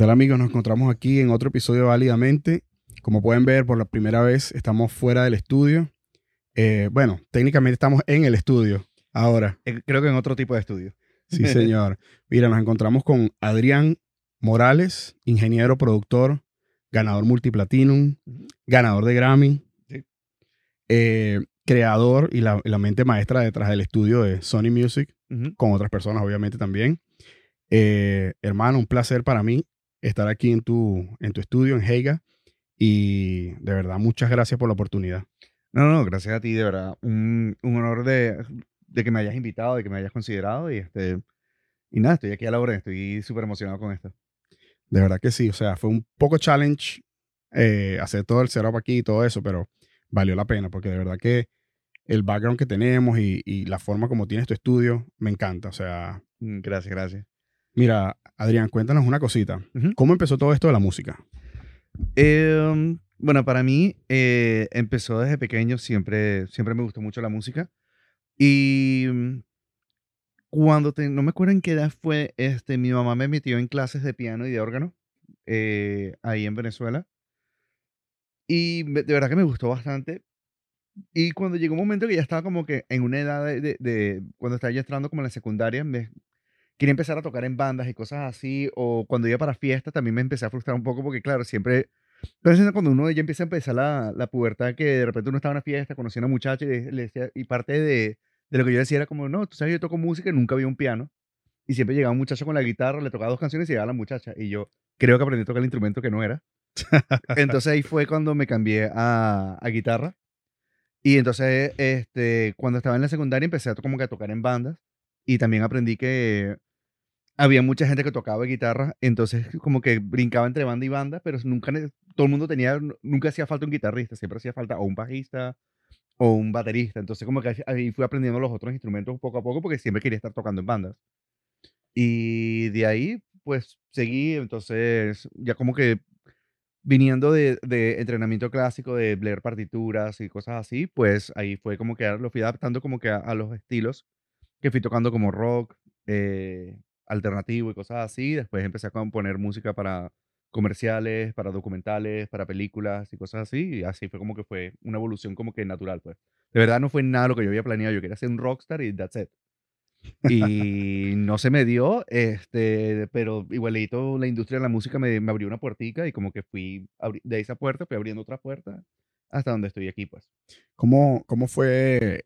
tal amigos? Nos encontramos aquí en otro episodio de Válidamente. Como pueden ver, por la primera vez estamos fuera del estudio. Eh, bueno, técnicamente estamos en el estudio ahora. Eh, Creo que en otro tipo de estudio. Sí, señor. Mira, nos encontramos con Adrián Morales, ingeniero, productor, ganador multiplatinum, ganador de Grammy, Sí. eh, creador y la, la mente maestra detrás del estudio de Sony Music, con otras personas obviamente también. Eh, hermano, un placer para mí estar aquí en tu, en tu estudio en Heiga y de verdad muchas gracias por la oportunidad. No, no, gracias a ti, de verdad. Un, un honor de, de que me hayas invitado, de que me hayas considerado y este y nada, estoy aquí a la hora, estoy súper emocionado con esto. De verdad que sí, o sea, fue un poco challenge eh, hacer todo el setup aquí y todo eso, pero valió la pena porque de verdad que el background que tenemos y, y la forma como tienes tu estudio me encanta. O sea, Mm, Gracias, gracias. Mira, Adrián, cuéntanos una cosita. ¿Cómo empezó todo esto de la música? Em, bueno, para mí eh, empezó desde pequeño, siempre, siempre me gustó mucho la música. Y mm, cuando, te- no me acuerdo en qué edad fue, este, mi mamá me metió en clases de piano y de órgano eh, ahí en Venezuela. Y de verdad que me gustó bastante. Y cuando llegó un momento que ya estaba como que en una edad de, de- de- cuando estaba ya entrando como en la secundaria, me quería empezar a tocar en bandas y cosas así, o cuando iba para fiestas también me empecé a frustrar un poco porque claro, siempre, pero es cuando uno ya empieza a empezar la, la pubertad, que de repente uno estaba en una fiesta, conocía a una muchacha y, le- le decía, y parte de, de lo que yo decía era como, no, tú sabes, yo toco música y nunca había un piano. Y siempre llegaba un muchacho con la guitarra, le tocaba dos canciones y llegaba la muchacha. Y yo creo que aprendí a tocar el instrumento que no era. Entonces ahí fue cuando me cambié a, a guitarra. Y entonces, este, cuando estaba en la secundaria, empecé a como que a tocar en bandas. Y también aprendí que había mucha gente que tocaba guitarra. Entonces, como que brincaba entre banda y banda, pero nunca, todo el mundo tenía, nunca hacía falta un guitarrista, siempre hacía falta o un bajista o un baterista. Entonces, como que ahí fui aprendiendo los otros instrumentos poco a poco porque siempre quería estar tocando en bandas. Y de ahí, pues, seguí. Entonces, ya como que viniendo de, de entrenamiento clásico, de leer partituras y cosas así, pues ahí fue como que lo fui adaptando como que a, a los estilos que fui tocando como rock, eh, alternativo y cosas así. Después empecé a componer música para comerciales, para documentales, para películas y cosas así. Y así fue como que fue una evolución como que natural, pues. De verdad no fue nada lo que yo había planeado. Yo quería ser un rockstar y that's it. Y no se me dio, este, pero igualito la industria de la música me, me abrió una puertica y como que fui de esa puerta, fui abriendo otra puerta hasta donde estoy aquí, pues. ¿Cómo, cómo fue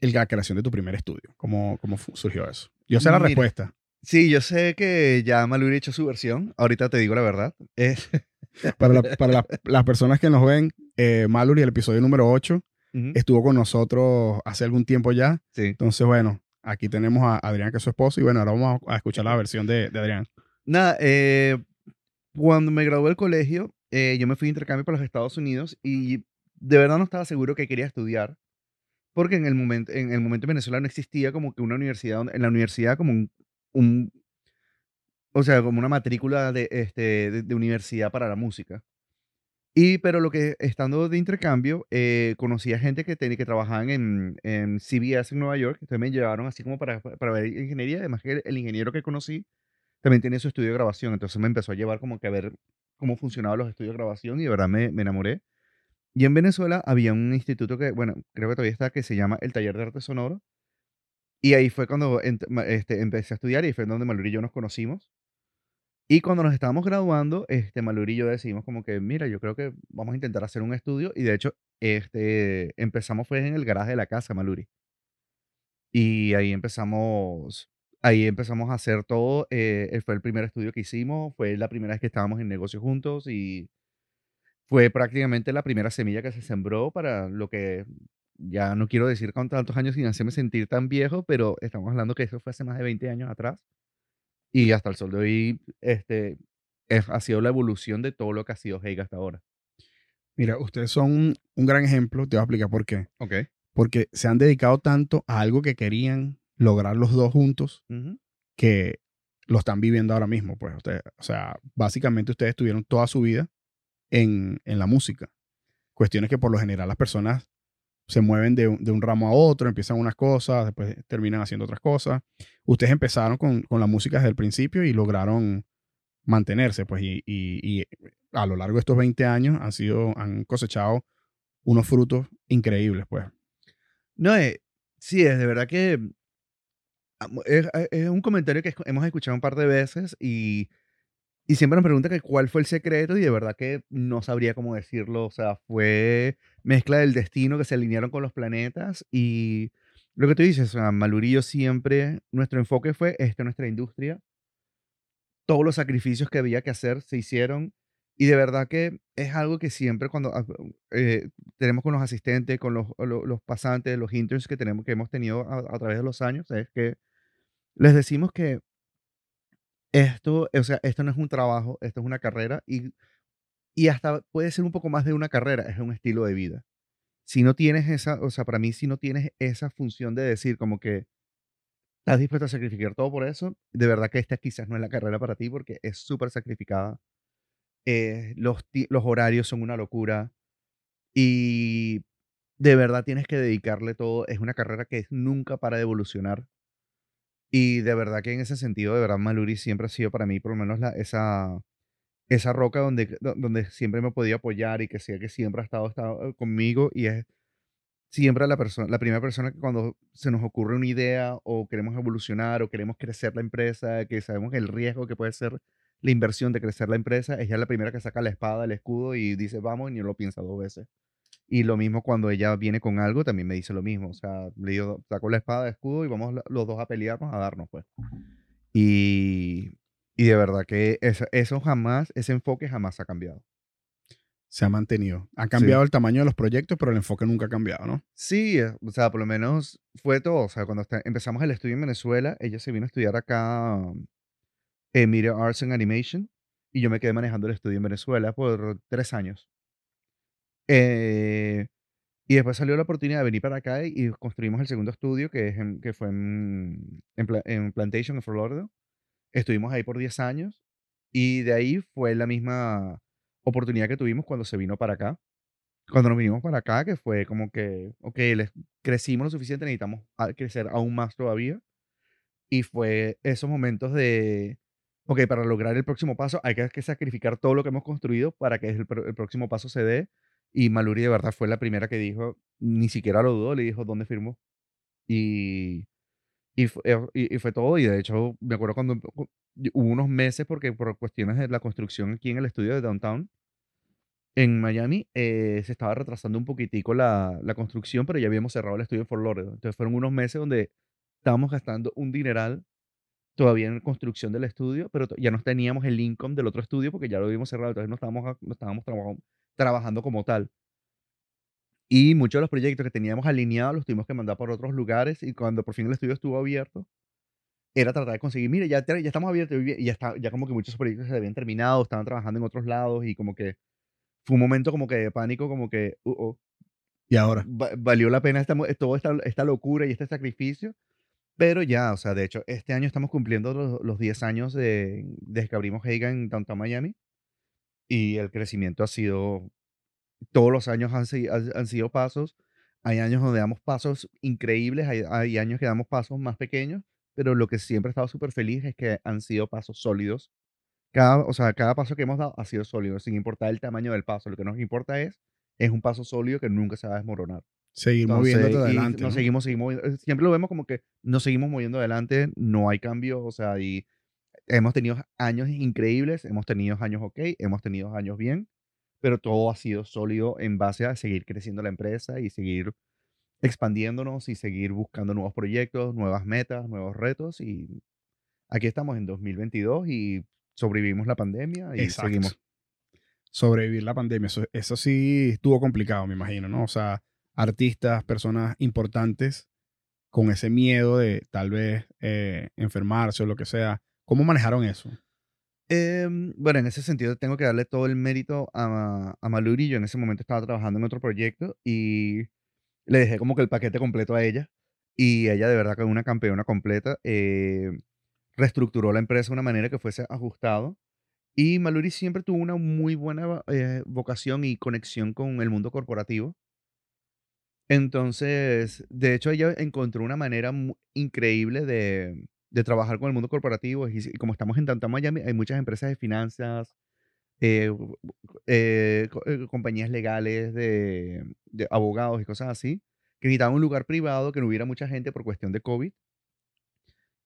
el- la creación de tu primer estudio? ¿Cómo, cómo surgió eso? Yo sé la respuesta. Sí, yo sé que ya Maluri ha hecho su versión, ahorita te digo la verdad. Eh, Para, la- para la- las personas que nos ven, eh, Mallory, el episodio número 8, ujú, estuvo con nosotros hace algún tiempo ya. sí. Entonces, bueno, aquí tenemos a Adrián, que es su esposo, y bueno, ahora vamos a, escuchar la versión de, de Adrián. Nada, eh, cuando me gradué del colegio, eh, yo me fui de intercambio para los Estados Unidos y de verdad no estaba seguro que quería estudiar, porque en el momento, en el momento en Venezuela no existía como que una universidad, en la universidad como un, un- o sea, como una matrícula de, este, de, universidad para la música. Y, pero lo que, estando de intercambio, eh, conocí a gente que, tenía que trabajaban en, en CBS en Nueva York, entonces me llevaron así como para, para ver ingeniería, además que el, el ingeniero que conocí también tiene su estudio de grabación, entonces me empezó a llevar como que a ver cómo funcionaban los estudios de grabación y de verdad me, me enamoré. Y en Venezuela había un instituto que, bueno, creo que todavía está, que se llama el Taller de Arte Sonoro. Y ahí fue cuando este, empecé a estudiar y fue donde Maluri y yo nos conocimos. Y cuando nos estábamos graduando, este, Maluri y yo decidimos como que, mira, yo creo que vamos a intentar hacer un estudio. Y de hecho, este, empezamos fue en el garaje de la casa, Maluri. Y ahí empezamos, ahí empezamos a hacer todo. eh, fue el primer estudio que hicimos, fue la primera vez que estábamos en negocio juntos y fue prácticamente la primera semilla que se sembró para lo que ya no quiero decir con tantos años sin hacerme sentir tan viejo, pero estamos hablando que eso fue hace más de 20 años atrás. Y hasta el sol de hoy, este, es- ha sido la evolución de todo lo que ha sido Heiga hasta ahora. Mira, ustedes son un, un gran ejemplo, te voy a explicar por qué. Ok. Porque se han dedicado tanto a algo que querían lograr los dos juntos que lo están viviendo ahora mismo. Pues, ustedes, o sea, básicamente ustedes tuvieron toda su vida en, en la música. Cuestiones que por lo general las personas se mueven de, de un ramo a otro, empiezan unas cosas, después terminan haciendo otras cosas. Ustedes empezaron con, con la música desde el principio y lograron mantenerse, pues, y, y, a lo largo de estos 20 años han sido, han cosechado unos frutos increíbles, pues. No, eh, sí, es de verdad que es, es, un comentario que hemos escuchado un par de veces y y siempre nos preguntan que cuál fue el secreto y de verdad que no sabría cómo decirlo. O sea, fue mezcla del destino que se alinearon con los planetas y lo que tú dices, o sea, Malurillo siempre, nuestro enfoque fue esta nuestra industria. Todos los sacrificios que había que hacer se hicieron y de verdad que es algo que siempre cuando ah, eh, tenemos con los asistentes, con los, los, pasantes, los interns que, tenemos, que hemos tenido a través de los años, es que les decimos que esto, o sea, esto no es un trabajo, esto es una carrera y, y hasta puede ser un poco más de una carrera, es un estilo de vida. Si no tienes esa, o sea, para mí, si no tienes esa función de decir como que estás dispuesto a sacrificar todo por eso, de verdad que esta quizás no es la carrera para ti porque es súper sacrificada. Eh, los, los horarios son una locura y de verdad tienes que dedicarle todo. Es una carrera que nunca para de evolucionar. Y de verdad que en ese sentido, de verdad, Maluri siempre ha sido para mí, por lo menos, la, esa, esa roca donde, donde siempre me podía apoyar y que sea que siempre ha estado, estado eh, conmigo y es siempre la, persona, la primera persona que cuando se nos ocurre una idea o queremos evolucionar o queremos crecer la empresa, que sabemos el riesgo que puede ser la inversión de crecer la empresa, ella es la primera que saca la espada, el escudo y dice vamos y no lo piensa dos veces. Y lo mismo cuando ella viene con algo, también me dice lo mismo. O sea, le digo, saco la espada de escudo y vamos los dos a pelearnos, a darnos, pues. Y, y de verdad que eso, eso jamás, ese enfoque jamás ha cambiado. Se ha mantenido. Ha cambiado el tamaño de los proyectos, pero el enfoque nunca ha cambiado, ¿no? Sí, eh, o sea, por lo menos fue todo. O sea, cuando empezamos el estudio en Venezuela, ella se vino a estudiar acá en Media Arts and Animation y yo me quedé manejando el estudio en Venezuela por tres años. Eh, y después salió la oportunidad de venir para acá y construimos el segundo estudio, que, es que fue en, en, Plantation, en Florida. Estuvimos ahí por 10 años y de ahí fue la misma oportunidad que tuvimos cuando se vino para acá. Cuando nos vinimos para acá, que fue como que, ok, les, crecimos lo suficiente, necesitamos crecer aún más todavía. Y fue esos momentos de, ok, para lograr el próximo paso hay que, sacrificar todo lo que hemos construido para que el próximo paso se dé y Maluri de verdad fue la primera que dijo, ni siquiera lo dudó, le dijo dónde firmó. Y, y, eh, y, fue todo. Y de hecho, me acuerdo cuando hubo unos meses, porque por cuestiones de la construcción aquí en el estudio de Downtown, en Miami, eh, se estaba retrasando un poquitico la, la, construcción, pero ya habíamos cerrado el estudio en Fort Lauderdale. Entonces fueron unos meses donde estábamos gastando un dineral todavía en construcción del estudio, pero ya no teníamos el income del otro estudio porque ya lo habíamos cerrado, entonces no estábamos, no estábamos trabajando, trabajando como tal. Y muchos de los proyectos que teníamos alineados los tuvimos que mandar por otros lugares y cuando por fin el estudio estuvo abierto, era tratar de conseguir, mire, ya, ya estamos abiertos y ya, está, ya como que muchos proyectos se habían terminado, estaban trabajando en otros lados y como que fue un momento como que de pánico, como que, uh -oh, y ahora valió la pena esta, toda esta, esta, locura y este sacrificio. Pero ya, o sea, de hecho, este año estamos cumpliendo los, los 10 años de, desde que abrimos Heiga en Downtown Miami y el crecimiento ha sido, todos los años han, han sido pasos. Hay años donde damos pasos increíbles, hay, hay años que damos pasos más pequeños, pero lo que siempre he estado súper feliz es que han sido pasos sólidos. Cada, o sea, cada paso que hemos dado ha sido sólido, sin importar el tamaño del paso. Lo que nos importa es, es un paso sólido que nunca se va a desmoronar. Seguir moviéndote adelante. Nos seguimos, seguimos, eh, siempre lo vemos como que nos seguimos moviendo adelante, no hay cambio, o sea, y hemos tenido años increíbles, hemos tenido años ok, hemos tenido años bien, pero todo ha sido sólido en base a seguir creciendo la empresa y seguir expandiéndonos y seguir buscando nuevos proyectos, nuevas metas, nuevos retos. Y aquí estamos en 2022 y sobrevivimos la pandemia y seguimos. Sobrevivir la pandemia, eso, eso sí estuvo complicado, me imagino, ¿no? O sea, artistas, personas importantes con ese miedo de tal vez eh, enfermarse o lo que sea ¿Cómo manejaron eso? Em, bueno, en ese sentido tengo que darle todo el mérito a, a Maluri. Yo en ese momento estaba trabajando en otro proyecto y le dejé como que el paquete completo a ella. Y ella de verdad que una campeona completa. Eh, reestructuró la empresa de una manera que fuese ajustado. Y Maluri siempre tuvo una muy buena eh, vocación y conexión con el mundo corporativo. Entonces, de hecho, ella encontró una manera increíble de, de trabajar con el mundo corporativo. Y, y como estamos en Tanta Miami, hay muchas empresas de finanzas, eh, eh, eh, compañías legales de, de abogados y cosas así, que necesitaban un lugar privado, que no hubiera mucha gente por cuestión de COVID.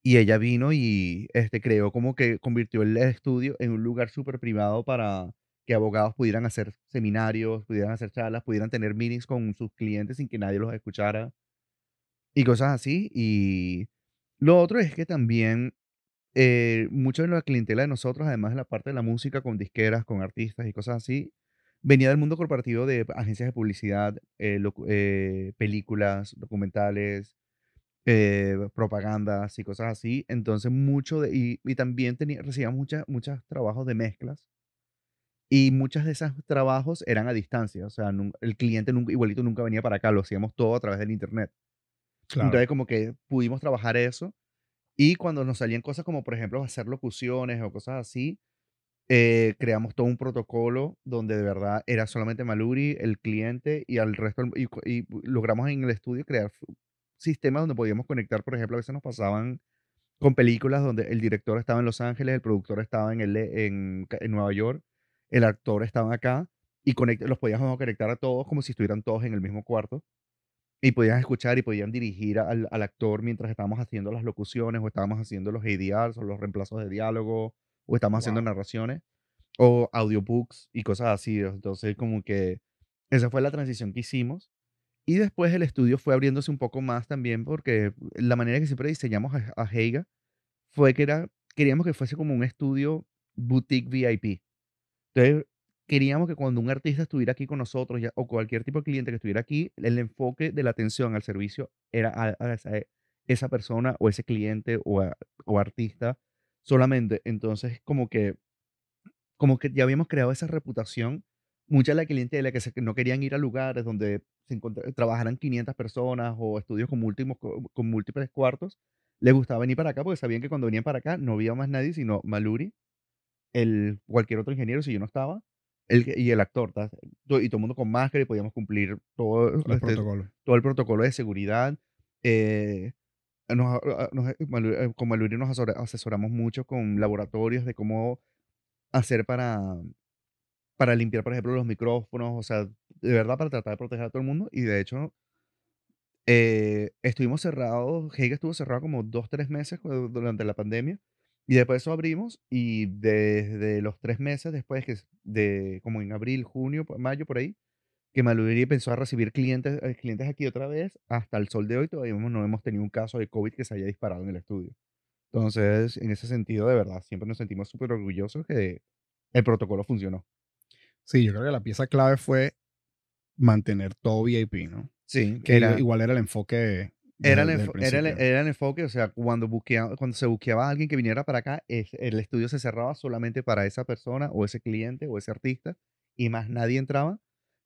Y ella vino y este, creó como que convirtió el estudio en un lugar súper privado para que abogados pudieran hacer seminarios, pudieran hacer charlas, pudieran tener meetings con sus clientes sin que nadie los escuchara y cosas así. Y lo otro es que también eh, mucho de la clientela de nosotros, además de la parte de la música, con disqueras, con artistas y cosas así, venía del mundo corporativo de agencias de publicidad, eh, eh, películas, documentales, propagandas y cosas así. Entonces, mucho de, y, y también recibíamos muchas, muchos trabajos de mezclas. Y muchos de esos trabajos eran a distancia, o sea, el cliente nunca, igualito nunca venía para acá, lo hacíamos todo a través del internet. Entonces, como que pudimos trabajar eso. Y cuando nos salían cosas como, por ejemplo, hacer locuciones o cosas así, eh, creamos todo un protocolo donde de verdad era solamente Maluri, el cliente y al resto, y, y logramos en el estudio crear sistemas donde podíamos conectar, por ejemplo, a veces nos pasaban con películas donde el director estaba en Los Ángeles, el productor estaba en, el, en, en Nueva York, el actor estaba acá y los podíamos conectar a todos como si estuvieran todos en el mismo cuarto y podían escuchar y podían dirigir al, al actor mientras estábamos haciendo las locuciones o estábamos haciendo los ADRs o los reemplazos de diálogo o estábamos haciendo narraciones o audiobooks y cosas así. Entonces, como que esa fue la transición que hicimos. Y después el estudio fue abriéndose un poco más también porque la manera que siempre diseñamos a, a Heiga fue que era, queríamos que fuese como un estudio boutique VIP. Entonces, queríamos que cuando un artista estuviera aquí con nosotros ya, o cualquier tipo de cliente que estuviera aquí, el enfoque de la atención al servicio era a, esa, persona o ese cliente o, o, artista solamente. Entonces, como que, como que ya habíamos creado esa reputación. Mucha de la clientela que no querían ir a lugares donde se trabajaran 500 personas o estudios con, múltiples, con múltiples cuartos, les gustaba venir para acá porque sabían que cuando venían para acá no había más nadie sino Maluri, el, cualquier otro ingeniero si yo no estaba, el, y el actor, y todo el mundo con máscara y podíamos cumplir todo, el este, protocolo. todo el protocolo de seguridad. Eh, nos, nos, eh, eh, con Maluri nos asesoramos mucho con laboratorios de cómo hacer para, para limpiar, por ejemplo, los micrófonos, o sea, de verdad para tratar de proteger a todo el mundo. Y de hecho, estuvimos cerrados, Heiga estuvo cerrado como dos, tres meses durante la pandemia. Y después eso abrimos y desde los tres meses después, que de como en abril, junio, mayo, por ahí, que Maluri pensó a recibir clientes, eh, clientes aquí otra vez, hasta el sol de hoy todavía no hemos tenido un caso de COVID que se haya disparado en el estudio. Entonces, en ese sentido, de verdad, siempre nos sentimos súper orgullosos que el protocolo funcionó. Sí, yo creo que la pieza clave fue mantener todo VIP, ¿no? Sí, que era, igual era el enfoque era el, era, el, enfoque, o sea, cuando, cuando se buscaba a alguien que viniera para acá, el estudio se cerraba solamente para esa persona o ese cliente o ese artista y más nadie entraba.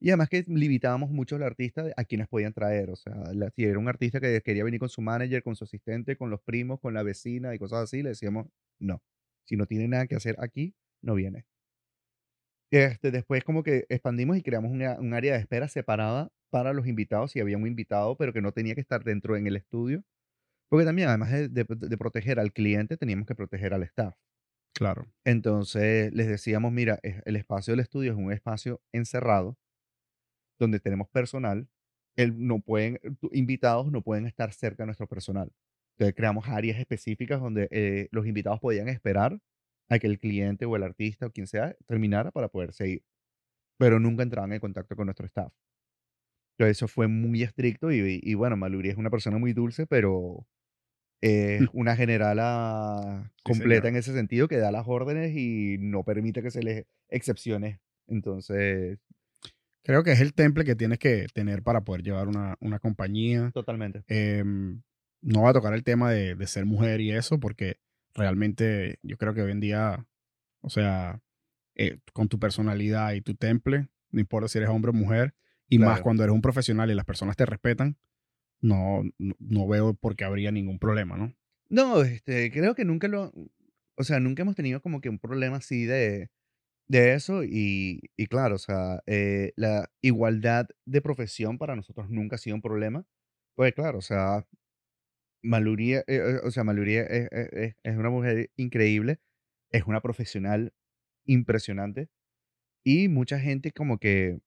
Y además que limitábamos mucho al artista a quienes podían traer. O sea, si era un artista que quería venir con su manager, con su asistente, con los primos, con la vecina y cosas así, le decíamos, no, si no tiene nada que hacer aquí, no viene. Este, después como que expandimos y creamos un área de espera separada para los invitados, si había un invitado, pero que no tenía que estar dentro en el estudio. Porque también, además de, proteger al cliente, teníamos que proteger al staff. Claro. Entonces les decíamos, mira, el espacio del estudio es un espacio encerrado, donde tenemos personal, el, no pueden, invitados no pueden estar cerca de nuestro personal. Entonces creamos áreas específicas donde eh, los invitados podían esperar a que el cliente o el artista o quien sea terminara para poder seguir. Pero nunca entraban en contacto con nuestro staff. Entonces eso fue muy estricto y, y bueno, Maluri es una persona muy dulce, pero es una generala completa en ese sentido que da las órdenes y no permite que se les excepciones. Entonces... Creo que es el temple que tienes que tener para poder llevar una, una compañía. Totalmente. Em, no va a tocar el tema de, de, ser mujer y eso, porque realmente yo creo que hoy en día, o sea, eh, con tu personalidad y tu temple, no importa si eres hombre o mujer, y más cuando eres un profesional y las personas te respetan, no, no, veo por qué habría ningún problema, ¿no? No, este, creo que nunca lo, o sea, nunca hemos tenido como que un problema así de, de eso y, y claro, o sea, eh, la igualdad de profesión para nosotros nunca ha sido un problema. Pues claro, o sea, Maluri, eh, eh, o sea, Maluri es, es- es- es una mujer increíble, es una profesional impresionante y mucha gente como que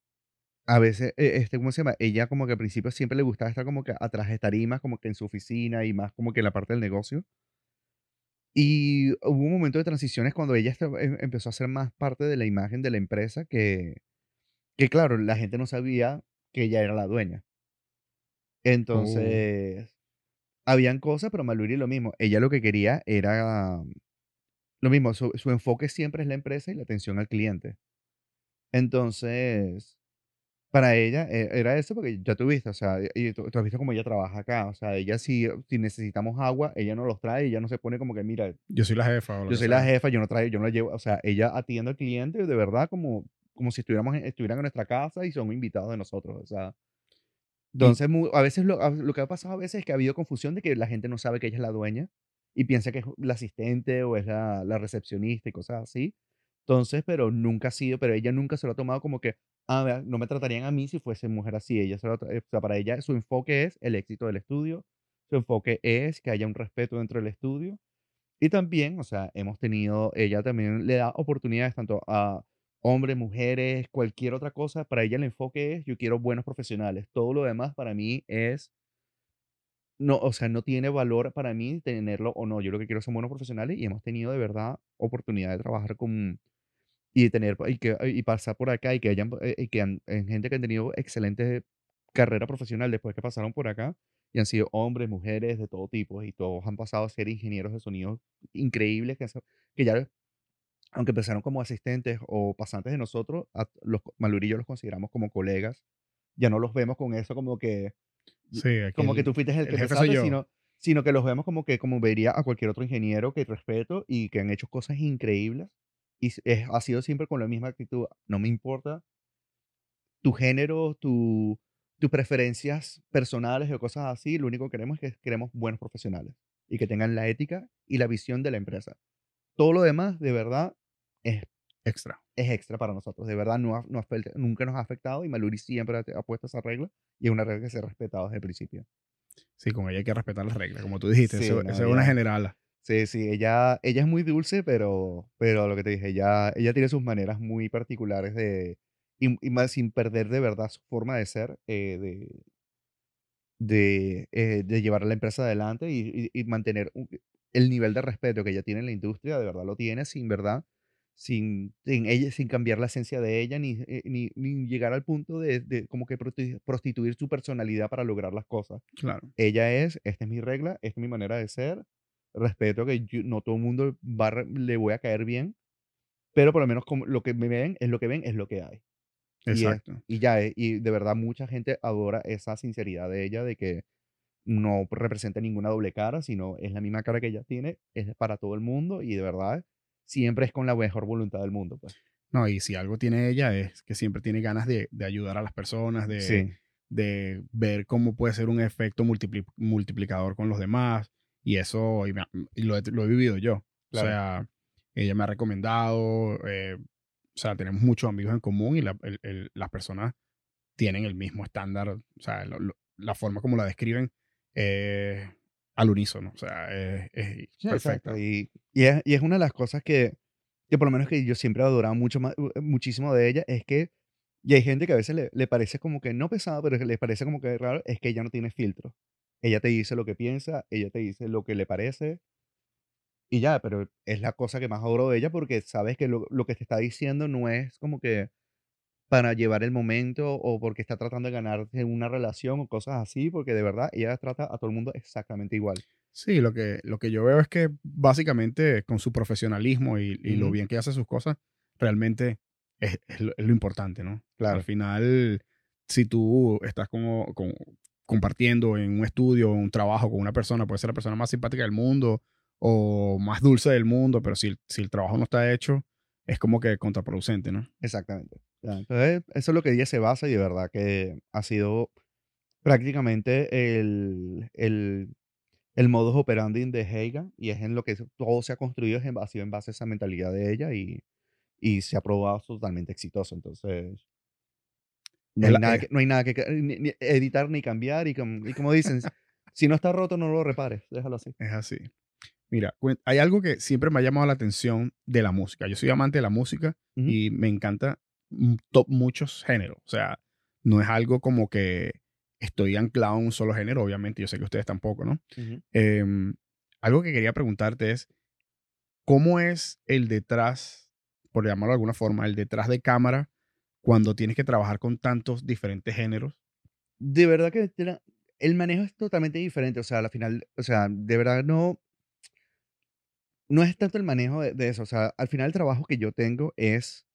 a veces, eh, este, ¿cómo se llama? Ella como que al principio siempre le gustaba estar como que atrás de tarimas, como que en su oficina y más como que en la parte del negocio. Y hubo un momento de transiciones cuando ella em- empezó a ser más parte de la imagen de la empresa que, que claro, la gente no sabía que ella era la dueña. Oh, Entonces, habían cosas, pero Maluri lo mismo. Ella lo que quería era lo mismo, su, su enfoque siempre es la empresa y la atención al cliente. Entonces, para ella e- era eso porque ya tú viste, o sea, y tú, tú has visto cómo ella trabaja acá, o sea, ella si, si necesitamos agua, ella no los trae, ella no se pone como que, mira, yo soy la jefa o yo soy la sea. jefa, yo no traigo, yo no la llevo, o sea, ella atiende al cliente de verdad como, como si estuviéramos estuvieran en nuestra casa y son invitados de nosotros, o sea, entonces a veces lo, lo que ha pasado a veces es que ha habido confusión de que la gente no sabe que ella es la dueña y piensa que es la asistente o es la, la recepcionista y cosas así. Entonces, pero nunca ha sido, pero ella nunca se lo ha tomado como que, ah, no me tratarían a mí si fuese mujer así. Ella se lo eh, o sea, para ella su enfoque es el éxito del estudio, su enfoque es que haya un respeto dentro del estudio y también, o sea, hemos tenido, ella también le da oportunidades tanto a hombres, mujeres, cualquier otra cosa. Para ella el enfoque es, yo quiero buenos profesionales. Todo lo demás para mí es, no, o sea, no tiene valor para mí tenerlo o no. Yo lo que quiero son buenos profesionales y hemos tenido de verdad oportunidad de trabajar con y tener y que y pasar por acá y que hayan eh, y que han en gente que han tenido excelente carrera profesional después que pasaron por acá y han sido hombres, mujeres de todo tipo y todos han pasado a ser ingenieros de sonido increíbles que, que ya aunque empezaron como asistentes o pasantes de nosotros, a los Maluri y yo los consideramos como colegas. Ya no los vemos con eso como que sí, como que el, tú fuiste el que el empezaste, sino sino que los vemos como que como vería a cualquier otro ingeniero que respeto y que han hecho cosas increíbles. Y es ha sido siempre con la misma actitud, no me importa tu género, tu tus preferencias personales o cosas así, lo único que queremos es que queremos buenos profesionales y que tengan la ética y la visión de la empresa. Todo lo demás, de verdad, es Extra. es extra para nosotros. De verdad, no no nunca nos ha afectado y Maluri siempre ha, ha puesto esa regla y es una regla que se ha respetado desde el principio. Sí, con ella hay que respetar las reglas, como tú dijiste. Sí, Eso, no, eso es una ya. Sí, sí, ella, ella es muy dulce, pero, pero lo que te dije, ella, ella tiene sus maneras muy particulares de, y, y más sin perder de verdad su forma de ser, eh, de, de, eh, de llevar a la empresa adelante y, y- y mantener un- el nivel de respeto que ella tiene en la industria, de verdad lo tiene, sin verdad, sin, sin, ella, sin cambiar la esencia de ella, ni, eh, ni, ni llegar al punto de, de como que prosti- prostituir su personalidad para lograr las cosas. Claro. Ella es, esta es mi regla, esta es mi manera de ser, respeto que yo- no todo el mundo va le voy a caer bien, pero por lo menos como lo que me ven es lo que ven, es lo que hay. Y, es, Exacto. y ya, es- y de verdad mucha gente adora esa sinceridad de ella, de que no representa ninguna doble cara, sino es la misma cara que ella tiene, es para todo el mundo y de verdad siempre es con la mejor voluntad del mundo, pues. No, y si algo tiene ella es que siempre tiene ganas de, de ayudar a las personas, de, Sí, de ver cómo puede ser un efecto multipli- multiplicador con los demás. Y eso y me y lo, he, lo he vivido yo. O claro, sea, ella me ha recomendado, eh, o sea, tenemos muchos amigos en común y la- el- el- las personas tienen el mismo estándar, o sea, lo- lo- la forma como la describen eh, al unísono, o sea, es, es sí, perfecta. Y, y, es, y es una de las cosas que, que por lo menos que yo siempre he adorado mucho más, u- muchísimo de ella, es que, y hay gente que a veces le, le parece como que no pesado, pero que le parece como que raro, es que ella no tiene filtro. Ella te dice lo que piensa, ella te dice lo que le parece y ya, pero es la cosa que más adoro de ella porque sabes que lo, lo que te está diciendo no es como que para llevar el momento o porque está tratando de ganarse una relación o cosas así, porque de verdad ella trata a todo el mundo exactamente igual. Sí, lo que, lo que yo veo es que básicamente con su profesionalismo y, y lo bien que hace sus cosas, realmente es, es lo, es lo importante, ¿no? Al claro, final, si tú estás como, como compartiendo en un estudio un trabajo con una persona, puede ser la persona más simpática del mundo o más dulce del mundo, pero si, si el trabajo no está hecho, es como que contraproducente, ¿no? exactamente. Entonces, eso es lo que ella se basa y de verdad que ha sido prácticamente el, el, el modus operandi de Heiga y es en lo que todo se ha construido, es en, ha sido en base a esa mentalidad de ella y, y se ha probado totalmente exitoso. Entonces, no hay nada que, no hay nada que ca- ni- ni editar ni cambiar y, com- y como dicen, Si no está roto, no lo repares. Déjalo así. Es así. Mira, hay algo que siempre me ha llamado la atención de la música. Yo soy amante de la música y me encanta muchos géneros. O sea, no es algo como que estoy anclado en un solo género, obviamente. Yo sé que ustedes tampoco, ¿no? Em, algo que quería preguntarte es, ¿cómo es el detrás, por llamarlo de alguna forma, el detrás de cámara cuando tienes que trabajar con tantos diferentes géneros? De verdad que el manejo es totalmente diferente. O sea, al final, o sea, de verdad no, no es tanto el manejo de, eso. O sea, al final el trabajo que yo tengo es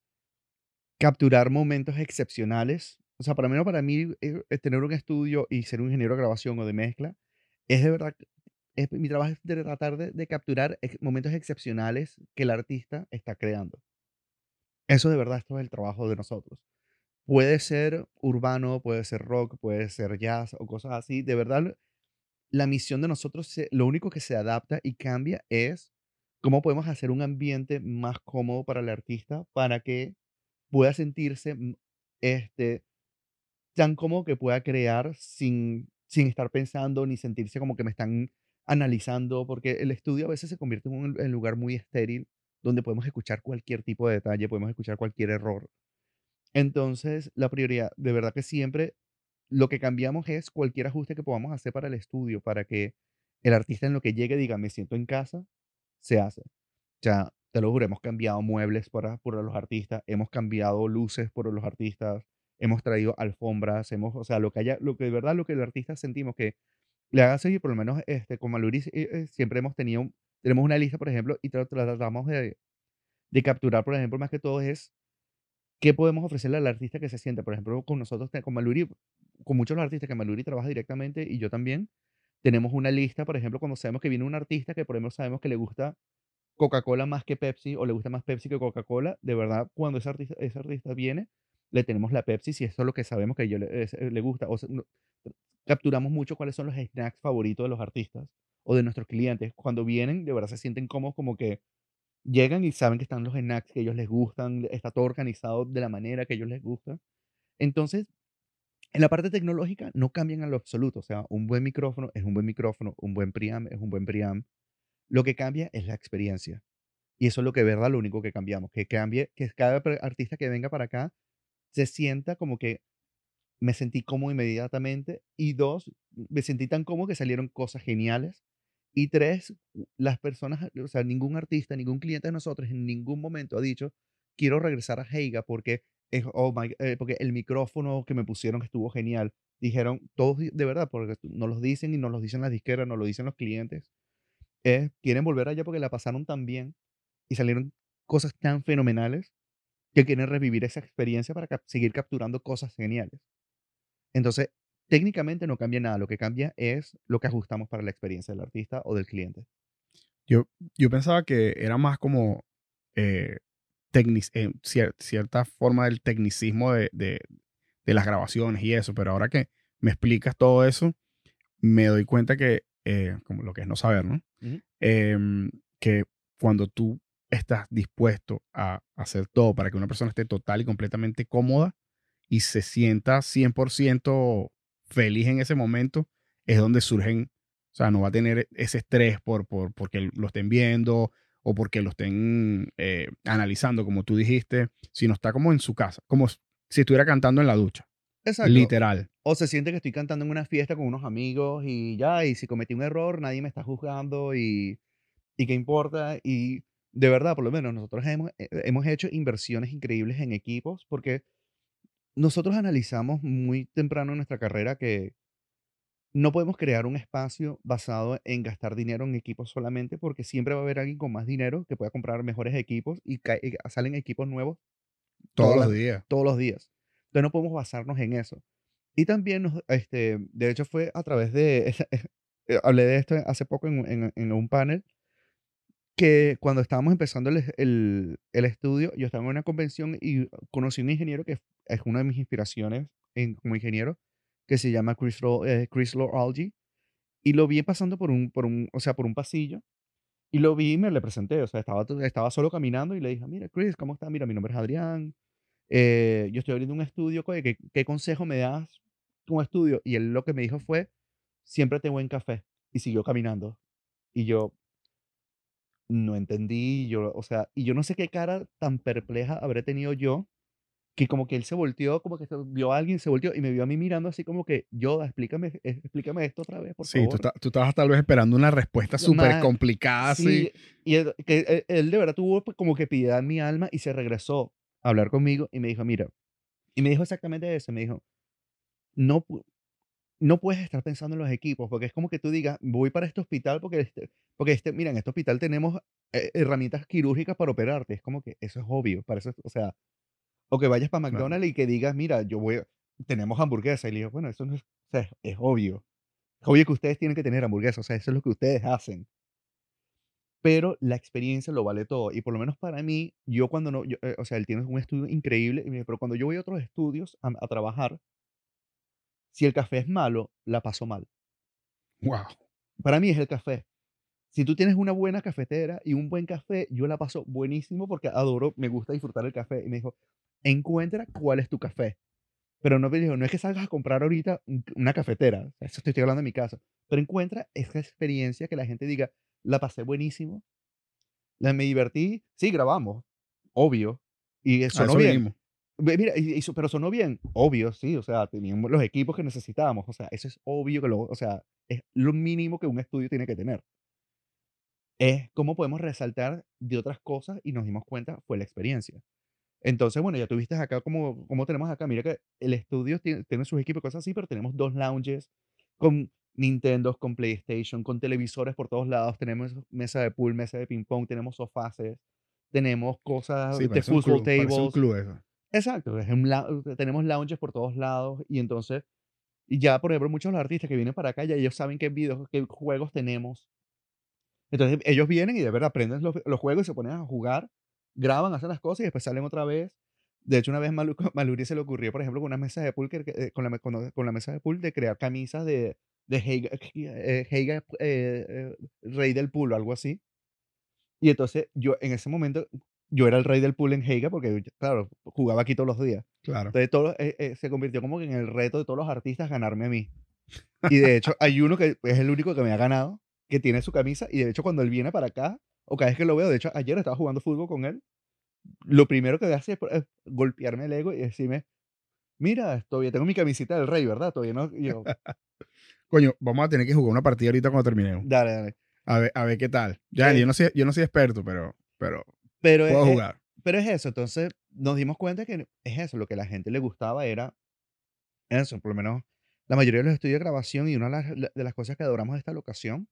capturar momentos excepcionales. O sea, para mí, para mí, eh, tener un estudio y ser un ingeniero de grabación o de mezcla, es de verdad, es, mi trabajo es de tratar de, capturar momentos excepcionales que el artista está creando. Eso de verdad, esto es el trabajo de nosotros. Puede ser urbano, puede ser rock, puede ser jazz o cosas así. De verdad, la misión de nosotros, lo único que se adapta y cambia es cómo podemos hacer un ambiente más cómodo para el artista para que pueda sentirse mm, este, tan cómodo que pueda crear sin, sin estar pensando ni sentirse como que me están analizando, porque el estudio a veces se convierte en un lugar muy estéril donde podemos escuchar cualquier tipo de detalle, podemos escuchar cualquier error. Entonces, la prioridad, de verdad que siempre lo que cambiamos es cualquier ajuste que podamos hacer para el estudio, para que el artista en lo que llegue diga, me siento en casa, se hace. Ya, te lo juro, hemos cambiado muebles por, por los artistas, hemos cambiado luces por los artistas, hemos traído alfombras, hemos, o sea, lo que haya, lo que de verdad, lo que el artista sentimos que le haga seguir, por lo menos este, con Maluri eh, eh, siempre hemos tenido, tenemos una lista, por ejemplo, y tratamos de, de capturar, por ejemplo, más que todo es qué podemos ofrecerle al artista que se siente. Por ejemplo, con nosotros, con Maluri, con muchos de los artistas que Maluri trabaja directamente y yo también, tenemos una lista, por ejemplo, cuando sabemos que viene un artista que por ejemplo sabemos que le gusta Coca-Cola más que Pepsi o le gusta más Pepsi que Coca-Cola, de verdad, cuando ese artista, ese artista viene, le tenemos la Pepsi si eso es lo que sabemos que a ellos le, le gusta. O capturamos mucho cuáles son los snacks favoritos de los artistas o de nuestros clientes. Cuando vienen, de verdad se sienten cómodos como que llegan y saben que están los snacks que a ellos les gustan, está todo organizado de la manera que a ellos les gusta. Entonces, en la parte tecnológica no cambian en lo absoluto. O sea, un buen micrófono es un buen micrófono, un buen preamp es un buen preamp. Lo que cambia es la experiencia. Y eso es lo que, verdad, lo único que cambiamos. Que cambie, que cada artista que venga para acá se sienta como que me sentí cómodo inmediatamente. Y dos, me sentí tan cómodo que salieron cosas geniales. Y tres, las personas, o sea, ningún artista, ningún cliente de nosotros en ningún momento ha dicho, quiero regresar a Heiga porque oh eh, porque el micrófono que me pusieron estuvo genial. Dijeron, todos de verdad, porque nos los dicen y nos los dicen las disqueras, nos lo dicen los clientes. quieren volver allá porque la pasaron tan bien y salieron cosas tan fenomenales que quieren revivir esa experiencia para seguir capturando cosas geniales. Entonces, técnicamente no cambia nada, lo que cambia es lo que ajustamos para la experiencia del artista o del cliente. Yo, yo pensaba que era más como eh, eh, cierta forma del tecnicismo de, de, las grabaciones y eso, pero ahora que me explicas todo eso, me doy cuenta que, eh, como lo que es no saber, ¿no? Em, que cuando tú estás dispuesto a hacer todo para que una persona esté total y completamente cómoda y se sienta 100% feliz en ese momento, es donde surgen, o sea, no va a tener ese estrés por, por porque lo estén viendo, o porque lo estén eh, analizando, como tú dijiste, sino está como en su casa, como si estuviera cantando en la ducha. Exacto. Literal. O se siente que estoy cantando en una fiesta con unos amigos y ya, y si cometí un error, nadie me está juzgando y, y qué importa. Y de verdad, por lo menos nosotros hemos, eh, hemos hecho inversiones increíbles en equipos porque nosotros analizamos muy temprano en nuestra carrera que no podemos crear un espacio basado en gastar dinero en equipos solamente porque siempre va a haber alguien con más dinero que pueda comprar mejores equipos y, salen equipos nuevos todos los días. Todos los días. Entonces no podemos basarnos en eso. Y también, este, de hecho fue a través de, eh, hablé de esto hace poco en, en, un panel, que cuando estábamos empezando el, el, el, estudio, yo estaba en una convención y conocí a un ingeniero que es una de mis inspiraciones en, como ingeniero, que se llama Chris, eh, Algi. Y lo vi pasando por un, por un, o sea, por un pasillo. Y lo vi y me le presenté. O sea, estaba, estaba solo caminando y le dije, mira, Chris, ¿cómo estás? Mira, mi nombre es Adrián. Eh, yo estoy abriendo un estudio. ¿Qué, ¿Qué, consejo me das como estudio? Y él lo que me dijo fue, siempre tengo buen café. Y siguió caminando. Y yo no entendí, yo, o sea, y yo no sé qué cara tan perpleja habré tenido yo, que como que él se volteó, como que se- vio a alguien, se volteó y me vio a mí mirando así como que, yo, explícame, explícame esto otra vez, por Sí, tú, favor. ta- tú estabas tal vez esperando una respuesta súper "Ma, complicada, así. Sí, y él, que él, él de verdad tuvo pues, como que piedad en mi alma y se regresó a hablar conmigo y me dijo, mira, y me dijo exactamente eso, me dijo, no, no puedes estar pensando en los equipos, porque es como que tú digas, voy para este hospital porque, este, porque este, mira, en este hospital tenemos eh, herramientas quirúrgicas para operarte. Es como que eso es obvio, para eso, o sea, o que vayas para. McDonald's y que digas, mira, yo voy, tenemos hamburguesa. Y le digo, bueno, eso no es, o sea, es, es obvio. Es obvio que ustedes tienen que tener hamburguesa, o sea, eso es lo que ustedes hacen. Pero la experiencia lo vale todo. Y por lo menos para mí, yo cuando no, yo, eh, o sea, él tiene un estudio increíble, pero cuando yo voy a otros estudios a, a trabajar, si el café es malo, la paso mal. Wow. Para mí es el café. Si tú tienes una buena cafetera y un buen café, yo la paso buenísimo porque adoro, me gusta disfrutar el café. Y me dijo, encuentra cuál es tu café. Pero no no es que salgas a comprar ahorita un- una cafetera. Eso estoy hablando en mi casa. Pero encuentra esa experiencia que la gente diga, la pasé buenísimo, la, me divertí. Sí, grabamos, obvio. Y sonó eso bien. venimos. Ve, Mira, pero sonó bien, obvio, sí, o sea, teníamos los equipos que necesitábamos, o sea, eso es obvio que lo, o sea, es lo mínimo que un estudio tiene que tener. Es cómo podemos resaltar de otras cosas y nos dimos cuenta fue la experiencia. Entonces, bueno, ya tuviste acá como, como tenemos acá, mira que el estudio tiene, tiene sus equipos y cosas así, pero tenemos dos lounges con Nintendo, con PlayStation, con televisores por todos lados, tenemos mesa de pool, mesa de ping pong, tenemos sofaces, tenemos cosas Sí, de club. Parece un tables. club eso. Exacto, es un tenemos lounges por todos lados y entonces, y ya por ejemplo muchos de los artistas que vienen para acá ya ellos saben qué videos, qué juegos tenemos. Entonces ellos vienen y de verdad aprenden los, los juegos y se ponen a jugar, graban, hacen las cosas y después salen otra vez. De hecho, una vez Malu, Maluri se le ocurrió, por ejemplo, con una mesa de pool, que, eh, con, la, con, la- con la mesa de pool, de crear camisas de, de Heiga, eh, Heiga, eh, rey del pool o algo así. Y entonces yo en ese momento, yo era el rey del pool en Heiga porque, claro, jugaba aquí todos los días. Claro. Entonces todo, se convirtió como que en el reto de todos los artistas ganarme a mí. Y de hecho hay uno que es el único que me ha ganado, que tiene su camisa y de hecho cuando él viene para acá, o cada vez que lo veo, de hecho ayer estaba jugando fútbol con él, lo primero que hace es, es golpearme el ego y decirme, mira, todavía tengo mi camisita del rey, ¿verdad? Todavía no. Yo, Coño, vamos a tener que jugar una partida ahorita cuando terminemos. dale, dale. A ver, a ver qué tal. Ya, Sí. yo no soy, yo no soy experto, pero, pero Pero puedo es- jugar. pero es eso, entonces nos dimos cuenta que es eso, lo que a la gente le gustaba era eso, por lo menos la mayoría de los estudios de grabación y una de las, de las cosas que adoramos de esta locación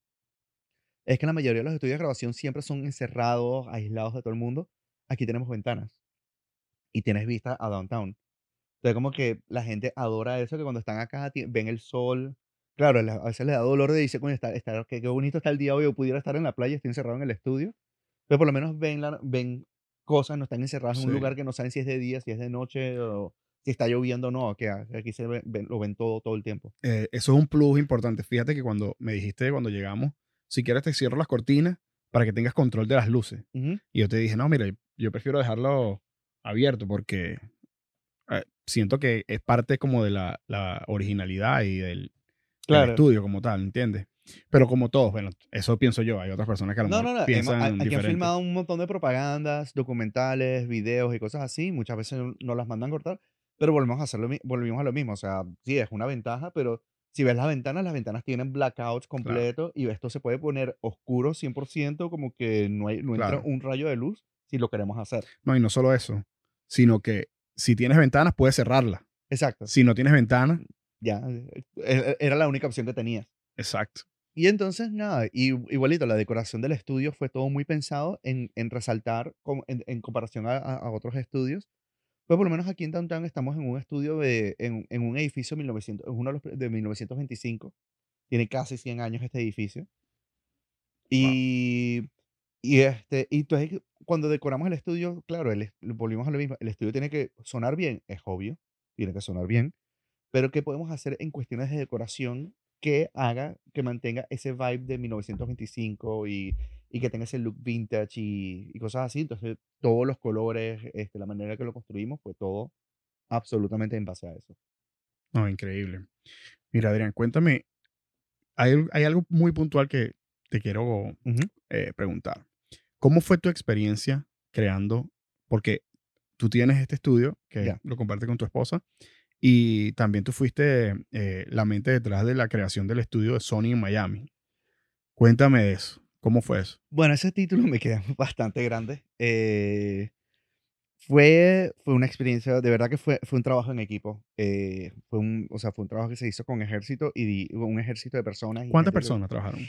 es que la mayoría de los estudios de grabación siempre son encerrados, aislados de todo el mundo. Aquí tenemos ventanas y tienes vista a downtown. Entonces como que la gente adora eso, que cuando están acá ven el sol. Claro, a veces les da dolor de decir, coño, está, está, qué, qué bonito está el día hoy, yo pudiera estar en la playa, estoy encerrado en el estudio. Pero por lo menos ven, la- ven cosas, no están encerrados en un lugar que no saben si es de día, si es de noche, o si está lloviendo o no, que aquí se ve- lo ven todo, todo el tiempo. Eh, eso es un plus importante. Fíjate que cuando me dijiste cuando llegamos, si quieres te cierro las cortinas para que tengas control de las luces. Ujú. Y yo te dije, no, mira, yo prefiero dejarlo abierto porque eh, siento que es parte como de la, la originalidad y del, del Claro. estudio como tal, ¿entiendes? Pero como todos, bueno, eso pienso yo. Hay otras personas que a lo No, mejor no, no. hemos- piensan a- aquí han filmado un montón de propagandas, documentales, videos y cosas así. Muchas veces no- las mandan cortar, pero volvemos a hacer lo, volvimos a lo mismo. O sea, sí, es una ventaja, pero si ves las ventanas, las ventanas tienen blackouts completos y esto se puede poner oscuro 100%, como que no, hay, no entra un rayo de luz si lo queremos hacer. No, y no solo eso, sino que si tienes ventanas, puedes cerrarlas. Exacto. Si no tienes ventanas, Ya, eh, eh, era la única opción que tenías. exacto. Y entonces, nada, y, igualito, la decoración del estudio fue todo muy pensado en, en resaltar com- en, en comparación a otros estudios. Pues por lo menos aquí en Downtown estamos en un estudio de, en, en un edificio 1900, es uno de, los de 1925. Tiene casi 100 años este edificio. Y, y, este, y entonces cuando decoramos el estudio, claro, el, volvimos a lo mismo, el estudio tiene que sonar bien, es obvio, tiene que sonar bien, pero ¿qué podemos hacer en cuestiones de decoración que haga, que mantenga ese vibe de 1925 y, y que tenga ese look vintage y, y cosas así? Entonces, todos los colores, este, la manera que lo construimos, fue todo absolutamente en base a eso. No, increíble. Mira, Adrián, cuéntame, hay, hay algo muy puntual que te quiero eh, preguntar. ¿Cómo fue tu experiencia creando? Porque tú tienes este estudio que lo compartes con tu esposa y también tú fuiste eh, la mente detrás de la creación del estudio de Sony en Miami. Cuéntame de eso. ¿Cómo fue eso? Bueno, ese título me queda bastante grande. Eh, fue, fue una experiencia, de verdad que fue, fue un trabajo en equipo. Eh, fue un, o sea, fue un trabajo que se hizo con ejército y un ejército de personas. ¿Cuántas personas trabajaron?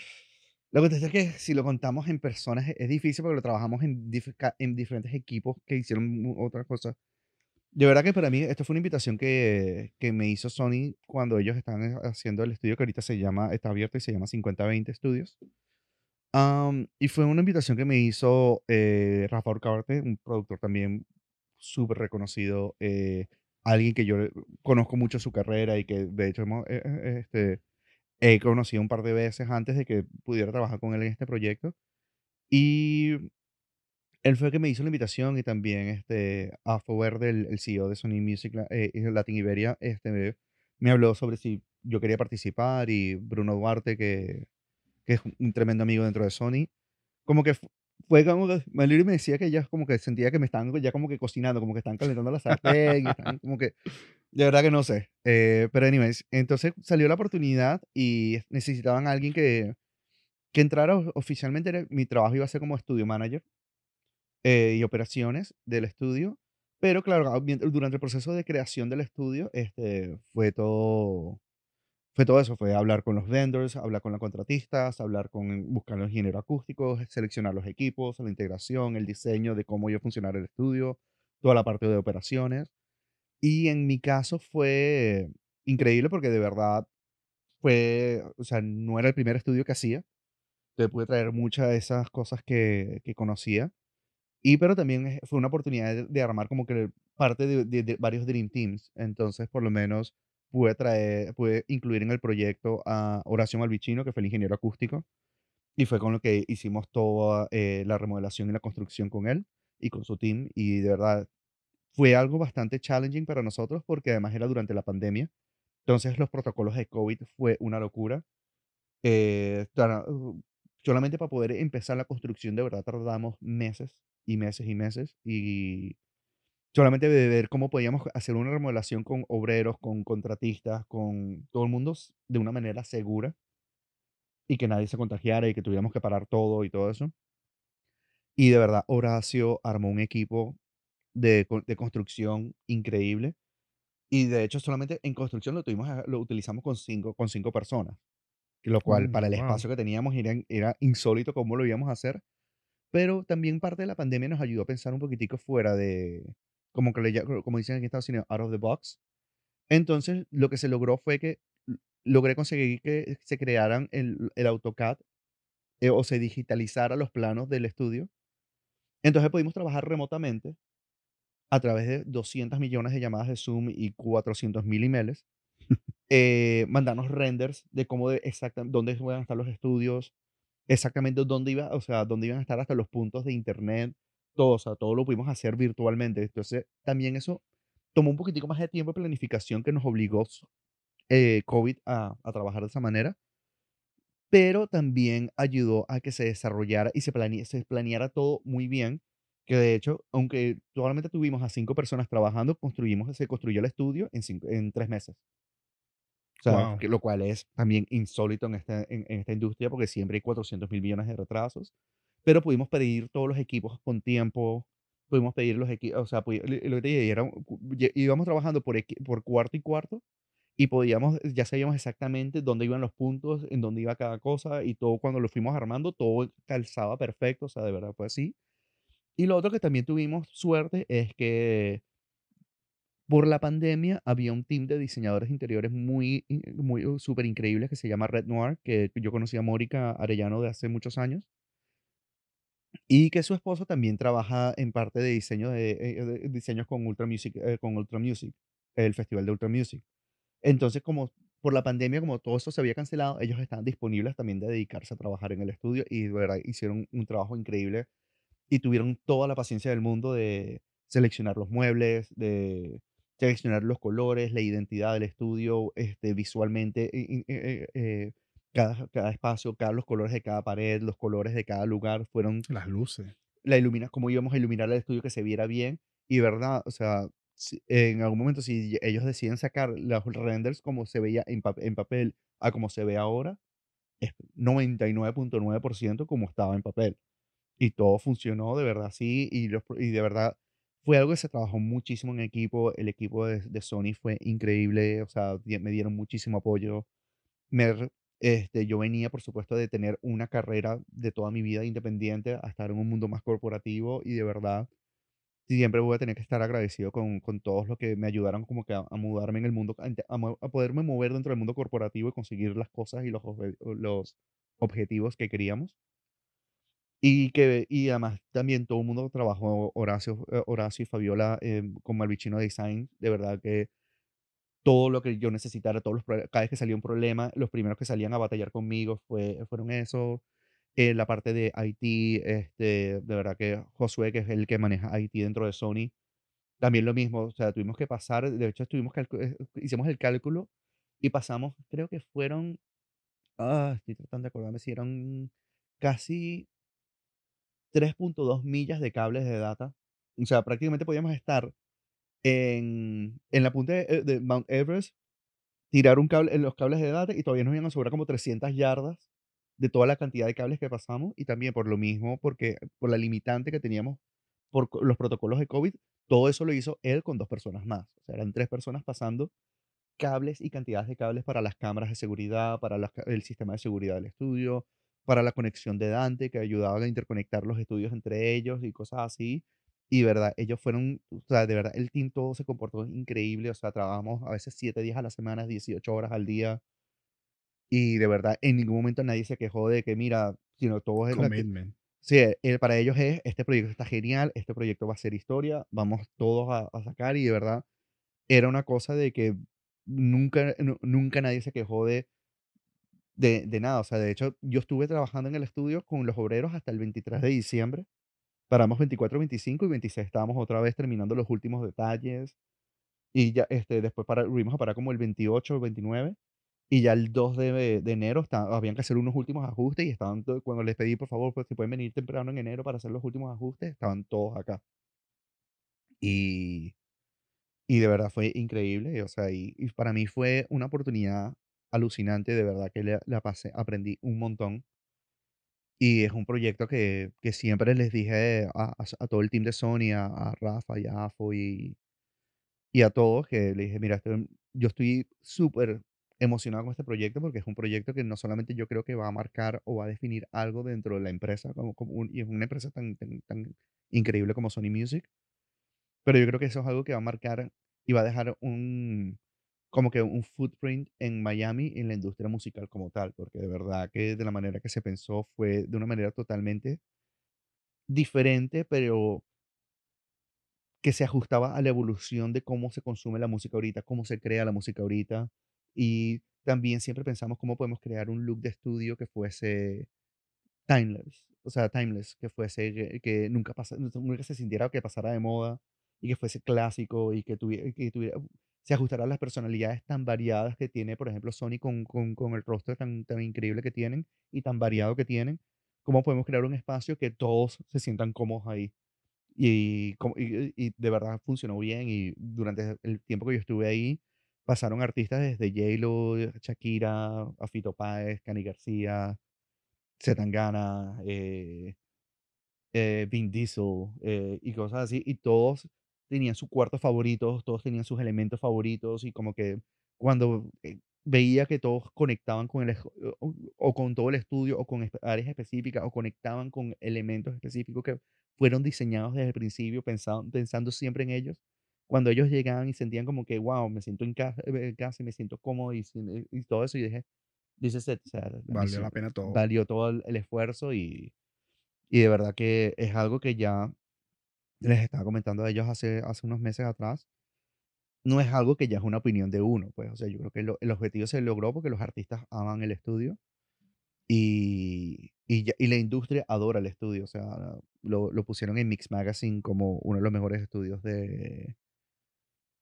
Lo que es que si lo contamos en personas es difícil porque lo trabajamos en, en diferentes equipos que hicieron otras cosas. De verdad que para mí esto fue una invitación que, que me hizo Sony cuando ellos están haciendo el estudio que ahorita se llama, está abierto y se llama 5020 Studios y fue una invitación que me hizo eh, Rafa un productor también súper reconocido, eh, alguien que yo conozco mucho su carrera y que de hecho hemos, eh, eh, este, he conocido un par de veces antes de que pudiera trabajar con él en este proyecto. Y él fue el que me hizo la invitación y también este, a Verde, el, el CEO de Sony Music Latin Iberia, este, me habló sobre si yo quería participar y Bruno Duarte, que que es un tremendo amigo dentro de Sony, como que fue como que me decía que ya como que sentía que me estaban ya como que cocinando, como que están calentando la sartén, como que, de verdad que no sé. Eh, pero anyways, entonces salió la oportunidad y necesitaban a alguien que, que entrara oficialmente. Mi trabajo iba a ser como estudio manager eh, y operaciones del estudio. Pero claro, durante el proceso de creación del estudio, este, fue todo fue todo eso, fue hablar con los vendors, hablar con los contratistas, hablar con, buscar los ingenieros acústicos, seleccionar los equipos, la integración, el diseño de cómo iba a funcionar el estudio, toda la parte de operaciones. Y en mi caso fue increíble porque de verdad fue, o sea, no era el primer estudio que hacía. Entonces pude traer muchas de esas cosas que, que conocía. Y pero también fue una oportunidad de, armar como que parte de, de varios Dream Teams. Entonces, por lo menos pude, traer, pude incluir en el proyecto a Horacio Malvicino, que fue el ingeniero acústico, y fue con lo que hicimos toda eh, la remodelación y la construcción con él y con su team, y de verdad fue algo bastante challenging para nosotros porque además era durante la pandemia, entonces los protocolos de COVID fue una locura. Eh, uh, solamente para poder empezar la construcción de verdad tardamos meses y meses y meses y solamente de ver cómo podíamos hacer una remodelación con obreros, con contratistas, con todo el mundo de una manera segura y que nadie se contagiara y que tuviéramos que parar todo y todo eso. Y de verdad, Horacio armó un equipo de, de construcción increíble. Y de hecho, solamente en construcción lo, tuvimos, lo utilizamos con cinco, con cinco personas. Lo cual, mm, para el espacio que teníamos, era, era insólito cómo lo íbamos a hacer. Pero también parte de la pandemia nos ayudó a pensar un poquitico fuera de, como, que le, como dicen aquí en Estados Unidos, out of the box. Entonces, lo que se logró fue que logré conseguir que se crearan el, el AutoCAD eh, o se digitalizara los planos del estudio. Entonces pudimos trabajar remotamente a través de 200 millones de llamadas de Zoom y 400 mil emails, eh, mandarnos renders de cómo de exactamente dónde iban a estar los estudios, exactamente dónde iba, o sea, dónde iban a estar hasta los puntos de internet, todo, o sea, todo lo pudimos hacer virtualmente. Entonces, también eso tomó un poquitico más de tiempo de planificación que nos obligó eh, COVID a, a, trabajar de esa manera, pero también ayudó a que se desarrollara y se, se planeara todo muy bien, que de hecho, aunque solamente tuvimos a cinco personas trabajando, construimos, se construyó el estudio en, en tres meses. O sea, que, lo cual es también insólito en esta, en, en esta industria porque siempre hay 400 mil millones de retrasos pero pudimos pedir todos los equipos con tiempo, pudimos pedir los equipos, o sea, lo que íbamos trabajando por, por cuarto y cuarto y podíamos, ya sabíamos exactamente dónde iban los puntos, en dónde iba cada cosa y todo cuando lo fuimos armando, todo calzaba perfecto, o sea, de verdad fue así. Y lo otro que también tuvimos suerte es que por la pandemia había un team de diseñadores interiores muy, muy uh, súper increíbles que se llama Red Noir, que yo conocí a Mórica Arellano de hace muchos años. Y que su esposo también trabaja en parte de diseño de, eh, diseños con Ultra Music, eh, con Ultra Music, el festival de Ultra Music. Entonces, como por la pandemia, como todo eso se había cancelado, ellos estaban disponibles también de dedicarse a trabajar en el estudio y de verdad hicieron un trabajo increíble y tuvieron toda la paciencia del mundo de seleccionar los muebles, de seleccionar los colores, la identidad del estudio, este, visualmente, eh, cada, cada espacio, cada, los colores de cada pared, los colores de cada lugar fueron Las luces. la ilumina, cómo íbamos a iluminar el estudio que se viera bien. Y verdad, o sea, si- en algún momento si ellos deciden sacar los renders como se veía en, pa- en papel a como se ve ahora, es 99.9% como estaba en papel. Y todo funcionó de verdad así y, los y de verdad fue algo que se trabajó muchísimo en equipo. El equipo de, de Sony fue increíble, o sea, me dieron muchísimo apoyo. Me, este, yo venía, por supuesto, de tener una carrera de toda mi vida independiente a estar en un mundo más corporativo y de verdad siempre voy a tener que estar agradecido con, con todos los que me ayudaron como que a, a mudarme en el mundo, a, poderme mover dentro del mundo corporativo y conseguir las cosas y los, los objetivos que queríamos. Y que y además también todo el mundo trabajó, Horacio, eh, Horacio y Fabiola, em, con Malvicino Design, de verdad que todo lo que yo necesitara, todos los cada vez que salía un problema, los primeros que salían a batallar conmigo fue, fueron eso. eh, la parte de IT, este, de verdad que Josué, que es el que maneja IT dentro de Sony, también lo mismo, o sea, tuvimos que pasar, de hecho, estuvimos eh, hicimos el cálculo y pasamos, creo que fueron, ah, estoy tratando de acordarme si eran casi 3.2 millas de cables de data. O sea, prácticamente podíamos estar en, en la punta de, eh, de Mount Everest, tirar un cable en los cables de data y todavía nos iban a sobrar como 300 yardas de toda la cantidad de cables que pasamos y también por lo mismo, porque por la limitante que teníamos por los protocolos de COVID, todo eso lo hizo él con dos personas más. O sea, eran tres personas pasando cables y cantidades de cables para las cámaras de seguridad, para el sistema de seguridad del estudio, para la conexión de Dante, que ayudaba a interconectar los estudios entre ellos y cosas así. Y verdad, ellos fueron, o sea, de verdad, el team todo se comportó increíble. O sea, trabajamos a veces 7 días a la semana, 18 horas al día. Y de verdad, en ningún momento nadie se quejó de que, mira, sino todo es Commitment. Sí, eh, para ellos es, este proyecto está genial, este proyecto va a ser historia, vamos todos a, a sacar y de verdad era una cosa de que nunca, nu- nunca nadie se quejó de, de, de nada. O sea, de hecho, yo estuve trabajando en el estudio con los obreros hasta el 23 de diciembre. Paramos 24, 25 y 26 estábamos otra vez terminando los últimos detalles. Y ya este, después para, volvimos a parar como el 28 o 29. Y ya el 2 de, de enero está- habían que hacer unos últimos ajustes y estaban to- cuando les pedí, por favor, pues si pueden venir temprano en enero para hacer los últimos ajustes, estaban todos acá. Y, y de verdad fue increíble. O sea, y, y para mí fue una oportunidad alucinante, de verdad que la pasé, aprendí un montón. Y es un proyecto que, que siempre les dije a, a- todo el team de Sony, a, a Rafa y a Afo y, y a todos, que le dije, mira, estoy- yo estoy súper emocionado con este proyecto porque es un proyecto que no solamente yo creo que va a marcar o va a definir algo dentro de la empresa, como, como un- y es una empresa tan, tan, tan increíble como Sony Music, pero yo creo que eso es algo que va a marcar y va a dejar un, como que un footprint en Miami en la industria musical como tal, porque de verdad que de la manera que se pensó fue de una manera totalmente diferente, pero que se ajustaba a la evolución de cómo se consume la música ahorita, cómo se crea la música ahorita. Y también siempre pensamos cómo podemos crear un look de estudio que fuese timeless, o sea, timeless, que fuese que, nunca pasa, nunca se sintiera que pasara de moda y que fuese clásico y que tuviera, que tuviera se ajustara a las personalidades tan variadas que tiene, por ejemplo, Sony con, con, el rostro tan, tan increíble que tienen y tan variado que tienen. ¿Cómo podemos crear un espacio que todos se sientan cómodos ahí? Y, y, y de verdad funcionó bien y durante el tiempo que yo estuve ahí pasaron artistas desde J-Lo, Shakira, a Fito Páez, Cani García, Zetangana, eh, eh, Vin Diesel eh, y cosas así, y todos tenían sus cuartos favoritos, todos tenían sus elementos favoritos, y como que cuando eh, veía que todos conectaban con el, o, o con todo el estudio, o con áreas específicas, o conectaban con elementos específicos que fueron diseñados desde el principio, pensando, pensando siempre en ellos, cuando ellos llegaban y sentían como que, wow, me siento en casa, en casa y me siento cómodo y, sin- y todo eso, y dije, dice, o sea, Valió la pena todo. valió todo el, el esfuerzo y, y de verdad que es algo que ya les estaba comentando a ellos hace, hace unos meses atrás. No es algo que ya es una opinión de uno, pues, o sea, yo creo que el objetivo se logró porque los artistas aman el estudio y, y, la industria adora el estudio, o sea, lo, lo pusieron en Mix Magazine como uno de los mejores estudios de,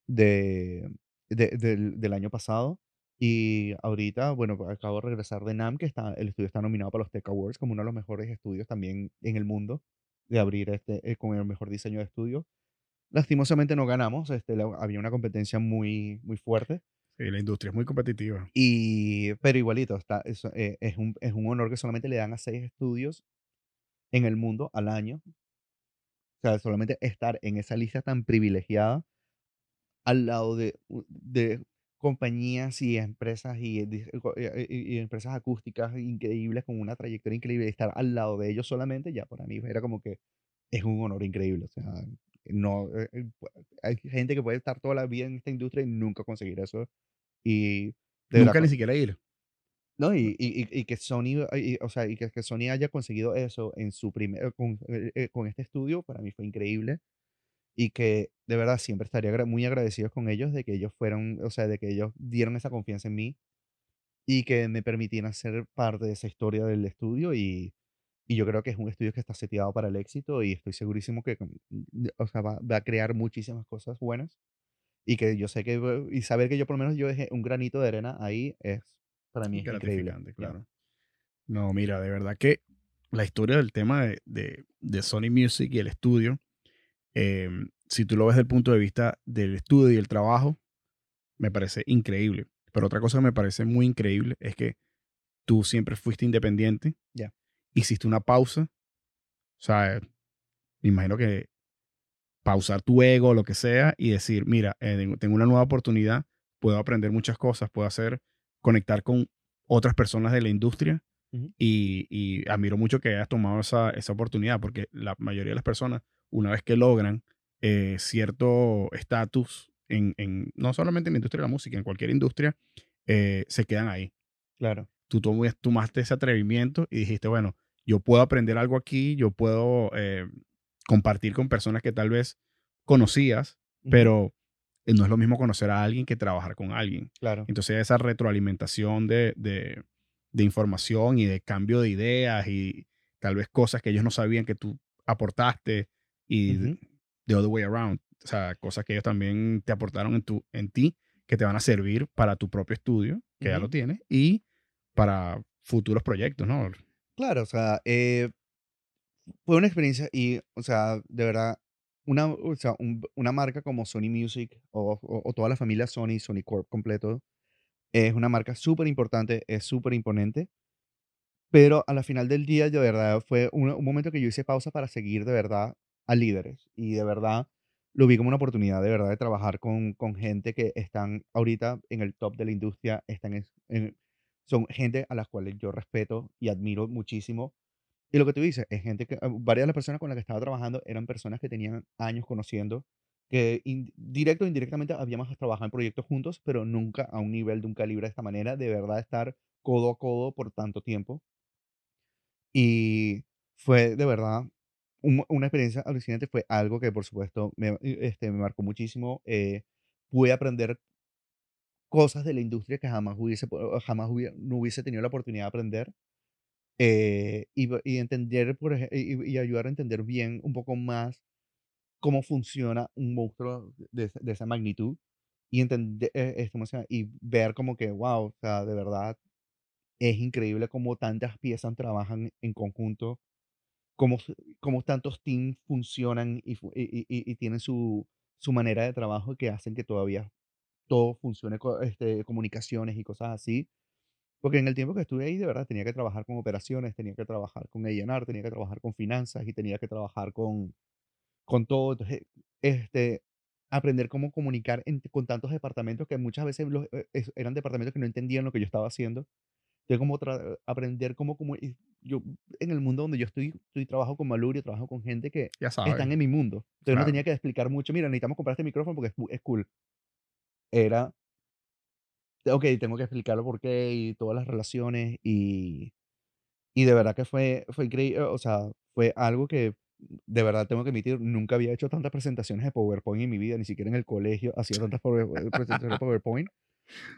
de, de- del, año pasado Y ahorita, bueno, pues, acabo de regresar de NAMM, que está, el estudio está nominado para los Tech Awards como uno de los mejores estudios también en el mundo de abrir este, eh, con el mejor diseño de estudio. Lastimosamente no ganamos, este, la- había una competencia muy, muy fuerte, Sí, la industria es muy competitiva. y, pero igualito, está, eso, eh, es, un, es un honor que solamente le dan a seis estudios en el mundo al año. O sea, solamente estar en esa lista tan privilegiada al lado de compañías y empresas y, dis- co- eh, y- y empresas acústicas increíbles con una trayectoria increíble estar al lado de ellos solamente, ya para mí era como que es un honor increíble. O sea, no, eh, eh, hay gente que puede estar toda la vida en esta industria y nunca conseguir eso. Y de Nunca ni siquiera ir. no, y, y, y- que Sony, eh, y- o sea, y que, que Sony haya conseguido eso en su primer, con, eh, eh, con este estudio, para mí fue increíble y que de verdad siempre estaría muy agradecido con ellos de que ellos fueron, o sea, de que ellos dieron esa confianza en mí y que me permitieran ser parte de esa historia del estudio y, y yo creo que es un estudio que está seteado para el éxito y estoy segurísimo que o sea, va, va a crear muchísimas cosas buenas y que yo sé que, y saber que yo por lo menos yo dejé un granito de arena ahí es, para mí es increíble. Gratificante, Ya. claro. No, mira, de verdad que la historia del tema de, de- de Sony Music y el estudio, em, si tú lo ves desde el punto de vista del estudio y el trabajo, me parece increíble. Pero otra cosa que me parece muy increíble es que tú siempre fuiste independiente, Ya. hiciste una pausa, o sea, me imagino que pausar tu ego, lo que sea, y decir, mira, eh, tengo- una nueva oportunidad, puedo aprender muchas cosas, puedo hacer, conectar con otras personas de la industria y, y admiro mucho que hayas tomado esa, esa oportunidad, porque la mayoría de las personas, una vez que logran eh, cierto estatus, en, en- no solamente en la industria de la música, en cualquier industria, eh, se quedan ahí. Claro. Tú tomaste ese atrevimiento y dijiste, bueno, yo puedo aprender algo aquí, yo puedo eh, compartir con personas que tal vez conocías, Ujú. pero eh, no es lo mismo conocer a alguien que trabajar con alguien. Claro. Entonces esa retroalimentación de, de- de información y de cambio de ideas y tal vez cosas que ellos no sabían que tú aportaste y Ujú. the other way around. O sea, cosas que ellos también te aportaron en, tu, en ti que te van a servir para tu propio estudio, que ya Ujú. lo tienes, y para futuros proyectos, ¿no? Claro, o sea, eh, fue una experiencia y, o sea, de verdad, una, o sea, un- una marca como Sony Music o, o- o toda la familia Sony, Sony Corp completo, es una marca súper importante, es súper imponente, pero a la final del día, de verdad, fue un, un momento que yo hice pausa para seguir de verdad a líderes y de verdad lo vi como una oportunidad de verdad de trabajar con, con gente que están ahorita en el top de la industria, están son gente a las cuales yo respeto y admiro muchísimo y lo que tú dices, es gente que, ah, varias de las personas con las que estaba trabajando eran personas que tenían años conociendo, que directo o indirectamente habíamos trabajado en proyectos juntos, pero nunca a un nivel de un calibre de esta manera, de verdad estar codo a codo por tanto tiempo. Y fue de verdad un- una experiencia alucinante, fue algo que por supuesto me, este, me marcó muchísimo. eh, pude aprender cosas de la industria que jamás hubiese, jamás hubiera- no hubiese tenido la oportunidad de aprender eh, y, entender, por y, ayudar a entender bien un poco más cómo funciona un monstruo de, de esa magnitud y entender, eh, y ver como que, wow, o sea, de verdad es increíble cómo tantas piezas trabajan en conjunto, cómo, cómo tantos teams funcionan y, y, y- y- tienen su, su manera de trabajo que hacen que todavía todo funcione, este, comunicaciones y cosas así porque en el tiempo que estuve ahí, de verdad, tenía que trabajar con operaciones, tenía que trabajar con A&R, tenía que trabajar con finanzas y tenía que trabajar con, con todo. Entonces, este, aprender cómo comunicar entre- con tantos departamentos que muchas veces los, eh, eran departamentos que no entendían lo que yo estaba haciendo. Como tra- aprender cómo, cómo yo, en el mundo donde yo estoy, estoy trabajo con Malurio, trabajo con gente que Ya están en mi mundo. Entonces, no Claro. tenía que explicar mucho, mira, necesitamos comprar este micrófono porque es, es cool. Era ok, tengo que explicarlo por qué y todas las relaciones y, y de verdad que fue, fue increíble, o sea, fue algo que de verdad tengo que admitir, nunca había hecho tantas presentaciones de PowerPoint en mi vida, ni siquiera en el colegio hacía tantas eh, presentaciones de PowerPoint,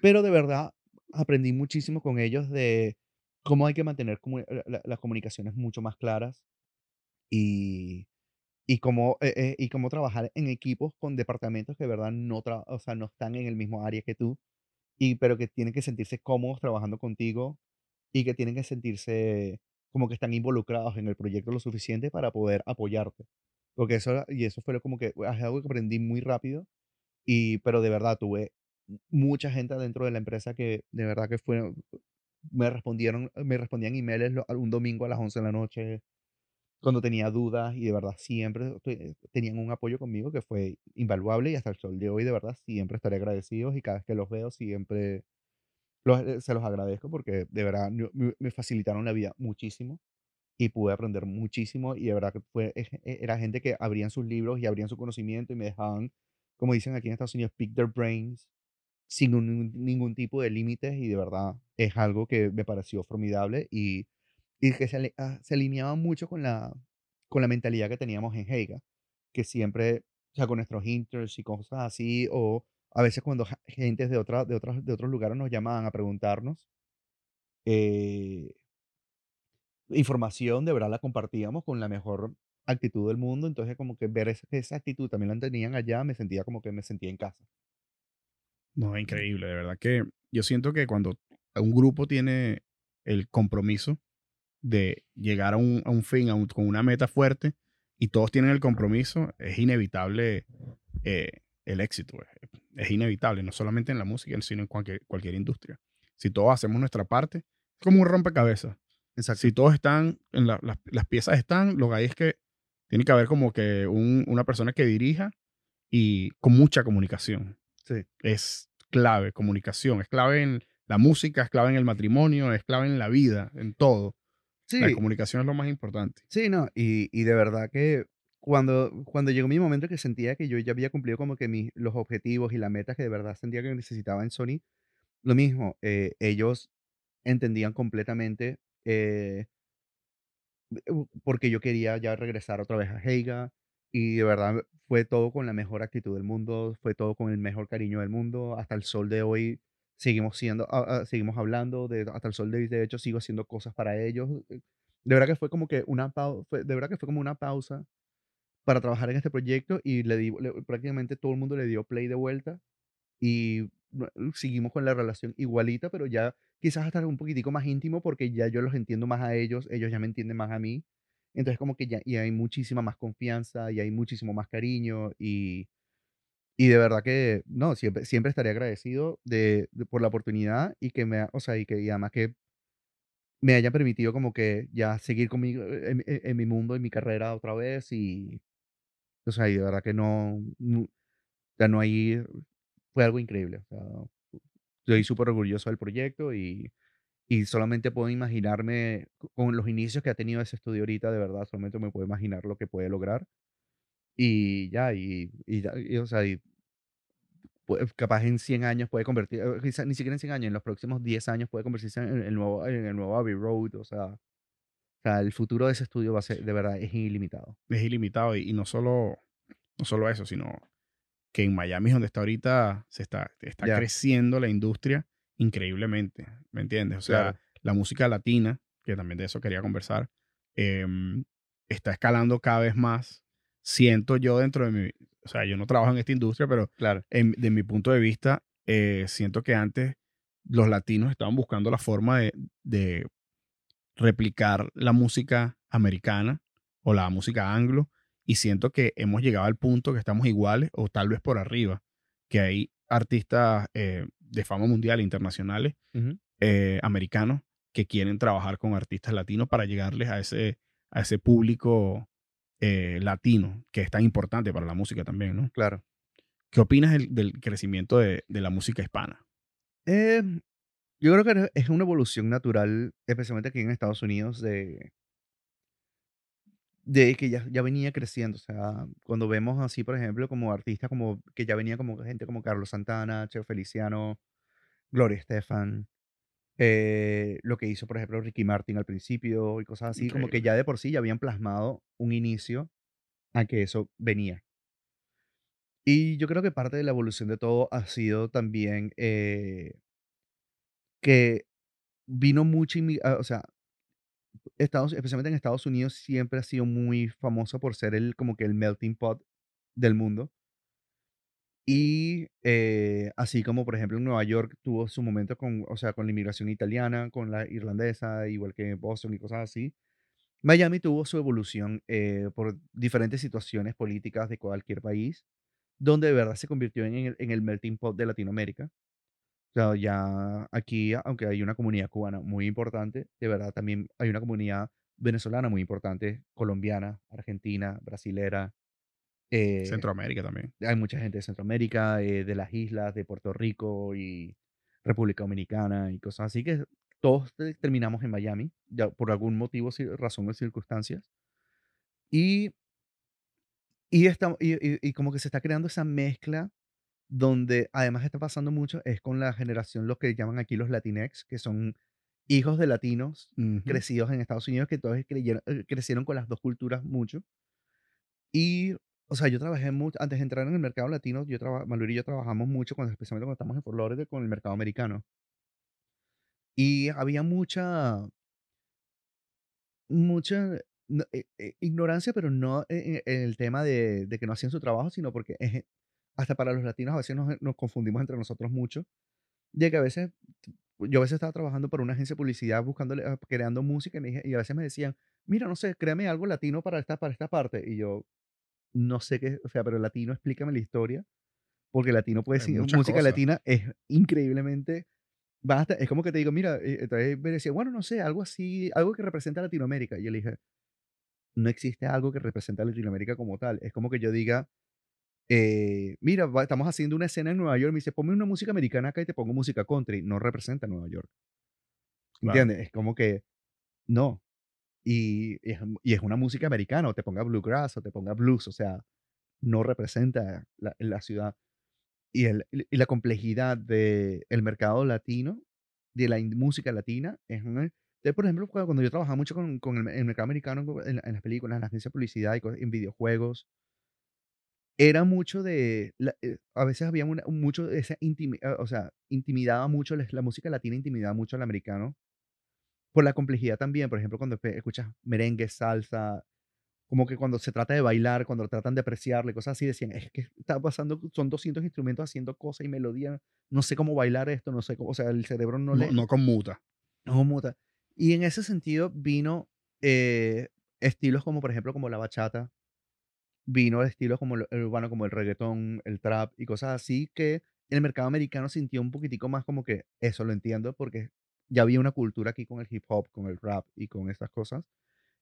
pero de verdad aprendí muchísimo con ellos de cómo hay que mantener comu- la- la- las comunicaciones mucho más claras y, y cómo, eh, eh, y cómo trabajar en equipos con departamentos que de verdad no, o sea, no están en el mismo área que tú y, pero que tienen que sentirse cómodos trabajando contigo y que tienen que sentirse como que están involucrados en el proyecto lo suficiente para poder apoyarte. Porque eso, y eso fue como que es algo que aprendí muy rápido, y, pero de verdad tuve mucha gente dentro de la empresa que de verdad que fue, me respondieron, me respondían emails un domingo a las 11 de la noche cuando tenía dudas y de verdad siempre te- tenían un apoyo conmigo que fue invaluable y hasta el sol de hoy de verdad siempre estaré agradecidos y cada vez que los veo siempre los, eh, se los agradezco porque de verdad me, me facilitaron la vida muchísimo y pude aprender muchísimo y de verdad que fue, e- era gente que abrían sus libros y abrían su conocimiento y me dejaban, como dicen aquí en Estados Unidos, pick their brains sin ningún tipo de límites y de verdad es algo que me pareció formidable y, y que se, ah, se alineaba mucho con la, con la mentalidad que teníamos en Heiga, que siempre, o sea, con nuestros inters y cosas así, o a veces cuando gentes de, otra, de, otras, de otros lugares nos llamaban a preguntarnos, eh, información, de verdad la compartíamos con la mejor actitud del mundo, entonces como que ver esa, esa actitud también la tenían allá, me sentía como que me sentía en casa. No, es increíble, de verdad que yo siento que cuando un grupo tiene el compromiso de llegar a un, a un fin, a un- con una meta fuerte, y todos tienen el compromiso, es inevitable eh, el éxito. Es, es inevitable, no solamente en la música, sino en cualquier, cualquier industria. Si todos hacemos nuestra parte, es como un rompecabezas. Exacto. Si todos están, en la- las, las piezas están, lo que hay es que tiene que haber como que un- una persona que dirija y con mucha comunicación Sí. es clave, comunicación, es clave en la música, es clave en el matrimonio, es clave en la vida, en todo. Sí, La comunicación es lo más importante. Sí, no, y, y de verdad que cuando, cuando llegó mi momento que sentía que yo ya había cumplido como que mis, los objetivos y las metas que de verdad sentía que necesitaba en Sony, lo mismo, eh, ellos entendían completamente eh, porque yo quería ya regresar otra vez a Heiga y de verdad fue todo con la mejor actitud del mundo, fue todo con el mejor cariño del mundo, hasta el sol de hoy seguimos siendo, ah, ah, seguimos hablando, de, hasta el sol de hoy de hecho sigo haciendo cosas para ellos. eh, De verdad que fue como que una pausa, de verdad que fue como una pausa para trabajar en este proyecto y le di, le- prácticamente todo el mundo le dio play de vuelta y seguimos con la relación igualita, pero ya quizás hasta un poquitico más íntimo porque ya yo los entiendo más a ellos, ellos ya me entienden más a mí. Entonces como que ya y hay muchísima más confianza y hay muchísimo más cariño y, y de verdad que no, siempre, siempre estaré agradecido de, de- por la oportunidad y que me, o sea, y que y además que me hayan permitido como que ya seguir conmigo en, en- en mi mundo, en mi carrera otra vez y, o sea, y de verdad que no, no, ya no hay, fue algo increíble. O sea, estoy súper orgulloso del proyecto y, y solamente puedo imaginarme co- con los inicios que ha tenido ese estudio ahorita, de verdad, solamente me puedo imaginar lo que puede lograr. Y ya, y, y, y, o sea, y capaz en 100 años puede convertir, eh, quizá ni siquiera en 100 años, en los próximos 10 años puede convertirse en el nuevo, en el nuevo Abbey Road, o sea, o sea, el futuro de ese estudio va a ser, de verdad, es ilimitado. Es ilimitado y, no, solo, no solo eso, sino que en Miami es donde está ahorita, se está, está creciendo la industria increíblemente, ¿me entiendes? O sea, claro, la música latina, que también de eso quería conversar, em, está escalando cada vez más. Siento yo dentro de mi, o sea, yo no trabajo en esta industria, pero claro, en- de mi punto de vista, eh, siento que antes los latinos estaban buscando la forma de, de replicar la música americana o la música anglo y siento que hemos llegado al punto que estamos iguales o tal vez por arriba, que hay artistas eh, de fama mundial internacionales eh, americanos que quieren trabajar con artistas latinos para llegarles a ese, a ese público eh, latino que es tan importante para la música también, ¿no? claro. ¿Qué opinas del, del crecimiento de, de la música hispana? Eh, yo creo que es una evolución natural, especialmente aquí en Estados Unidos, de, de que ya, ya venía creciendo. O sea, cuando vemos así, por ejemplo, como artistas como que ya venía como gente como Carlos Santana, Cheo Feliciano, Gloria Estefan, eh, lo que hizo, por ejemplo, Ricky Martin al principio y cosas así, como que ya de por sí ya habían plasmado un inicio a que eso venía. Y yo creo que parte de la evolución de todo ha sido también eh, que vino mucha, ah, o sea, Estados, especialmente en Estados Unidos, siempre ha sido muy famoso por ser el, como que el melting pot del mundo. Y eh, así como, por ejemplo, en Nueva York tuvo su momento con, o sea, con la inmigración italiana, con la irlandesa, igual que Boston y cosas así. Miami tuvo su evolución eh, por diferentes situaciones políticas de cualquier país, donde de verdad se convirtió en el, en el melting pot de Latinoamérica. O sea, ya aquí, aunque hay una comunidad cubana muy importante, de verdad también hay una comunidad venezolana muy importante, colombiana, argentina, brasilera. eh, Centroamérica también. hay mucha gente de Centroamérica, eh, de las islas, de Puerto Rico y República Dominicana y cosas así que todos te- terminamos en Miami, ya por algún motivo, razón o circunstancias. Y, y, esta- y, y- y como que se está creando esa mezcla donde además está pasando mucho es con la generación, lo que llaman aquí los Latinex, que son hijos de latinos Ujú. crecidos en Estados Unidos, que todos creyeron- eh, crecieron con las dos culturas mucho. Y, o sea, yo trabajé mucho, antes de entrar en el mercado latino, yo traba, y yo trabajamos mucho, cuando, especialmente cuando estamos en Fort Lauderdale, con el mercado americano. Y había mucha, mucha no, eh, eh, ignorancia, pero no en, en el tema de, de que no hacían su trabajo, sino porque es- hasta para los latinos a veces nos, nos confundimos entre nosotros mucho, de que a veces, yo a veces estaba trabajando para una agencia de publicidad, buscando, creando música, y, me dije- y a veces me decían, mira, no sé, créame algo latino para esta, para esta parte. Y yo, no sé qué, o sea, pero latino, explícame la historia, porque latino puede muchas música cosas. latina es increíblemente basta, es como que te digo, mira, eh, entonces me decía, bueno, no sé, algo así, algo que representa a Latinoamérica. Y yo le dije, no existe algo que represente a Latinoamérica como tal. Es como que yo diga, eh, mira, estamos haciendo una escena en Nueva York, me dice, ponme una música americana acá y te pongo música country. No representa Nueva York. ¿Entiendes? Es como que, no. Y, y es, y es una música americana, o te ponga bluegrass, o te ponga blues, o sea, no representa la, la ciudad. Y, el, y la complejidad del mercado latino, de la música latina, es por ejemplo, cuando yo trabajaba mucho con, con el, el mercado americano, en, en las películas, en las agencias de publicidad y en videojuegos, era mucho de... la- eh, a veces había una- mucho de esa intimidad, o sea, intimidaba mucho, la, la música latina intimidaba mucho al americano, por la complejidad también. Por ejemplo, cuando escuchas merengue, salsa, como que cuando se trata de bailar, cuando tratan de apreciarle, cosas así, decían, es que está pasando, son 200 instrumentos haciendo cosas y melodías, no sé cómo bailar esto, no sé cómo, o sea, el cerebro no, No, le... no conmuta. no muta. Y en ese sentido vino eh, estilos como, por ejemplo, como la bachata, vino estilos como el el urbano, como el reggaetón, el trap y cosas así, que el mercado americano sintió un poquitico más como que eso lo entiendo, porque ya había una cultura aquí con el hip hop, con el rap y con estas cosas,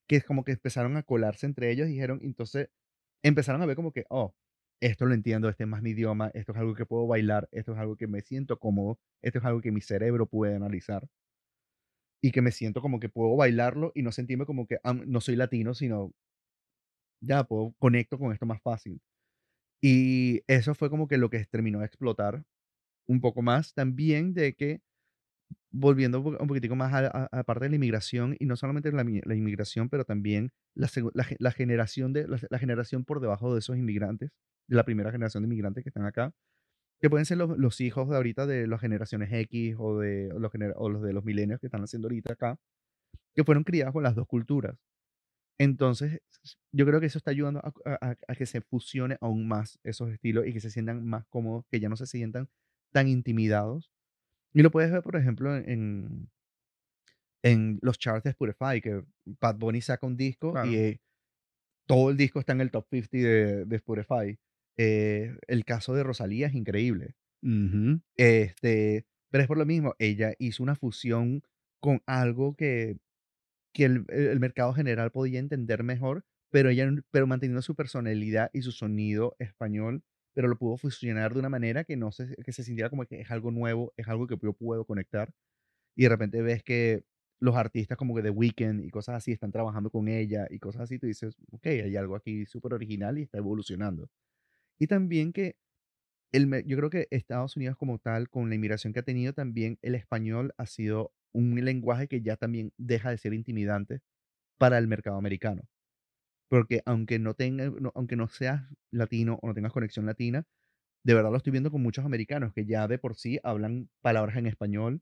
que es como que empezaron a colarse entre ellos y dijeron, entonces empezaron a ver como que, oh, esto lo entiendo, este es más mi idioma, esto es algo que puedo bailar, esto es algo que me siento cómodo, esto es algo que mi cerebro puede analizar y que me siento como que puedo bailarlo y no sentirme como que ah, no soy latino, sino ya puedo conecto con esto más fácil. Y eso fue como que lo que terminó de explotar un poco más también de que volviendo un po- un poquitico más a, a- parte de la inmigración y no solamente la, mi- la inmigración, pero también la, la, ge- la generación de la, generación por debajo de esos inmigrantes, de la primera generación de inmigrantes que están acá, que pueden ser los, los hijos de ahorita de las generaciones X o de los, gener- o los de los milenios que están haciendo ahorita acá, que fueron criados con las dos culturas. Entonces, yo creo que eso está ayudando a, a- a- a que se fusione aún más esos estilos y que se sientan más cómodos, que ya no se sientan tan intimidados. Y lo puedes ver, por ejemplo, en, en los charts de Spotify, que Bad Bunny saca un disco Claro. y eh, todo el disco está en el top 50 de, de Spotify. Eh, el caso de Rosalía es increíble. Este, pero es por lo mismo, ella hizo una fusión con algo que, que el, el- mercado general podía entender mejor, pero ella pero manteniendo su personalidad y su sonido español, pero lo pudo fusionar de una manera que no se, que se sintiera como que es algo nuevo, es algo que yo puedo conectar. Y de repente ves que los artistas como que The Weeknd y cosas así están trabajando con ella y cosas así, tú dices, ok, hay algo aquí súper original y está evolucionando. Y también que el, yo creo que Estados Unidos como tal, con la inmigración que ha tenido también, el español ha sido un lenguaje que ya también deja de ser intimidante para el mercado americano. Porque aunque no, tenga, aunque no seas latino o no tengas conexión latina, de verdad lo estoy viendo con muchos americanos que ya de por sí hablan palabras en español.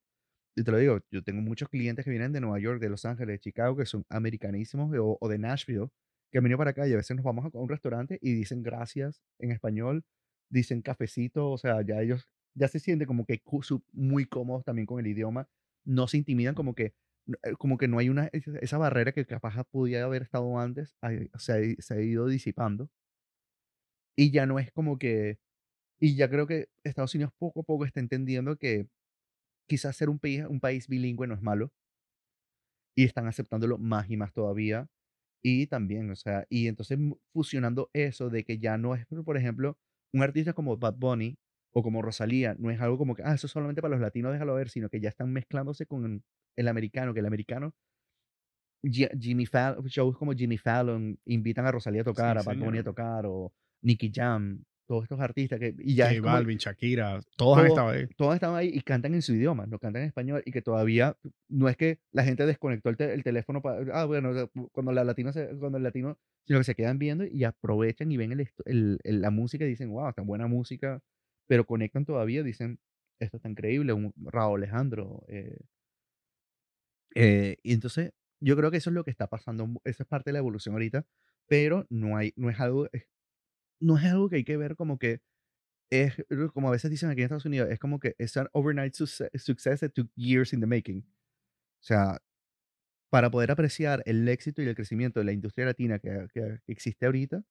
Y te lo digo, yo tengo muchos clientes que vienen de Nueva York, de Los Ángeles, de Chicago, que son americanísimos o, de Nashville, que han venido para acá y a veces nos vamos a un restaurante y dicen gracias en español dicen cafecito, o sea, ya ellos ya se sienten como que muy cómodos también con el idioma, no se intimidan como que eh, como que no hay una esa barrera que capaz podía haber estado antes, se ha se ha ido disipando y ya no es como que y ya creo que Estados Unidos poco a poco está entendiendo que quizás ser un país un país bilingüe no es malo y están aceptándolo más y más todavía. Y también, o sea, y entonces fusionando eso de que ya no es, por ejemplo, un artista como Bad Bunny o como Rosalía, no es algo como que, ah, eso es solamente para los latinos, déjalo ver, sino que ya están mezclándose con el americano, que el americano, Ji- Jimmy Fallon, shows como Jimmy Fallon invitan a Rosalía a tocar, Sí, a Bad Bunny a tocar, o Nicky Jam, todos estos artistas que, y ya J como, Balvin, Shakira, todos han estado ahí. todos estaban ahí y cantan en su idioma, no cantan en español y que todavía no es que la gente desconectó el, te- el teléfono para, ah, bueno, cuando la latina se- cuando el latino, sino que se quedan viendo y aprovechan y ven el, el- la música y dicen, wow, está buena música, pero conectan todavía, dicen, esto está increíble, un Raúl Alejandro. eh, eh, y entonces yo creo que eso es lo que está pasando, esa es parte de la evolución ahorita, pero no hay, no es algo, no es algo que hay que ver como que es como a veces dicen aquí en Estados Unidos, es como que es an overnight suce- success that took years in the making. O sea, para poder apreciar el éxito y el crecimiento de la industria latina que- que existe ahorita,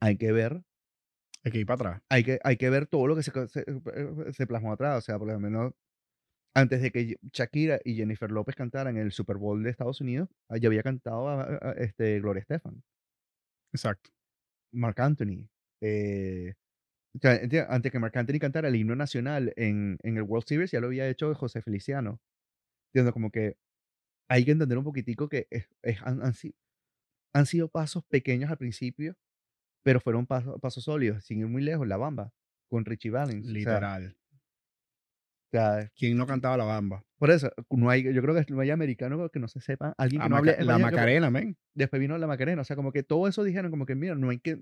hay que ver, Hay que ir para atrás. hay que, hay que ver todo lo que se, se, eh, se plasmó atrás. O sea, por lo menos antes de que Shakira y Jennifer López cantaran en el Super Bowl de Estados Unidos, ah, ya había cantado a- a- a, este, Gloria Estefan, Exacto. Marc Anthony. eh, O sea, enti- antes que Marc Anthony cantara el himno nacional en, en el World Series, ya lo había hecho José Feliciano. Entiendo, como que hay que entender un poquitico que es- es- han, han sido pasos pequeños al principio, pero fueron pasos, pasos sólidos, sin ir muy lejos. La Bamba, con Richie Valens. o sea, Literal. o sea, ¿Quién no cantaba la bamba? por eso, no hay, yo creo que no hay americano que no se sepa, alguien que no hable la Macarena, men. después vino la Macarena, o sea, como que todo eso dijeron, como que mira, no hay que...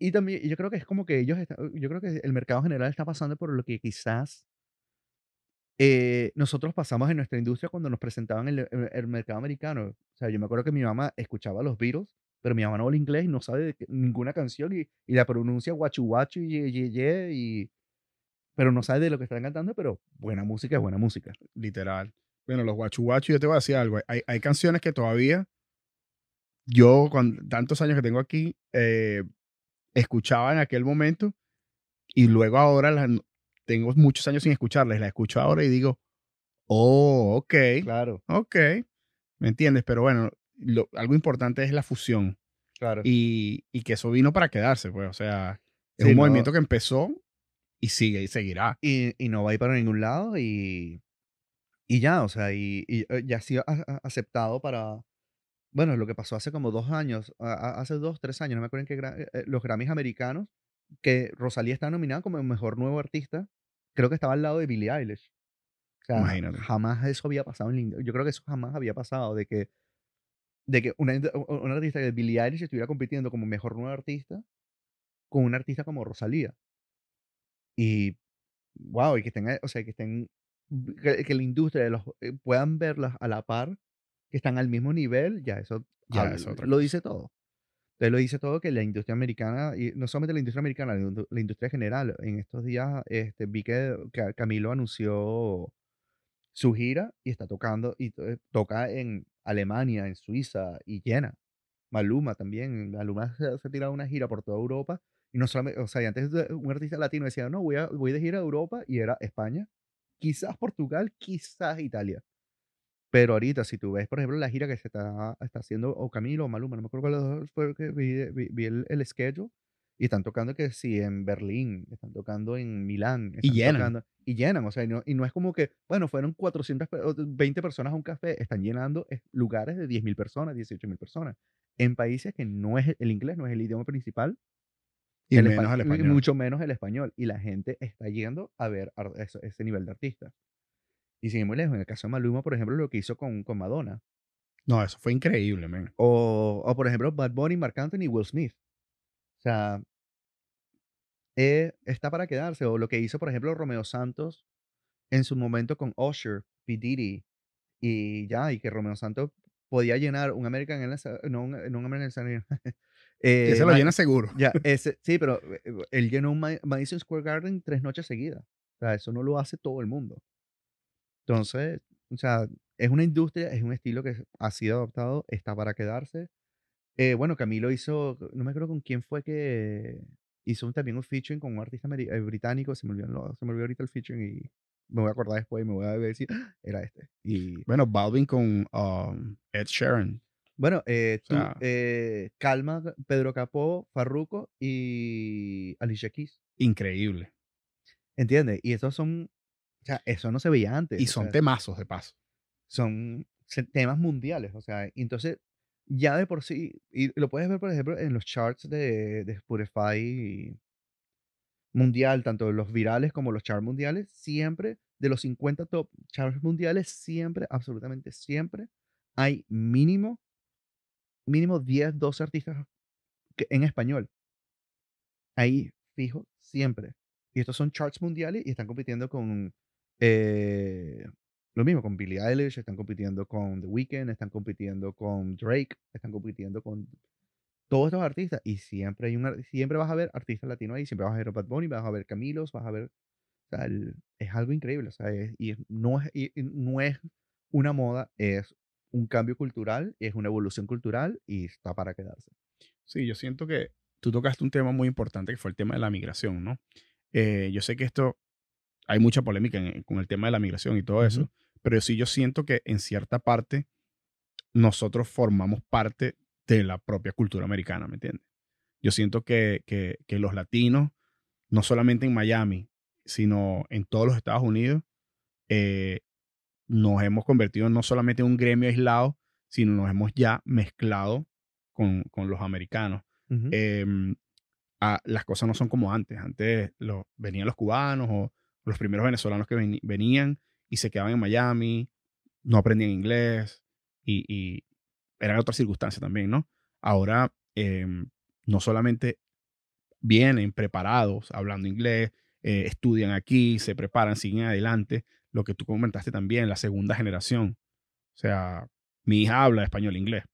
Y también, yo creo que es como que ellos, está- yo creo que el mercado general está pasando por lo que quizás eh, nosotros pasamos en nuestra industria cuando nos presentaban el, el- el mercado americano. O sea, yo me acuerdo que mi mamá escuchaba los Beatles, pero mi mamá no habla inglés y no sabe de ninguna canción y, y la pronuncia guachu guachu y, ye, ye, ye, y pero no sabe de lo que están cantando, pero buena música es buena música. Literal. Bueno, los guachu guachu, yo te voy a decir algo. Hay, hay canciones que todavía yo, con tantos años que tengo aquí, eh, escuchaba en aquel momento y luego ahora las, tengo muchos años sin escucharlas. Las escucho ahora y digo, oh, ok, Claro, ok. ¿Me entiendes? Pero bueno, lo- algo importante es la fusión claro. y, y que eso vino para quedarse, pues. O sea, es Sí, un no. movimiento que empezó y sigue y seguirá. y, y no va a ir para ningún lado y, y ya, o sea, y, y, eh, ya ha sido aceptado para, bueno, lo que pasó hace como dos años, hace dos, tres años, no me acuerdo en qué, eh, eh, los Grammys americanos, que Rosalía está nominada como el mejor nuevo artista, creo que estaba al lado de Billie Eilish. O sea, Imagínate. jamás eso había pasado en Yo creo que eso jamás había pasado, de que, de que una, una artista de Billie Eilish estuviera compitiendo como mejor nuevo artista con un artista como Rosalía. Y wow, y que estén, eh, o sea, que estén, que, que la industria de los, eh, puedan verlas a la par, que están al mismo nivel, ya eso Ya habla- es otra lo dice todo. Entonces lo dice todo que la industria americana, y no solamente la industria americana, la, indu- la industria general, en estos días este, vi que, Ca- Camilo anunció su gira y está tocando, y to- toca en Alemania, en Suiza, y llena. Maluma también, Maluma se, se ha tirado una gira por toda Europa, y no solamente, o sea, y antes un artista latino decía, no, voy, a, voy de gira a Europa, y era España, quizás Portugal, quizás Italia. Pero ahorita, si tú ves, por ejemplo, la gira que se está, haciendo o Camilo o Maluma, no me acuerdo cuál fue que vi, vi- vi el, el schedule, y están tocando que sí en Berlín, están tocando en Milán, Y están llenan. tocando, y llenan, o sea, y no, y no es como que, bueno, fueron 420 personas a un café, están llenando lugares de 10.000 personas, 18.000 personas, en países que no es, el inglés no es el idioma principal, Y el menos y español. mucho menos el español, y la gente está yendo a ver eso- ese nivel de artista. Y sin muy lejos, en el caso de Maluma, por ejemplo, lo que hizo con, con Madonna. No, eso fue increíble, man. O, o, por ejemplo, Bad Bunny, Marc Anthony y Will Smith. O sea, eh, está para quedarse. O lo que hizo, por ejemplo, Romeo Santos en su momento con Usher, P. Diddy, y ya, y que Romeo Santos podía llenar un American Airlines, no un, no un American Airlines. eh, Ese lo llena seguro. Ya, ese, sí, pero eh, él llenó un Ma- Madison Square Garden tres noches seguidas. O sea, eso no lo hace todo el mundo. Entonces, o sea, es una industria, es un estilo que ha sido adoptado, está para quedarse. Eh, bueno, Camilo hizo, no me acuerdo con quién fue que hizo un- también un featuring con un artista eh, británico, se me, olvidó, lo- se me olvidó ahorita el featuring y me voy a acordar después y me voy a decir, "Ah, era este. Y Bueno, Balvin con um, Ed Sheeran. bueno, eh, O tú, sea- eh, Calma, Pedro Capó, Farruko y Alicia Keys. Increíble. ¿Entiendes? Y esos son, o sea, eso no se veía antes. Y son sea, temazos de paso. son temas mundiales, o sea, entonces ya de por sí, y lo puedes ver, por ejemplo, en los charts de, de Spotify mundial, tanto los virales como los charts mundiales, siempre, de los 50 top charts mundiales, siempre, absolutamente siempre, hay mínimo, mínimo 10, 12 artistas en español. Ahí, fijo, siempre. Y estos son charts mundiales y están compitiendo con eh, lo mismo, con Billie Eilish, están compitiendo con The Weeknd, están compitiendo con Drake, están compitiendo con todos estos artistas. Y siempre hay un, siempre vas a ver artistas latinos ahí, siempre vas a ver a Bad Bunny, vas a ver Camilos, vas a ver. O sea, el- es algo increíble. O sea, es- y no, es, y- no es una moda, es un cambio cultural, es una evolución cultural y está para quedarse. Sí, yo siento que tú tocaste un tema muy importante que fue el tema de la migración, ¿no? Eh, yo sé que esto, hay mucha polémica en- con el tema de la migración y todo eso. Pero sí yo siento que en cierta parte nosotros formamos parte de la propia cultura americana, ¿me entiendes? Yo siento que, que, que los latinos, no solamente en Miami, sino en todos los Estados Unidos, eh, nos hemos convertido no solamente en un gremio aislado, sino nos hemos ya mezclado con, con los americanos. Em, ah, las cosas no son como antes. Antes lo- venían los cubanos o los primeros venezolanos que venían y se quedaban en Miami, no aprendían inglés y, y eran otras circunstancias también, ¿no? Ahora em, no solamente vienen preparados hablando inglés, eh, estudian aquí, se preparan, siguen adelante. Lo que tú comentaste también, la segunda generación. O sea, mi hija habla español e inglés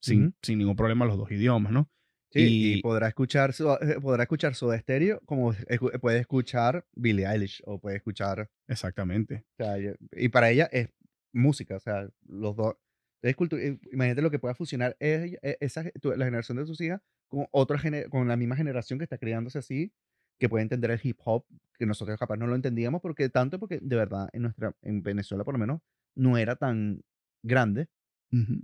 sin, sin ningún problema los dos idiomas, ¿no? Sí, y, y- podrá escuchar su- eh, podrá escuchar Soda Stereo como escu- puede escuchar Billie Eilish o puede escuchar Exactamente. o sea, ella- y para ella es música o sea los dos eh, imagínate lo que pueda fusionar ella- eh, esa la generación de sus hijas con otra con la misma generación que está criándose así que puede entender el hip hop que nosotros capaz no lo entendíamos porque tanto porque de verdad en nuestra en Venezuela por lo menos no era tan grande Ujú.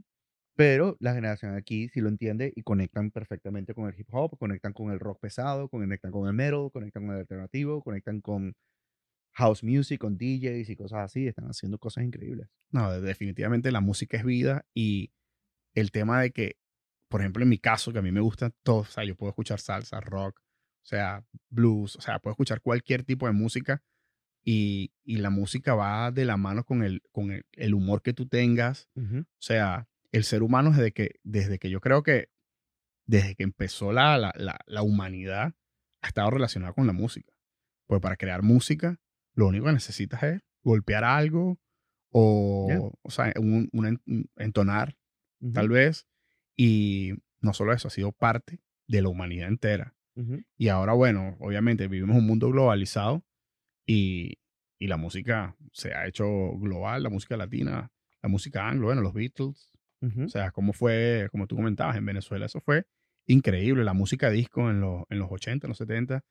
Pero la generación aquí sí lo entiende y conectan perfectamente con el hip hop, conectan con el rock pesado, conectan con el metal, conectan con el alternativo, conectan con house music, con DJs y cosas así. Están haciendo cosas increíbles. No, de- definitivamente la música es vida y el tema de que, por ejemplo, en mi caso, que a mí me gusta todo, o sea, yo puedo escuchar salsa, rock, o sea, blues, o sea, puedo escuchar cualquier tipo de música y, y la música va de la mano con el, con el, el humor que tú tengas. O sea, el ser humano desde que, desde que yo creo que, desde que empezó la, la, la, la humanidad, ha estado relacionado con la música. Pues para crear música, lo único que necesitas es golpear algo o, o sea, un, un en- un entonar, tal vez. Y no solo eso, ha sido parte de la humanidad entera. Y ahora, bueno, obviamente vivimos un mundo globalizado y, y la música se ha hecho global, la música latina, la música anglo, bueno, los Beatles. O sea, como fue, como tú comentabas, en Venezuela eso fue increíble. La música disco en los, en los 80, en los 70.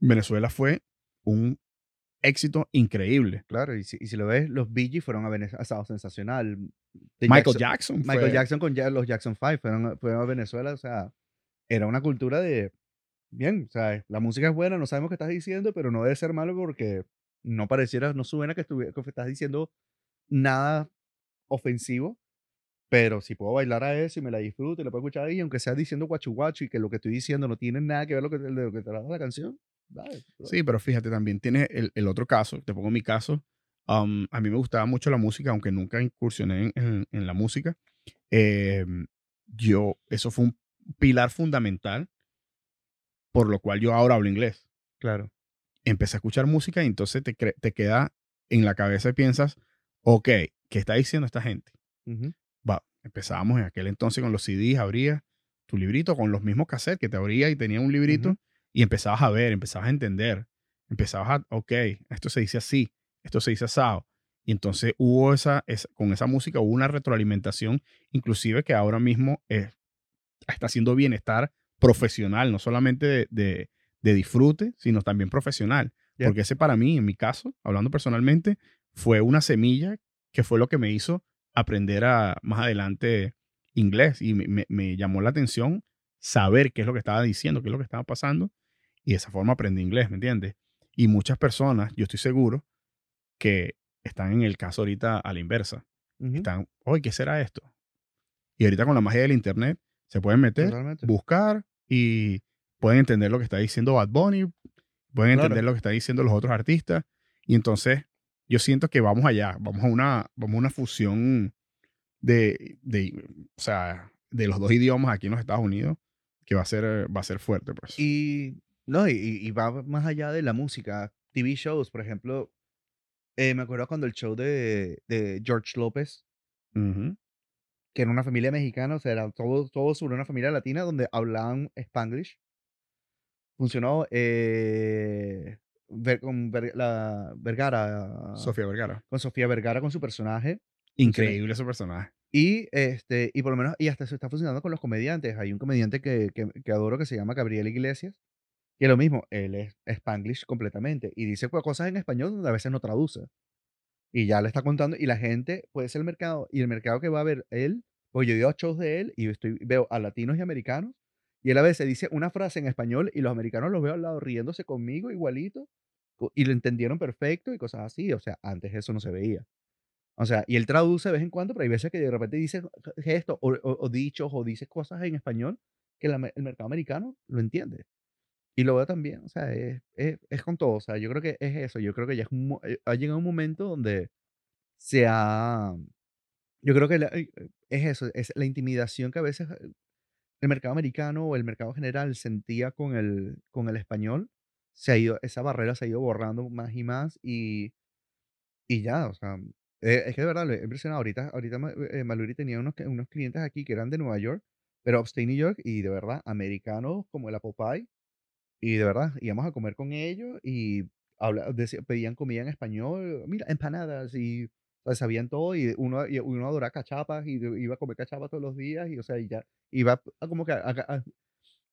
Venezuela fue un éxito increíble. Claro, y si, y si lo ves, los Bee fueron a Venezuela, sensacional. The Michael Jackson, Michael fue- Jackson con ya- los Jackson 5 fueron, a- fueron a Venezuela, o sea, era una cultura de, bien, o sea, la música es buena, no sabemos qué estás diciendo, pero no debe ser malo porque no pareciera, no suena que, que estás diciendo nada ofensivo, pero si puedo bailar a eso y me la disfruto y la puedo escuchar ahí, aunque sea diciendo guachu guachu y que lo que estoy diciendo no tiene nada que ver lo que, de lo que trata la canción, dale. Sí, pero fíjate, también tiene el, el otro caso, te pongo mi caso. um, a mí me gustaba mucho la música, aunque nunca incursioné en, en- en la música. Eh, yo, eso fue un pilar fundamental por lo cual yo ahora hablo inglés. Claro. Empecé a escuchar música y entonces te, te queda en la cabeza y piensas, ok, ¿qué está diciendo esta gente? Ujú. Va, empezábamos en aquel entonces con los CDs, abrías tu librito con los mismos cassettes que te abría y tenía un librito y empezabas a ver, empezabas a entender, empezabas a, ok, esto se dice así, esto se dice asado. Y entonces hubo esa, con esa música hubo una retroalimentación, inclusive que ahora mismo está haciendo bienestar profesional, no solamente de, disfrute, sino también profesional. Porque ese para mí, en mi caso, hablando personalmente, fue una semilla que fue lo que me hizo aprender a, más adelante inglés y me, llamó la atención saber qué es lo que estaba diciendo, qué es lo que estaba pasando y de esa forma aprendí inglés, ¿me entiendes? Y muchas personas, yo estoy seguro, que están en el caso ahorita a la inversa. Están, oye, ¿qué será esto? Y ahorita con la magia del internet se pueden meter, buscar y pueden entender lo que está diciendo Bad Bunny, pueden entender lo que están diciendo los otros artistas. Y entonces yo siento que vamos allá, vamos a una, vamos a una fusión de, de, o sea, de los dos idiomas aquí en los Estados Unidos que va a ser, va a ser fuerte. Pues. Y, no, y, va más allá de la música. TV shows, por ejemplo, eh, me acuerdo cuando el show de, de George López, que era una familia mexicana, o sea, era todo, todo sobre una familia latina donde hablaban spanglish. Funcionó eh, ver, con la Vergara. Sofía Vergara. Con Sofía Vergara, con su personaje. Increíble su personaje. Y, este, y por lo menos, y hasta se está funcionando con los comediantes. Hay un comediante que, que, que adoro que se llama Gabriel Iglesias, que lo mismo, él es spanglish completamente y dice cosas en español donde a veces no traduce. Y ya le está contando, y la gente, puede ser el mercado, y el mercado que va a ver él, pues yo veo shows de él y estoy, veo a latinos y americanos, y él a veces dice una frase en español y los americanos los veo al lado riéndose conmigo igualito, y lo entendieron perfecto y cosas así. O sea, antes eso no se veía. O sea, y él traduce de vez en cuando, pero hay veces que de repente dice gestos o, o, dichos o dice cosas en español que el mercado americano lo entiende. Y lo veo también, o sea, es, es, es, con todo. O sea, yo creo que es eso. Yo creo que ya es eh, ha llegado un momento donde se ha. Yo creo que eh, es eso, es la intimidación que a veces eh, el mercado americano o el mercado general sentía con el, con el español se ha ido, esa barrera se ha ido borrando más y más y, y ya, o sea, eh, es que de verdad lo he impresionado. Ahorita, ahorita eh, Maluri tenía unos, unos clientes aquí que eran de Nueva York, pero upstate New York y de verdad, americanos como el Apple Pie. Y de verdad, íbamos a comer con ellos y habla, pedían comida en español, mira, empanadas y sabían todo y uno, y uno adoraba cachapas y iba a comer cachapas todos los días y o sea, y ya iba a, como que a,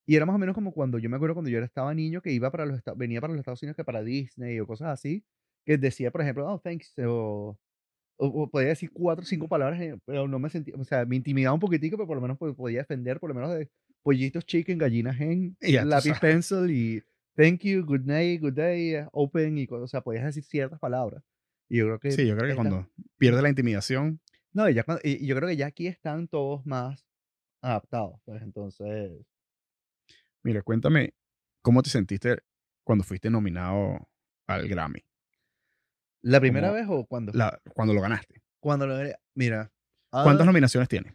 y era más o menos como cuando yo me acuerdo cuando yo estaba niño que iba para los venía para los Estados Unidos que para Disney o cosas así, que decía, por ejemplo, oh, thanks, o, o, podía decir cuatro o cinco palabras, eh, pero no me sentía, o sea, me intimidaba un poquitico, pero por lo menos podía defender, por lo menos de pollitos chicken, gallinas en, lápiz pencil y thank you, good night, good day, open y cosas, o sea, podías decir ciertas palabras. Y yo creo que... Sí, yo creo que cuando pierde la intimidación... No, ya, y yo creo que ya aquí están todos más adaptados, pues entonces Mira, cuéntame, ¿cómo te sentiste cuando fuiste nominado al Grammy? ¿La primera vez o cuando? cuando lo ganaste. Cuando lo Mira. ¿Cuántas nominaciones tienes?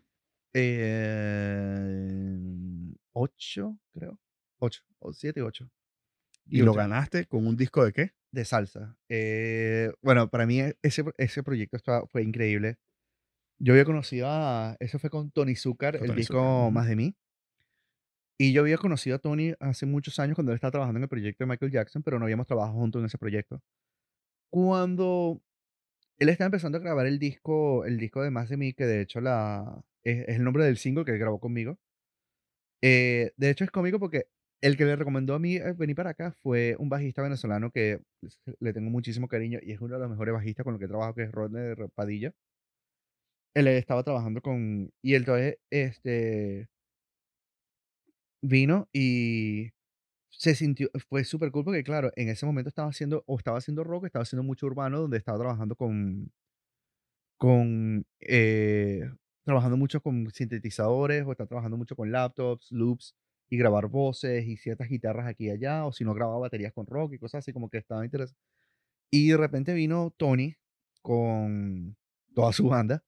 Eh, ocho, creo. Ocho. O siete, ocho. ¿Y, lo ganaste con un disco de qué? De salsa. Eh, bueno, para mí e, ese, ese proyecto fue increíble. Yo había conocido a. Eso fue con Tony Zucker, el disco Más de mí. Y yo había conocido a Tony hace muchos años cuando él estaba trabajando en el proyecto de Michael Jackson, pero no habíamos trabajado juntos en ese proyecto. Cuando él estaba empezando a grabar el disco, el disco de Más de mí, que de hecho la, es, el nombre del single que él grabó conmigo. Eh, de hecho es cómico porque el que le recomendó a mí eh, venir para acá fue un bajista venezolano que le tengo muchísimo cariño y es uno de los mejores bajistas con los que trabajo, que es Rodney Padilla. Él estaba trabajando con... Y entonces, este vino y se sintió, fue súper cool porque claro, en ese momento estaba haciendo, o estaba haciendo rock, estaba haciendo mucho urbano, donde estaba trabajando con, con, eh, trabajando mucho con sintetizadores, o estaba trabajando mucho con laptops, loops, y grabar voces y ciertas guitarras aquí y allá, o si no grababa baterías con rock y cosas así, como que estaba interesante. Y de repente vino Tony con toda su banda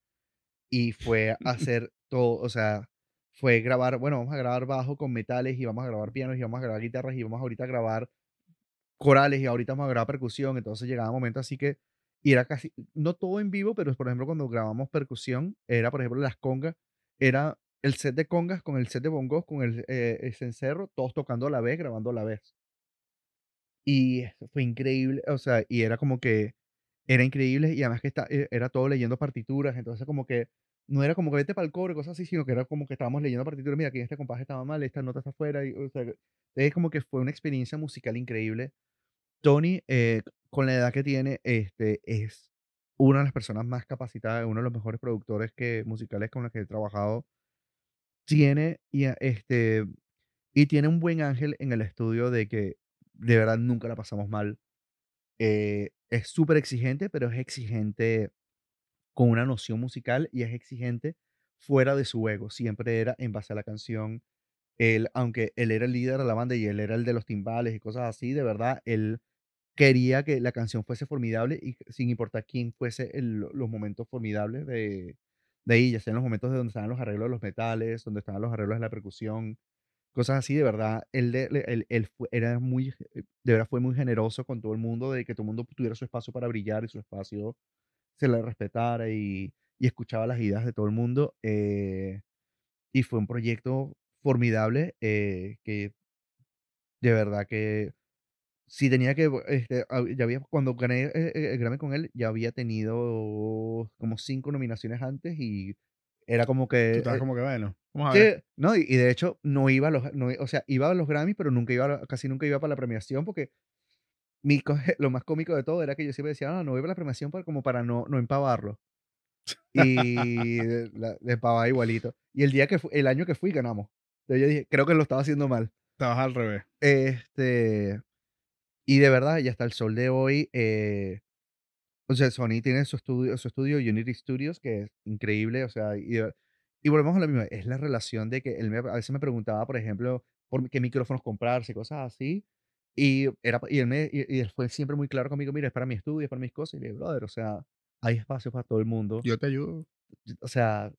y fue a hacer todo, o sea, fue grabar, bueno, vamos a grabar bajo con metales y vamos a grabar pianos y vamos a grabar guitarras y vamos ahorita a grabar corales y ahorita vamos a grabar percusión. Entonces llegaba un momento así que, y era casi, no todo en vivo, pero por ejemplo cuando grabamos percusión, era por ejemplo las congas, era el set de congas con el set de bongos, con el, eh, el cencerro, todos tocando a la vez, grabando a la vez. Y fue increíble, o sea, y era como que era increíble y además que está, e- era todo leyendo partituras, entonces como que no era como que vete para el cobre, cosas así, sino que era como que estábamos leyendo partituras, mira, aquí este compás estaba mal, esta nota está afuera, y, o sea, es como que fue una experiencia musical increíble. Tony, eh, con la edad que tiene, este, es una de las personas más capacitadas, uno de los mejores productores que, musicales con los que he trabajado. Tiene, y, este, y tiene un buen ángel en el estudio de que de verdad nunca la pasamos mal. Eh, es súper exigente, pero es exigente con una noción musical y es exigente fuera de su ego. Siempre era en base a la canción. Él, aunque él era el líder de la banda y él era el de los timbales y cosas así, de verdad, él quería que la canción fuese formidable y sin importar quién fuese el- los momentos formidables de, de ella, sean los momentos de donde estaban los arreglos de los metales, donde estaban los arreglos de la percusión, cosas así, de verdad, él, él, él fue- era muy, eh, de verdad fue muy generoso con todo el mundo, de que todo el mundo tuviera su espacio para brillar y su espacio se le respetara y, y escuchaba las ideas de todo el mundo. eh, y fue un proyecto formidable eh, que de verdad que si tenía que, este, ya había, cuando gané eh, eh, el Grammy con él, ya había tenido como cinco nominaciones antes y era como Tú que, estabas eh, como que, bueno, vamos a sí, ver. no, y, y de hecho no iba a los, no, o sea, iba a los Grammys, pero nunca iba, a la- casi nunca iba para la premiación porque mi, lo más cómico de todo era que yo siempre decía, no, no voy para la premiación para, como para no, no empavarlo. Y la, le empavaba igualito. Y el día que el año que fui ganamos. Entonces yo dije, creo que lo estaba haciendo mal. Estabas al revés. Este, y de verdad, y hasta el sol de hoy, eh, o sea, Sony tiene su estudio, su estudio Unity Studios, que es increíble, o sea, y, de- y volvemos a lo mismo, es la relación de que él me- a veces me preguntaba, por ejemplo, por qué micrófonos comprarse, cosas así, y, era, y, él me, y, y él fue siempre muy claro conmigo, mira, es para mi estudio, es para mis cosas, y le dije, brother, o sea, hay espacio para todo el mundo, Yo te ayudo. o sea,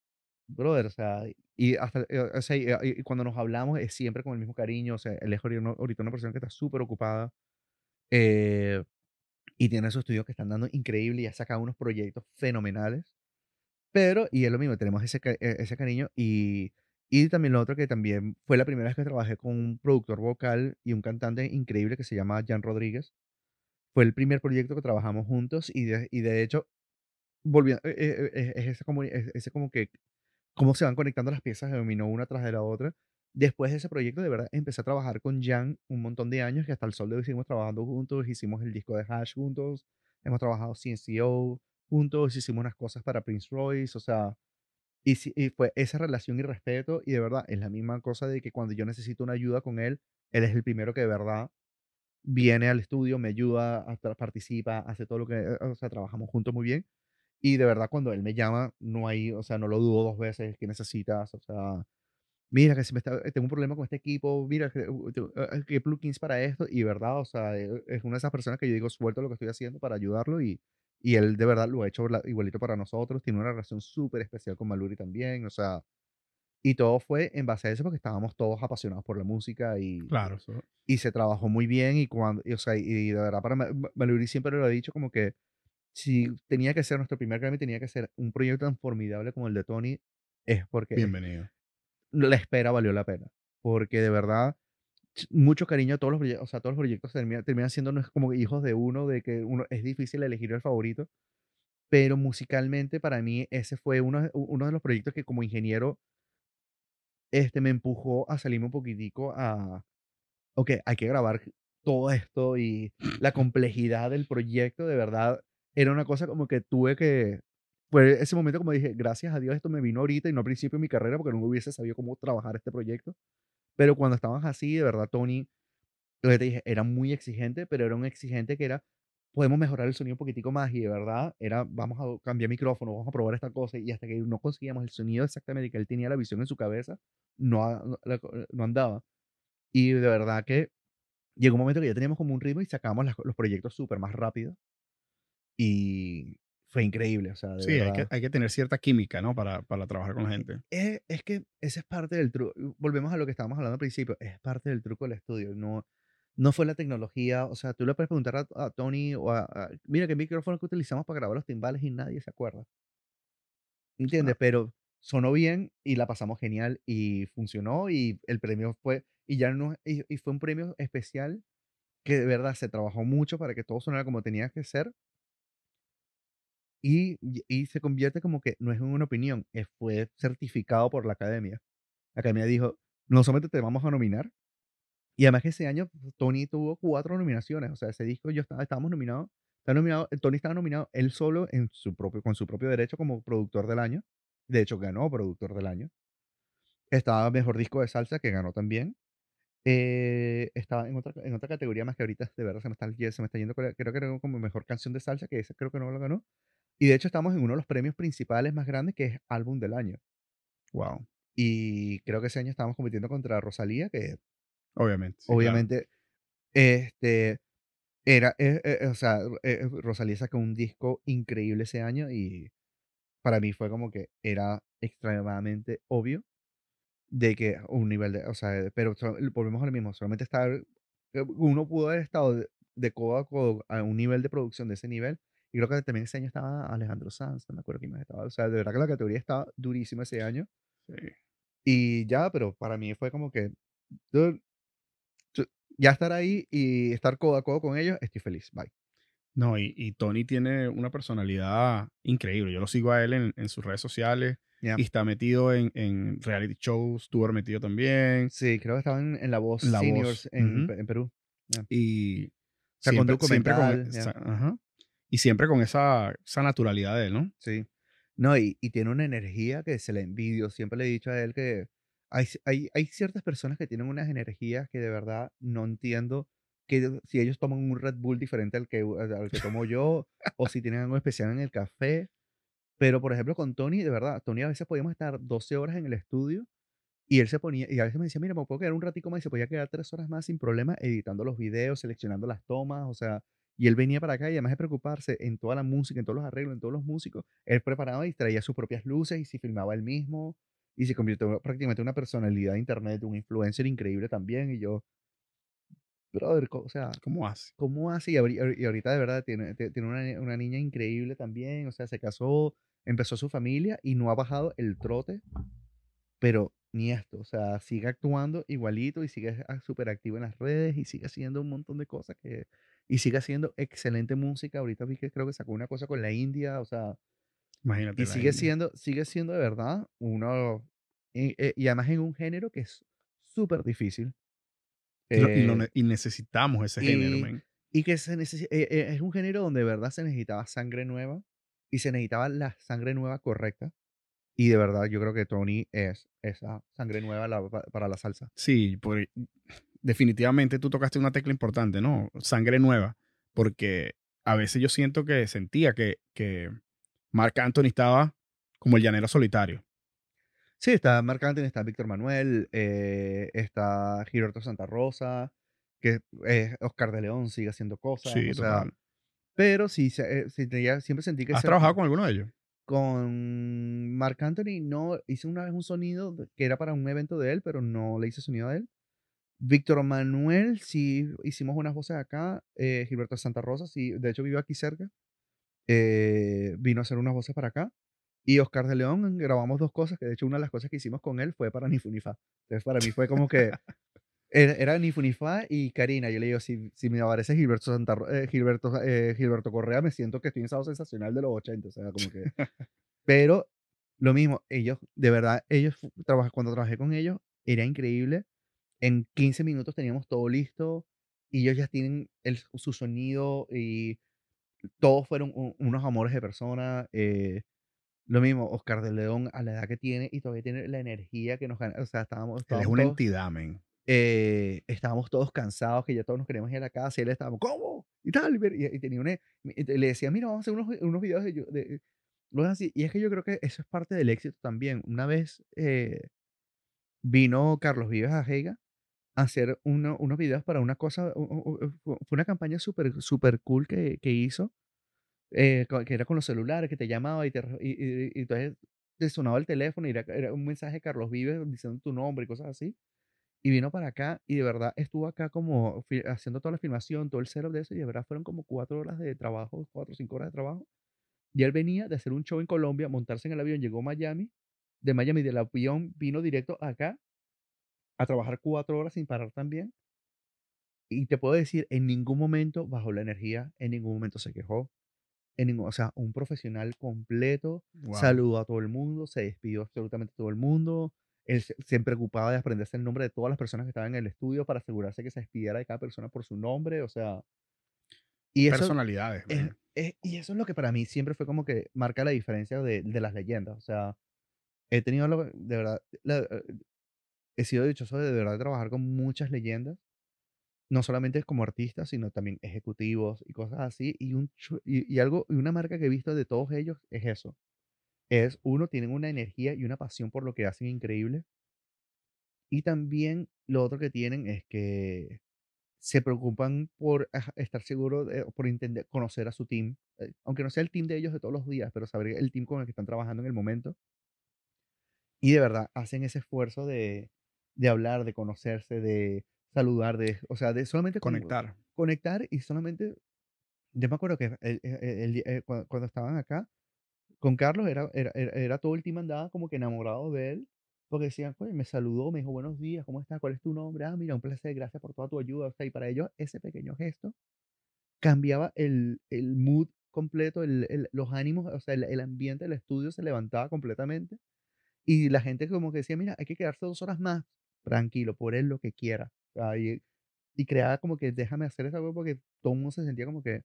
brother, o sea, y hasta, eh, o sea, y, y- cuando nos hablamos es siempre con el mismo cariño, o sea, él es ahorita una persona que está súper ocupada, eh, y tiene esos estudios que están dando increíble y ha sacado unos proyectos fenomenales. Pero, y es lo mismo, tenemos ese, e- ese cariño y, y también lo otro que también fue la primera vez que trabajé con un productor vocal y un cantante increíble que se llama Jan Rodríguez. Fue el primer proyecto que trabajamos juntos y de, y de hecho, volviendo, es ese como, es- ese como que cómo se van conectando las piezas dominó una tras de la otra. Después de ese proyecto, de verdad, empecé a trabajar con Jan un montón de años, que hasta el sol de hoy seguimos trabajando juntos, hicimos el disco de Hash juntos, hemos trabajado CNCO juntos, hicimos unas cosas para Prince Royce, o sea, y, y fue esa relación y respeto, y de verdad, es la misma cosa de que cuando yo necesito una ayuda con él, él es el primero que de verdad viene al estudio, me ayuda, participa, hace todo lo que, eh, o sea, trabajamos juntos muy bien. Y de verdad, cuando él me llama, no hay, o sea, no lo dudo dos veces, ¿qué necesitas? O sea, mira que si me está, eh, tengo un problema con este equipo, mira que, uh, uh, uh, qué plugins para esto, y verdad, o sea, eh, es una de esas personas que yo digo, suelto lo que estoy haciendo para ayudarlo, y, y él de verdad lo ha hecho igualito para nosotros, tiene una relación súper especial con Maluri también, o sea, y todo fue en base a eso porque estábamos todos apasionados por la música y, Claro, eso. y se trabajó muy bien, y cuando, y, o sea, y de verdad para Ma- Ma- Maluri siempre lo ha dicho como que si tenía que ser nuestro primer Grammy, tenía que ser un proyecto tan formidable como el de Tony, es porque Bienvenido. La espera valió la pena. Porque de verdad, ch- mucho cariño a todos los proyectos, o sea, todos los proyectos terminan, terminan siendo como hijos de uno, de que uno es difícil elegir el favorito, pero musicalmente para mí ese fue uno, uno de los proyectos que como ingeniero este, me empujó a salirme un poquitico a, ok, hay que grabar todo esto y la complejidad del proyecto, de verdad, era una cosa como que tuve que, fue ese momento como dije, gracias a Dios esto me vino ahorita y no al principio de mi carrera porque no hubiese sabido cómo trabajar este proyecto. Pero cuando estabas así, de verdad, Tony, lo que te dije, era muy exigente, pero era un exigente que era, podemos mejorar el sonido un poquitico más y de verdad era, vamos a cambiar micrófono, vamos a probar esta cosa y hasta que no conseguíamos el sonido exactamente que él tenía la visión en su cabeza, no, no, andaba. Y de verdad que llegó un momento que ya teníamos como un ritmo y sacábamos los proyectos súper más rápido y fue increíble, o sea, de Sí, hay que, hay que tener cierta química, ¿no? Para, para trabajar con la gente. Es, es que ese es parte del truco. Volvemos a lo que estábamos hablando al principio. Es parte del truco del estudio. No, no fue la tecnología. O sea, tú le puedes preguntar a, a Tony o a, a- Mira, ¿qué micrófono que utilizamos para grabar los timbales? Y nadie se acuerda. ¿Entiendes? Claro. Pero sonó bien y la pasamos genial y funcionó y el premio fue, y ya no, y, y fue un premio especial que de verdad se trabajó mucho para que todo sonara como tenía que ser y, y se convierte como que no es una opinión, eh, fue certificado por la academia. La academia dijo, no solamente te vamos a nominar, y además que ese año Tony tuvo cuatro nominaciones, o sea, ese disco yo estaba, estábamos nominados, está nominado, Tony estaba nominado él solo en su propio, con su propio derecho como productor del año, de hecho ganó productor del año, estaba mejor disco de salsa que ganó también, eh, estaba en otra, en otra categoría más que ahorita de verdad se me está, se me está yendo, creo que era como mejor canción de salsa, que ese creo que no lo ganó, y de hecho estamos en uno de los premios principales más grandes que es álbum del año. Wow. Y creo que ese año estábamos compitiendo contra Rosalía, que Obviamente. obviamente este era, eh, eh, o sea, eh, Rosalía sacó un disco increíble ese año y para mí fue como que era extremadamente obvio de que un nivel de, o sea, pero volvemos a lo mismo, solamente estar, uno pudo haber estado de, de codo a codo a un nivel de producción de ese nivel y creo que también ese año estaba Alejandro Sanz, no me acuerdo quién más estaba, o sea, de verdad que la categoría estaba durísima ese año Sí. y ya, pero para mí fue como que dude, tu- ya estar ahí y estar codo a codo con ellos, estoy feliz, bye. No, y, y Tony tiene una personalidad increíble. Yo lo sigo a él en, en sus redes sociales Ya. y está metido en, en reality shows, estuvo metido también. Sí, creo que estaban en La Voz La Voz, Seniors en, ujú. Pe- en Perú. Y Sacó un siempre, siempre con, documental, ya. esa- ajá. Y siempre con esa, esa naturalidad de él, ¿no? Sí. No, y, y tiene una energía que se le envidio. Siempre le he dicho a él que hay, hay, ciertas personas que tienen unas energías que de verdad no entiendo que si ellos toman un Red Bull diferente al que, al que tomo yo o si tienen algo especial en el café. Pero, por ejemplo, con Tony, de verdad, Tony a veces podíamos estar 12 horas en el estudio y él se ponía, y a veces me decía, mira, me puedo quedar un ratico más y se podía quedar tres horas más sin problema editando los videos, seleccionando las tomas, o sea, y él venía para acá y además de preocuparse en toda la música, en todos los arreglos, en todos los músicos, él preparaba y traía sus propias luces y se filmaba él mismo y se convirtió prácticamente en una personalidad de internet, un influencer increíble también y yo, brother, o sea, ¿Cómo hace? ¿Cómo hace? Y, ahori- y ahorita de verdad tiene, ti- tiene una, una niña increíble también. O sea, se casó, empezó su familia y no ha bajado el trote, pero ni esto. O sea, sigue actuando igualito y sigue a- súper activo en las redes y sigue haciendo un montón de cosas que. Y sigue haciendo excelente música. Ahorita vi que creo que sacó una cosa con la India. O sea, Imagínate. y sigue India. siendo, sigue siendo de verdad uno. Y, eh, y además en un género que es súper difícil. Y, lo- y lo Eh, y necesitamos ese género, men. y que se eh, eh, es un género donde de verdad se necesitaba sangre nueva y se necesitaba la sangre nueva correcta. Y de verdad yo creo que Tony es esa sangre nueva la- pa- para la salsa. Sí, por- definitivamente tú tocaste una tecla importante, ¿no? Sangre nueva. Porque a veces yo siento que sentía que, que Marc Anthony estaba como el llanero solitario. Sí, está Marc Anthony, está Víctor Manuel, eh, está Gilberto Santa Rosa, que eh, Oscar de León sigue haciendo cosas. Sí, o sea, total. pero sí, se- eh, tenía- siempre sentí que ¿Has trabajado con alguno de ellos? con Marc Anthony no hice una vez un sonido que era para un evento de él, pero no le hice sonido a él. Víctor Manuel, sí hicimos unas voces acá. eh, Gilberto Santa Rosa, sí, de hecho vive aquí cerca. eh, vino a hacer unas voces para acá. Y Oscar de León, grabamos dos cosas, que de hecho una de las cosas que hicimos con él fue para Ni Fu Ni Fa. Entonces para mí fue como que era, era Ni Fu Ni Fa y Karina. Yo le digo, si, si me aparece Gilberto, Santa, eh, Gilberto, eh, Gilberto Correa, me siento que estoy en sábado sensacional de los 80. O sea, como que... Pero lo mismo, ellos, de verdad, ellos, cuando trabajé con ellos, era increíble. En 15 minutos teníamos todo listo y ellos ya tienen el, su sonido y todos fueron un- unos amores de persona. eh, lo mismo, Oscar de León a la edad que tiene y todavía tiene la energía que nos gana. O sea, estábamos, es estábamos una todos, entidad, men. eh, estábamos todos cansados, que ya todos nos queríamos ir a la casa y él estaba, ¿cómo? Y tal, y, y- tenía una, y le decía, mira, vamos a hacer unos, unos videos de, de, así. Y es que yo creo que eso es parte del éxito también. Una vez eh, vino Carlos Vives a Heiga hacer uno- unos videos para una cosa, fue una campaña súper super cool que, que hizo, eh, que era con los celulares, que te llamaba y, te, y, y- entonces te sonaba el teléfono y era, era un mensaje de Carlos Vives diciendo tu nombre y cosas así. Y vino para acá y de verdad estuvo acá como haciendo toda la filmación, todo el setup de eso y de verdad fueron como cuatro horas de trabajo, cuatro o cinco horas de trabajo. Y él venía de hacer un show en Colombia, montarse en el avión, llegó a Miami de Miami del avión, vino directo acá a trabajar cuatro horas sin parar también. Y te puedo decir, en ningún momento bajó la energía, en ningún momento se quejó. En ningún, o sea, un profesional completo, saludó a todo el mundo, se despidió absolutamente todo el mundo. Él se, preocupaba de aprenderse el nombre de todas las personas que estaban en el estudio para asegurarse que se despidiera de cada persona por su nombre. O sea, y personalidades. y eso es lo que para mí siempre fue como que marca la diferencia de, de las leyendas. O sea, he tenido, de verdad, he sido dichoso de, de verdad trabajar con muchas leyendas no solamente como artistas, sino también ejecutivos y cosas así. Y, un, y, algo, y una marca que he visto de todos ellos es eso. Es, uno, tienen una energía y una pasión por lo que hacen increíble. Y también lo otro que tienen es que se preocupan por estar seguros, por entender, conocer a su team, eh, aunque no sea el team de ellos de todos los días, pero saber el team con el que están trabajando en el momento. Y de verdad hacen ese esfuerzo de, de hablar, de conocerse, de, saludar, de, o sea, de solamente conectar. conectar y solamente, yo me acuerdo que el, eh, cuando, estaban acá, con Carlos era, era, era, todo el team andaba como que enamorado de él, porque decían, me saludó, me dijo buenos días, ¿cómo estás? ¿Cuál es tu nombre? Ah, mira, un placer, gracias por toda tu ayuda. O sea, y para ellos ese pequeño gesto cambiaba el, el mood completo, el, los ánimos, o sea, el, ambiente del estudio se levantaba completamente. Y la gente como que decía, mira, hay que quedarse dos horas más, tranquilo, por él lo que quiera y, y creaba como que déjame hacer esa cosa porque todo el mundo se sentía como que,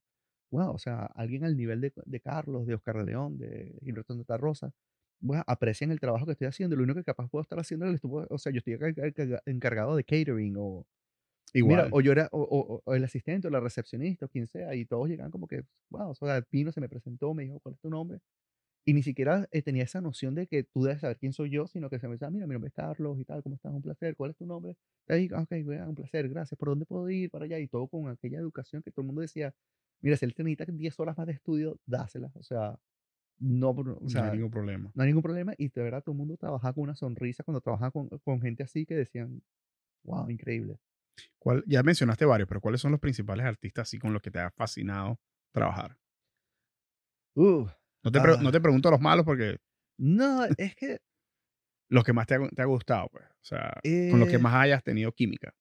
wow, o sea, alguien al nivel de, de Carlos, de Oscar de León, de Gilberto Santa Rosa, bueno, aprecian el trabajo que estoy haciendo. Lo único que capaz puedo estar haciendo es, o sea, yo estoy encargado de catering o, Igual. o yo era, o, o, el asistente, o la recepcionista, o quien sea, y todos llegaban como que, wow, o sea, Pino se me presentó, me dijo, ¿cuál es tu nombre? Y ni siquiera eh, tenía esa noción de que tú debes saber quién soy yo, sino que se me decía, mira, mi nombre es Carlos y tal, ¿cómo estás? Un placer, ¿cuál es tu nombre? Ahí, ok, un placer, gracias, ¿por dónde puedo ir para allá? Y todo con aquella educación que todo el mundo decía, mira, si él te necesita 10 horas más de estudio, dáselas, o sea, no, o sea, no hay ningún problema. No hay ningún problema y de verdad todo el mundo trabajaba con una sonrisa cuando trabajaba con, con gente así que decían, wow, increíble. ¿Cuál, ya mencionaste varios, pero ¿cuáles son los principales artistas así con los que te ha fascinado trabajar? Uh, no te, no te ah. pregunto a los malos porque. No, es que. Los que más te ha, te ha gustado, pues. O sea, con los que eh más hayas tenido química.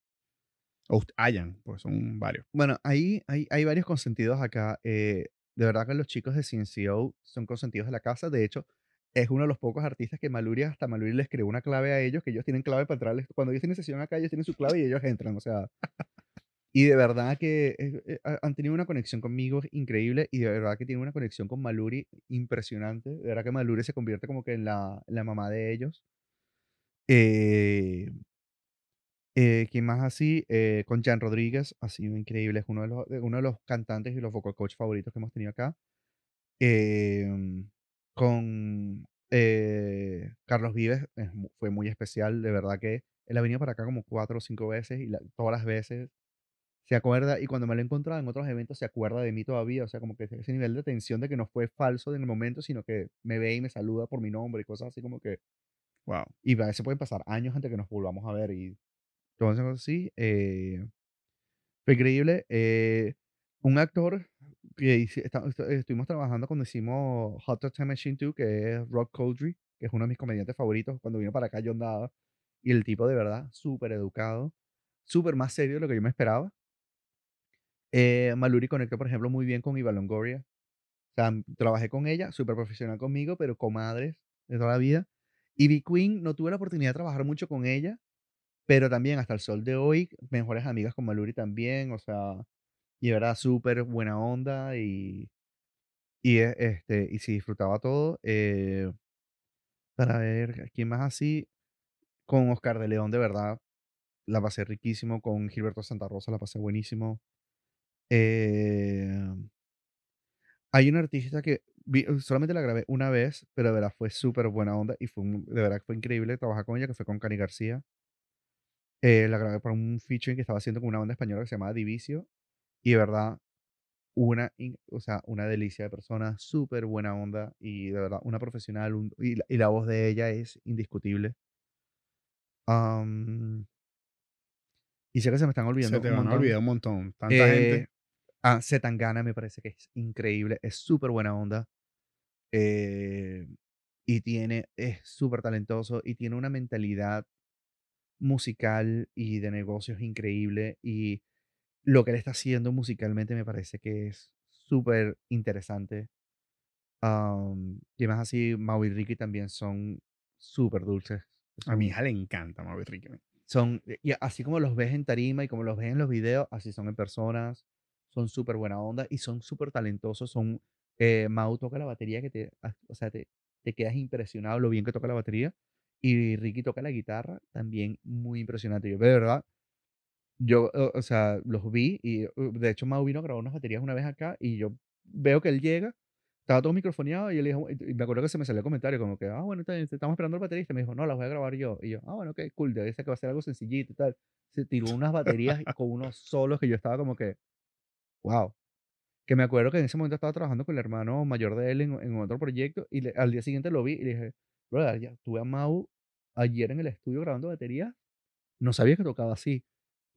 O hayan, pues son varios. Bueno, ahí hay, hay varios consentidos acá. Eh, de verdad que los chicos de CNCO son consentidos de la casa. De hecho, es uno de los pocos artistas que Maluri, hasta Maluri les creó una clave a ellos, que ellos tienen clave para entrarles. Cuando ellos tienen sesión acá, ellos tienen su clave y ellos entran. O sea, y de verdad que eh, eh, han tenido una conexión conmigo increíble y de verdad que tienen una conexión con Maluri impresionante. De verdad que Maluri se convierte como que en la, la mamá de ellos. Eh, eh, ¿Quién más así? Eh, con Jan Rodríguez, ha sido increíble. Es uno de los, uno de los cantantes y los vocal coach favoritos que hemos tenido acá. Em, con Carlos Vives fue muy especial. De verdad que él ha venido para acá como cuatro o cinco veces y todas las veces se acuerda, y cuando me lo he encontrado en otros eventos, se acuerda de mí todavía, o sea, como que ese nivel de tensión de que no fue falso en el momento, sino que me ve y me saluda por mi nombre y cosas así como que, wow. Y a veces pueden pasar años antes que nos volvamos a ver y entonces así. Eh, fue increíble. Eh, un actor que estuvimos trabajando cuando hicimos Hot Time Machine 2, que es Rock Coldry, que es uno de mis comediantes favoritos. Cuando vino para acá, yo andaba. Y el tipo de verdad, súper educado, súper más serio de lo que yo me esperaba. Eh, Maluri conectó, por ejemplo, muy bien con Iva Longoria. O sea, trabajé con ella, súper profesional conmigo, pero comadres de toda la vida. Ivy Queen, no tuve la oportunidad de trabajar mucho con ella, pero también hasta el sol de hoy, mejores amigas con Maluri también, o sea, y era súper buena onda y, y, e, este, y sí disfrutaba todo. Eh, para ver, ¿quién más así? Con Oscar de León, de verdad, la pasé riquísimo. Con Gilberto Santa Rosa la pasé buenísimo. Eh, hay una artista que solamente la grabé una vez, pero de verdad fue súper buena onda y fue de verdad fue increíble trabajar con ella, que fue con Cani García. Eh, la grabé para un featuring que estaba haciendo con una banda española que se llamaba Divicio y de verdad una, o sea, una delicia de persona, súper buena onda y de verdad una profesional y, la, voz de ella es indiscutible. y sé que se me están olvidando. Se te van a olvidar un montón. Tanta gente. Ah, Zetangana me parece que es increíble, es súper buena onda. Eh, y tiene, es súper talentoso y tiene una mentalidad musical y de negocios increíble y lo que él está haciendo musicalmente me parece que es súper interesante. y más así, Mau y Ricky también son súper dulces. A mi hija le encanta Mau y Ricky. Son, y así como los ves en tarima y como los ves en los videos, así son en personas. Son súper buena onda y son súper talentosos. Son, eh, Mau toca la batería que te, o sea, te, te quedas impresionado lo bien que toca la batería. Y Ricky toca la guitarra, también muy impresionante. Yo, de verdad, yo, o sea, los vi y de hecho Mau vino a grabar unas baterías una vez acá y yo veo que él llega, estaba todo microfoneado y él dijo, y me acuerdo que se me salió el comentario como que, ah, bueno, estamos esperando el baterista. Me dijo, no, las voy a grabar yo. Y yo, ah, bueno, ok, cool, debe ser que va a ser algo sencillito y tal. Se tiró unas baterías con unos solos que yo estaba como que, wow. Que me acuerdo que en ese momento estaba trabajando con el hermano mayor de él en, en otro proyecto y al día siguiente lo vi y le dije, brother, ya tuve a Mau ayer en el estudio grabando batería, no sabía que tocaba así.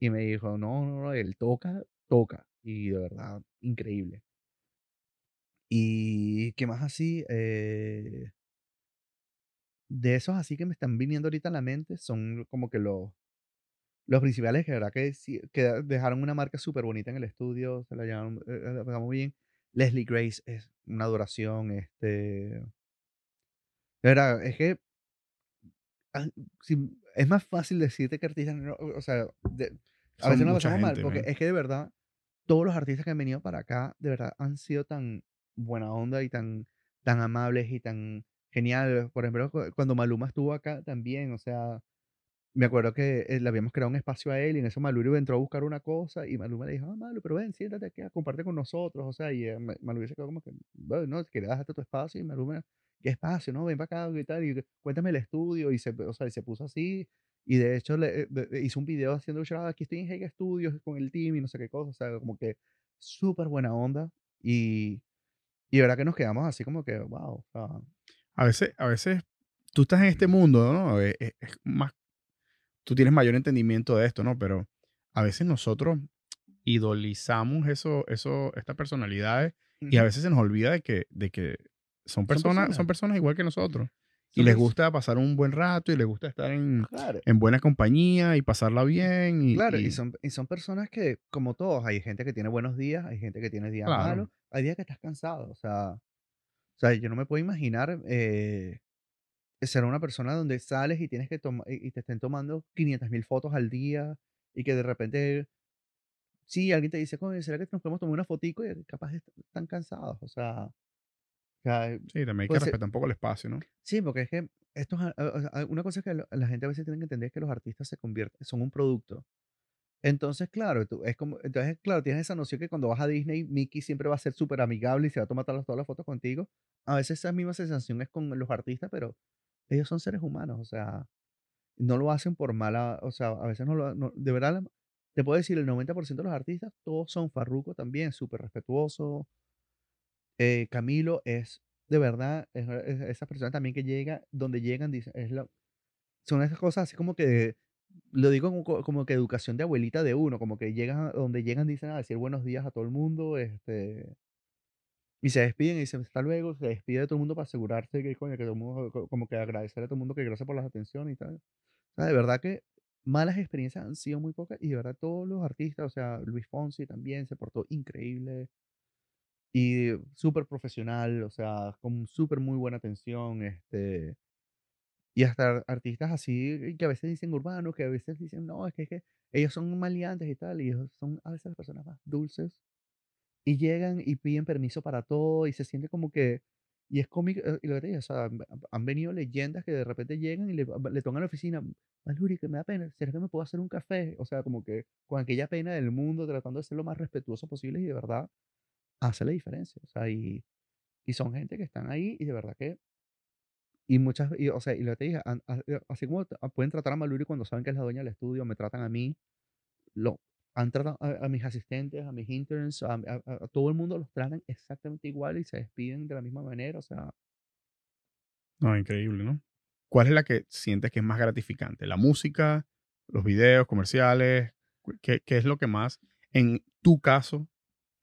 Y me dijo, no, no, no, él toca, toca. Y de verdad, increíble. Y qué más así, eh, de esos así que me están viniendo ahorita a la mente, son como que los, los principales, que verdad que, que dejaron una marca súper bonita en el estudio, se la llevaron eh, eh, muy bien. Leslie Grace es una adoración, este... De verdad, es que ah, es más fácil decirte que artistas, o sea, a veces no lo pasamos mal, porque es que de verdad, todos los artistas que han venido para acá, de verdad, han sido tan buena onda y tan, tan amables y tan geniales. Por ejemplo, cuando Maluma estuvo acá también, o sea, me acuerdo que eh, le habíamos creado un espacio a él y en eso Maluma entró a buscar una cosa y Maluma le dijo, ah, Malu, pero ven, siéntate aquí, comparte con nosotros. O sea, y eh, Maluma se quedó como que, bueno, no, quería dejarte tu espacio y Maluma, ¿qué espacio? No, ven para acá y tal, y cuéntame el estudio. Y se, o sea, y se puso así. Y de hecho le, eh, hizo un video haciendo, ah, aquí estoy en Hega Studios con el team y no sé qué cosa. O sea, como que súper buena onda. Y, y verdad que nos quedamos así como que, wow. a veces, a veces tú estás en este mundo, ¿no? es más tú tienes mayor entendimiento de esto, ¿no? Pero a veces nosotros idolizamos eso, eso, estas personalidades y a veces se nos olvida de que, de que son personas, son personas, igual que nosotros. Y les gusta pasar un buen rato y les gusta estar en, en buena compañía y pasarla bien. Y, claro, y, son, y son personas que, como todos, hay gente que tiene buenos días, hay gente que tiene días malos, hay días que estás cansado. O sea, o sea yo no me puedo imaginar eh, ser una persona donde sales y tienes que tomar y te estén tomando 500 mil fotos al día y que de repente, sí, alguien te dice, ¿será que nos podemos tomar una fotico? Y capaz están cansados, o sea... sí, también hay que respetar un poco el espacio, ¿no? Sí, porque es que esto una cosa que la gente a veces tiene que entender es que los artistas se convierten, son un producto. Entonces, claro, tú, es como, entonces, claro, tienes esa noción que cuando vas a Disney, Mickey siempre va a ser súper amigable y se va a tomar todas las fotos contigo. A veces esa misma sensación es con los artistas, pero ellos son seres humanos, o sea, no lo hacen por mala, o sea, a veces no lo, de verdad, te puedo decir, el 90% de los artistas, todos son Farruko también, súper respetuoso. Eh, Camilo es, de verdad, es, esa persona también que llega, donde llegan, dice, es la, son esas cosas así como que, lo digo como, como que educación de abuelita de uno, como que llegan, donde llegan, dicen a decir buenos días a todo el mundo, este, y se despiden y dicen hasta luego, se despide de todo el mundo para asegurarse que, coño, que todo el mundo, como que agradecer a todo el mundo que gracias por las atenciones y tal. O sea, de verdad que malas experiencias han sido muy pocas y de verdad todos los artistas, o sea, Luis Fonsi también se portó increíble y súper profesional, o sea, con súper muy buena atención, este, y hasta artistas así que a veces dicen urbanos, que a veces dicen, no, es que, es que ellos son maleantes y tal, y ellos son a veces las personas más dulces y llegan y piden permiso para todo y se siente como que, y es cómico, eh, y lo que te o sea, han venido leyendas que de repente llegan y le, le tocan a la oficina, Maluri, que me da pena, ¿será que me puedo hacer un café? O sea, como que con aquella pena del mundo, tratando de ser lo más respetuoso posible y de verdad hace la diferencia. O sea, y, y son gente que están ahí y de verdad que, y muchas, y, o sea, y lo que te dije, eh, así como pueden tratar a Maluri cuando saben que es la dueña del estudio, me tratan a mí, lo, han tratado a, mis asistentes, a mis interns, a, todo el mundo los tratan exactamente igual y se despiden de la misma manera, o sea. No, increíble, ¿no? ¿Cuál es la que sientes que es más gratificante? ¿La música, los videos, comerciales? ¿Qué, qué es lo que más, en tu caso,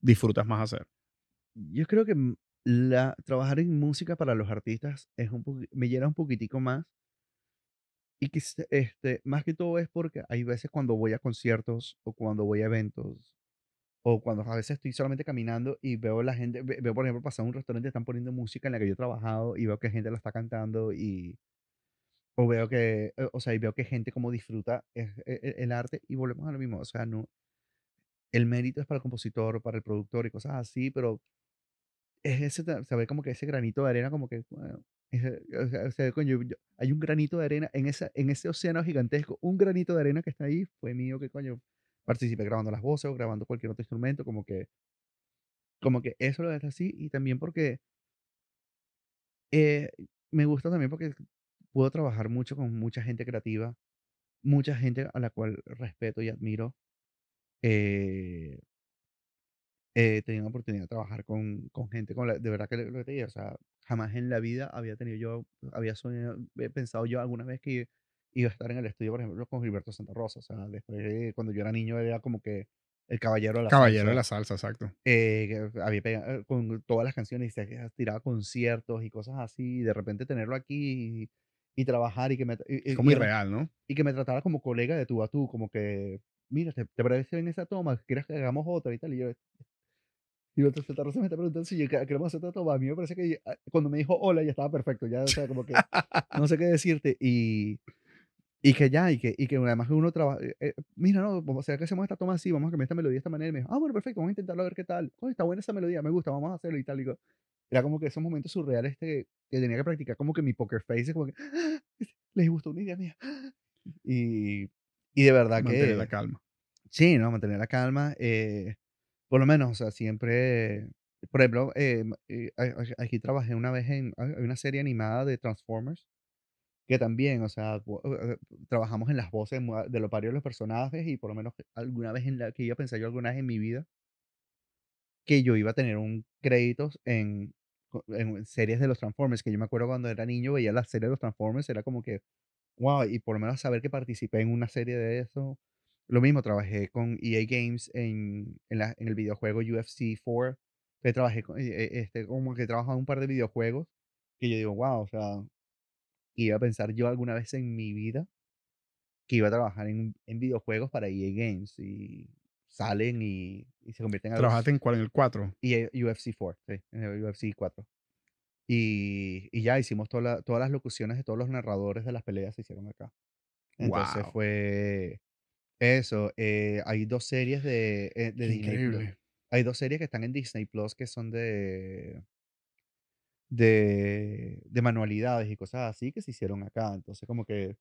disfrutas más hacer? Yo creo que la, trabajar en música para los artistas es un me llena un poquitico más. Y este, más que todo es porque hay veces cuando voy a conciertos o cuando voy a eventos o cuando a veces estoy solamente caminando y veo la gente, veo por ejemplo pasar un restaurante, están poniendo música en la que yo he trabajado y veo que gente la está cantando y o veo que, o sea, y veo que gente como disfruta e, e, el arte y volvemos a lo mismo, o sea, no, el mérito es para el compositor, para el productor y cosas así, pero es ese, se ve como que ese granito de arena, como que, bueno, o sea, coño, hay un granito de arena en, esa, en ese océano gigantesco, un granito de arena que está ahí fue mío, que coño, participé grabando las voces o grabando cualquier otro instrumento, como que, como que eso lo es así y también porque eh, me gusta también porque puedo trabajar mucho con mucha gente creativa, mucha gente a la cual respeto y admiro. Eh, he tenido la oportunidad de trabajar con, con gente, con de verdad que lo que te digo, o sea, jamás en la vida había tenido yo, había soñado, he pensado yo alguna vez que iba a estar en el estudio, por ejemplo, con Gilberto Santa Rosa, o sea, después cuando yo era niño era como que el caballero de la caballero de la salsa, exacto. Eh, había pegado, eh, con todas las canciones y se tiraba conciertos y cosas así, y de repente tenerlo aquí y, trabajar y que me... es como irreal, ¿no? Y que me tratara como colega de tú a tú, como que, mira, ¿te, te parece bien esa toma? ¿Quieres que hagamos otra y tal? Y yo, y el Santa Rosa me está preguntando si queremos hacer otra toma. A mí me parece que ah, cuando me dijo hola ya estaba perfecto, ya, o sea, como que no sé qué decirte. Y, y que ya, y que, y que además que uno trabaja, eh, eh, mira, no, hacer que hacemos esta toma así, vamos a cambiar esta melodía de esta manera. Y me dijo, ah, bueno, perfecto, vamos a intentarlo a ver qué tal. Oh, está buena esa melodía, me gusta, vamos a hacerlo y tal. Y digo, era como que esos momentos surreales que, que tenía que practicar, como que mi poker face, como que, ¡Ah! les gustó una idea mía. Y, y de verdad que... Mantener la calma. Sí, no, mantener la calma. Eh, por lo menos, o sea, siempre, por ejemplo, eh, eh, aquí trabajé una vez en una serie animada de Transformers, que también, o sea, eh, trabajamos en las voces de los varios de los personajes y por lo menos alguna vez en la que a pensar yo alguna vez en mi vida que yo iba a tener un crédito en, en series de los Transformers, que yo me acuerdo cuando era niño veía la serie de los Transformers, era como que, wow, y por lo menos saber que participé en una serie de eso, lo mismo, trabajé con EA Games en, en, la, en el videojuego UFC 4. Que trabajé con, eh, este, como que he trabajado en un par de videojuegos que yo digo, wow, o sea, iba a pensar yo alguna vez en mi vida que iba a trabajar en, en videojuegos para EA Games y salen y, y se convierten en. ¿Trabajaste en cuál? ¿En el 4? EA, UFC 4, sí, en el UFC 4. Y, y ya hicimos todas las locuciones de todos los narradores de las peleas se hicieron acá. Entonces fue eso, eh, hay dos series de, eh, de Disney Plus. Hay dos series que están en Disney Plus que son de, de, de manualidades y cosas así que se hicieron acá. Entonces, como que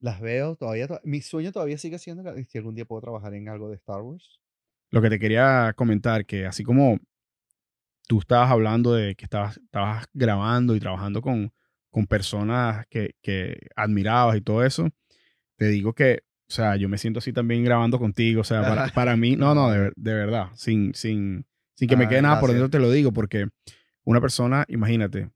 las veo todavía. mi sueño todavía sigue siendo si algún día puedo trabajar en algo de Star Wars. Lo que te quería comentar, que así como tú estabas hablando de que estabas, estabas grabando y trabajando con, con personas que, que admirabas y todo eso, te digo que o sea, yo me siento así también grabando contigo. O sea, para, para mí, no, no, de, de, verdad, sin, sin, sin que me quede nada por dentro te lo digo, porque una persona, imagínate,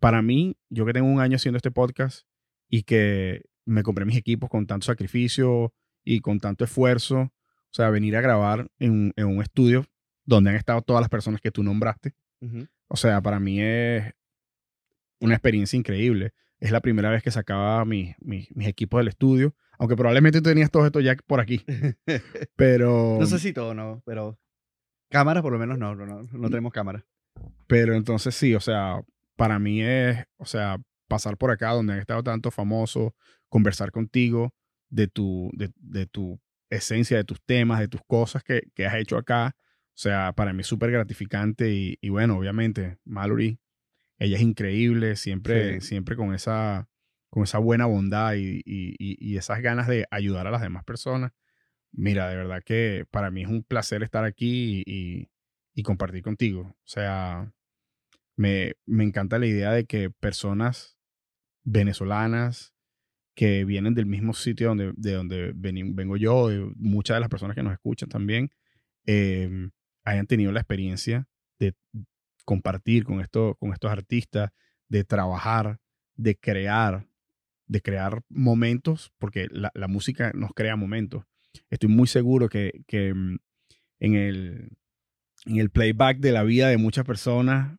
para mí, yo que tengo un año haciendo este podcast y que me compré mis equipos con tanto sacrificio y con tanto esfuerzo, o sea, venir a grabar en, en un estudio donde han estado todas las personas que tú nombraste, o sea, para mí es una experiencia increíble. Es la primera vez que sacaba mis, mis equipos del estudio aunque probablemente tú tenías todo esto ya por aquí. Pero. no sé si todo, no, pero. Cámaras, por lo menos, no, no, no, no tenemos cámara. Pero entonces sí, o sea, para mí es, o sea, pasar por acá donde han estado tanto famosos, conversar contigo de tu, de, de tu esencia, de tus temas, de tus cosas que, que has hecho acá. O sea, para mí es súper gratificante y, y, bueno, obviamente, Mallory, ella es increíble, siempre, siempre con esa, con esa buena bondad y, esas ganas de ayudar a las demás personas. Mira, de verdad que para mí es un placer estar aquí y, compartir contigo. O sea, me, encanta la idea de que personas venezolanas que vienen del mismo sitio donde, de donde vengo yo, y muchas de las personas que nos escuchan también, em, hayan tenido la experiencia de compartir con, esto, con estos artistas, de trabajar, de crear, de crear momentos, porque la, música nos crea momentos. Estoy muy seguro que, que mm, en, el, en el playback de la vida de muchas personas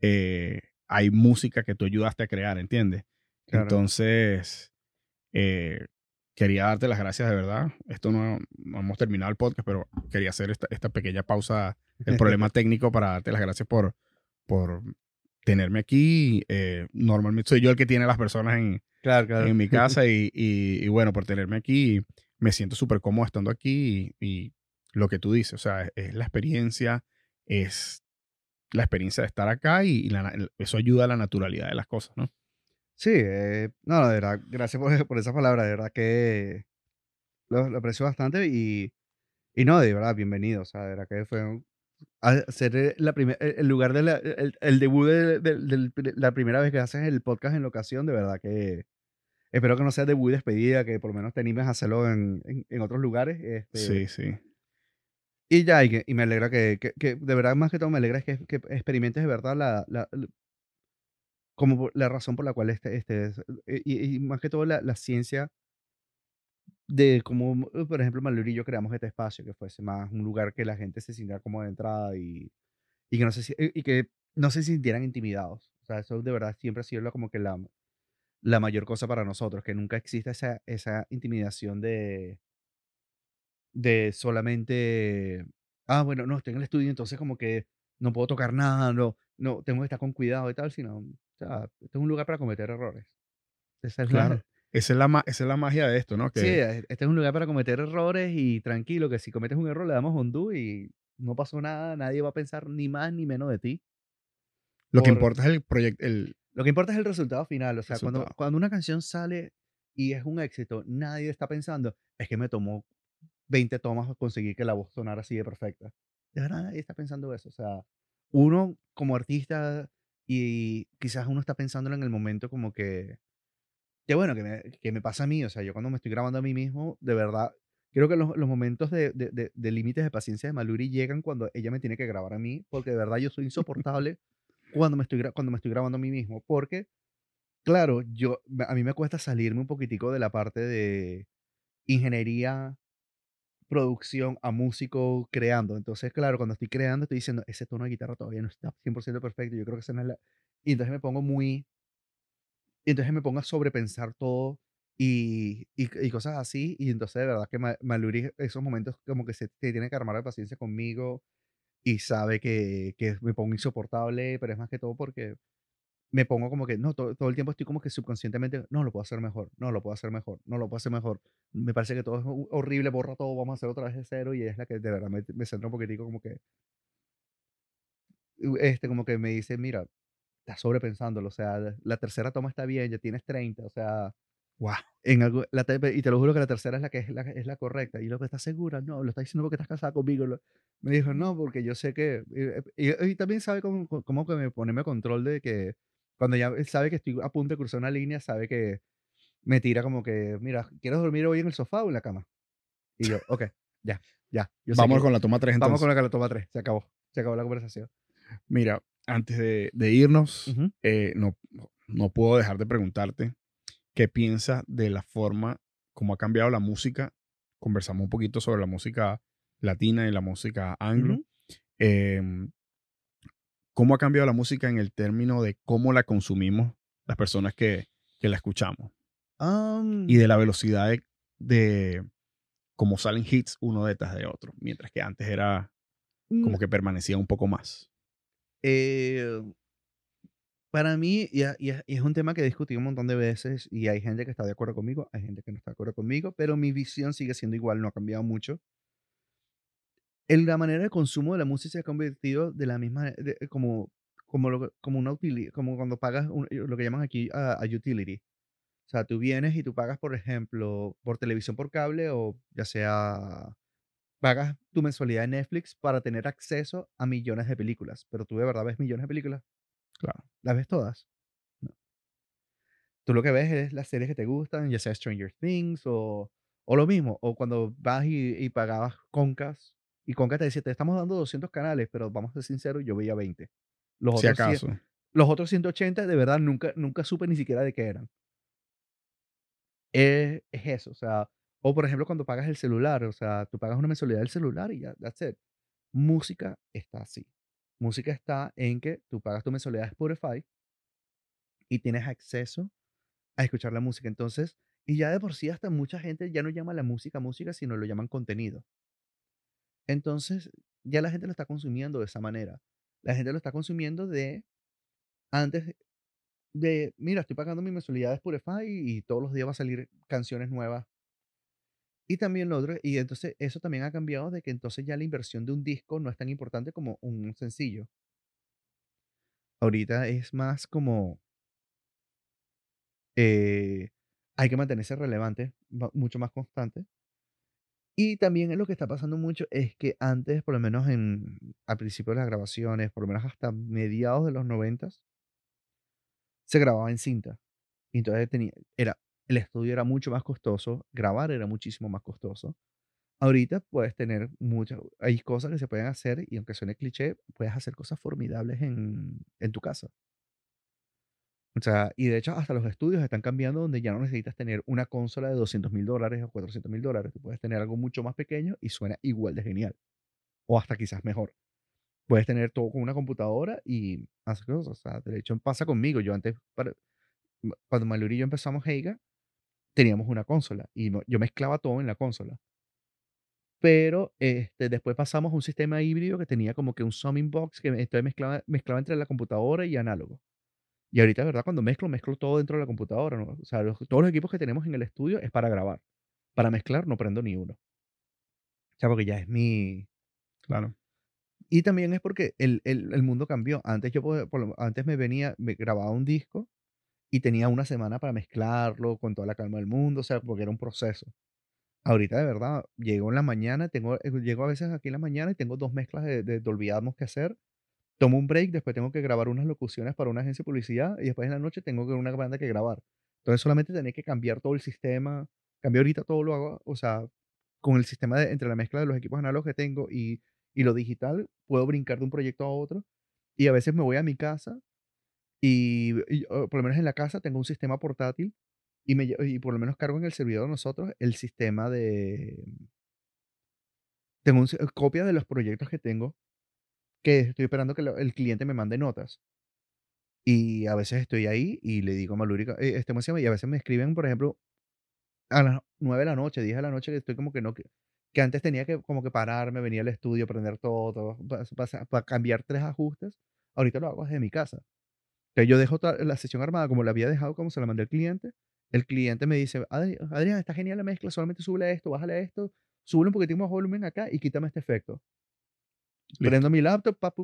eh, hay música que tú ayudaste a crear, ¿entiendes? Claro. Entonces, eh, quería darte las gracias de verdad. Esto no, no hemos terminado el podcast, pero quería hacer esta, esta pequeña pausa del problema técnico para darte las gracias por, por tenerme aquí. Eh, normalmente soy yo el que tiene las personas en, Claro, claro. en mi casa y, y- y bueno, por tenerme aquí, me siento súper cómodo estando aquí y, y lo que tú dices, o sea, es, es la experiencia, es la experiencia de estar acá y, la eso ayuda a la naturalidad de las cosas, ¿no? Sí, eh, no, de verdad, gracias por, por esa palabra, de verdad que lo, lo aprecio bastante y, y no, de verdad, bienvenido, o sea, de verdad que fue un- ser eh, la primer, el el lugar de la, el, el debut de, de- del pri- la primera vez que haces el podcast en locación, de verdad que espero que no sea debut y despedida, que por lo menos te animes a hacerlo en, en, en otros lugares. Este, Sí, sí. Y ya, y, que- y me alegra que, que, que de verdad, más que todo, me alegra es que, que experimentes de verdad la, la, la- como la razón por la cual este, este y, y más que todo la, la ciencia de cómo, eh, por ejemplo, Maluri y yo creamos este espacio, que fuese más un lugar que la gente se sintiera como de entrada y, y que no se, si- y que no se sintieran intimidados. O sea, eso de verdad siempre ha sido la- como que la, la mayor cosa para nosotros, que nunca exista esa, esa intimidación de, de solamente, ah, bueno, no, estoy en el estudio, entonces como que no puedo tocar nada, no, no, tengo que estar con cuidado y tal, sino, o sea, este es un lugar para cometer errores. Esa es la-. Esa es la, ma- esa es la magia de esto, ¿no? Que, sí, este es un lugar para cometer errores y tranquilo, que si cometes un error le damos un do y no pasó nada, nadie va a pensar ni más ni menos de ti. lo que por- importa es el proyecto, el, Lo que importa es el resultado final. O sea, cuando, cuando una canción sale y es un éxito, nadie está pensando, es que me tomó 20 tomas conseguir que la voz sonara así de perfecta. De verdad, nadie está pensando eso. O sea, uno como artista y quizás uno está pensándolo en el momento como que, que bueno, que me, que me pasa a mí. O sea, yo cuando me estoy grabando a mí mismo, de verdad, creo que los, los momentos de, de, de- de límites de paciencia de Maluri llegan cuando ella me tiene que grabar a mí, porque de verdad yo soy insoportable cuando me estoy, cuando me estoy grabando a mí mismo, porque, claro, yo, a mí me cuesta salirme un poquitico de la parte de ingeniería, producción a músico creando. Entonces, claro, cuando estoy creando, estoy diciendo, ese tono de guitarra todavía no está 100% perfecto, yo creo que esa no es la... Y entonces me pongo muy... Y entonces me pongo a sobrepensar todo y, y, y cosas así. Y entonces, de verdad que Ma- Maluri, esos momentos como que se, se tiene que armar de paciencia conmigo y sabe que, que me pongo insoportable, pero es más que todo porque me pongo como que, no, todo, todo el tiempo estoy como que subconscientemente, no, lo puedo hacer mejor, no, lo puedo hacer mejor, no, lo puedo hacer mejor. Me parece que todo es ho- horrible, borra todo, vamos a hacer otra vez de cero y es la que de verdad me, me centra un poquitico como que, este, como que me dice, mira, estás sobrepensándolo, o sea, la tercera toma está bien, ya tienes 30, o sea, wow. en algo, la y te lo juro que la tercera es la que es la, es la correcta. Y lo que estás segura, no, lo estás diciendo porque estás casada conmigo. lo- me dijo, no, porque yo sé que. Y, y- y también sabe cómo, cómo- que me ponerme control de que cuando ya sabe que estoy a punto de cruzar una línea, sabe que me tira como que, mira, ¿quieres dormir hoy en el sofá o en la cama? Y yo, ok, ya, ya. yo Vamos que- con la toma 3 vamos entonces. con la la toma 3, se acabó. Se acabó la conversación. Mira, antes de, de irnos, eh, no, no puedo dejar de preguntarte qué piensas de la forma como ha cambiado la música. Conversamos un poquito sobre la música latina y la música anglo. Em, ¿Cómo ha cambiado la música en el término de cómo la consumimos las personas que, que la escuchamos? Am, Y de la velocidad de, de cómo salen hits uno detrás de otro. Mientras que antes era como mm, que permanecía un poco más. Eh, para mí, y, y y es un tema que he discutido un montón de veces y hay gente que está de acuerdo conmigo, hay gente que no está de acuerdo conmigo, pero mi visión sigue siendo igual, no ha cambiado mucho. En la manera de consumo de la música se ha convertido de la misma, de- como, como, lo como una utilidad, como cuando pagas un- lo que llaman aquí a, a utility. O sea, tú vienes y tú pagas, por ejemplo, por televisión por cable o ya sea, pagas tu mensualidad de Netflix para tener acceso a millones de películas, pero tú de verdad ves millones de películas. Claro. ¿Las ves todas? No. Tú lo que ves es las series que te gustan, ya sea Stranger Things o, o lo mismo. O cuando vas y, y pagabas Concas y Concas te decía, te estamos dando 200 canales, pero vamos a ser sinceros, yo veía 20. Los Si otros, acaso. los otros 180 de verdad nunca, nunca supe ni siquiera de qué eran. Es, es eso, o sea, o por ejemplo cuando pagas el celular, o sea, tú pagas una mensualidad del celular y ya, that's it. Música está así. Música está en que tú pagas tu mensualidad de Spotify y tienes acceso a escuchar la música. Entonces, y ya de por sí hasta mucha gente ya no llama la música música, sino lo llaman contenido. Entonces, ya la gente lo está consumiendo de esa manera. La gente lo está consumiendo de antes de, mira, estoy pagando mi mensualidad de Spotify y todos los días va a salir canciones nuevas. Y también lo otro, y entonces eso también ha cambiado de que entonces ya la inversión de un disco no es tan importante como un sencillo. Ahorita es más como eh, hay que mantenerse relevante, mucho más constante. Y también lo que está pasando mucho es que antes, por lo menos en, al principio de las grabaciones, por lo menos hasta mediados de los noventas, se grababa en cinta. Y entonces tenía, era, el estudio era mucho más costoso, grabar era muchísimo más costoso. Ahorita puedes tener muchas, hay cosas que se pueden hacer y aunque suene cliché, puedes hacer cosas formidables en, en tu casa. O sea, y de hecho hasta los estudios están cambiando donde ya no necesitas tener una consola de 200 mil dólares o 400 mil dólares. Puedes tener algo mucho más pequeño y suena igual de genial. O hasta quizás mejor. Puedes tener todo con una computadora y hacer cosas. O sea, de hecho pasa conmigo. Yo antes, cuando Maluri y yo empezamos Heiga, teníamos una consola y yo mezclaba todo en la consola. Pero este, después pasamos a un sistema híbrido que tenía como que un summing box que entonces mezclaba, mezclaba entre la computadora y análogo. Y ahorita, ¿verdad? Cuando mezclo, mezclo todo dentro de la computadora, ¿no? O sea, todos los equipos que tenemos en el estudio es para grabar. Para mezclar no prendo ni uno. O sea, porque ya es mi... Claro. Y también es porque el, el, el mundo cambió. Antes yo por, antes me venía, me grababa un disco y tenía una semana para mezclarlo con toda la calma del mundo, o sea, porque era un proceso. Ahorita de verdad, llego en la mañana, tengo, eh, llego a veces aquí en la mañana y tengo dos mezclas de, de Atmos que hacer tomo un break, después tengo que grabar unas locuciones para una agencia de publicidad y después en la noche tengo una banda que grabar. Entonces solamente tenía que cambiar todo el sistema. Cambié ahorita todo lo hago, o sea, con el sistema de, entre la mezcla de los equipos análogos que tengo y, y lo digital, puedo brincar de un proyecto a otro. Y a veces me voy a mi casa y, por lo menos en la casa tengo un sistema portátil y, me, y por lo menos cargo en el servidor de nosotros el sistema de... Tengo una copia de los proyectos que tengo que estoy esperando que el cliente me mande notas. Y a veces estoy ahí y le digo a Malúrica, eh, este y a veces me escriben, por ejemplo, a las 9 de la noche, 10 de la noche, que estoy como que no, que, que antes tenía que como que pararme, venir al estudio, aprender todo, para, cambiar tres ajustes. Ahorita lo hago desde mi casa. Entonces yo dejo la sesión armada como la había dejado, como se la mandé al cliente. El cliente me dice, Adrián, está genial la mezcla, solamente súbele esto, bájale esto, súbele un poquitín más volumen acá y quítame este efecto. Prendo mi laptop, pa,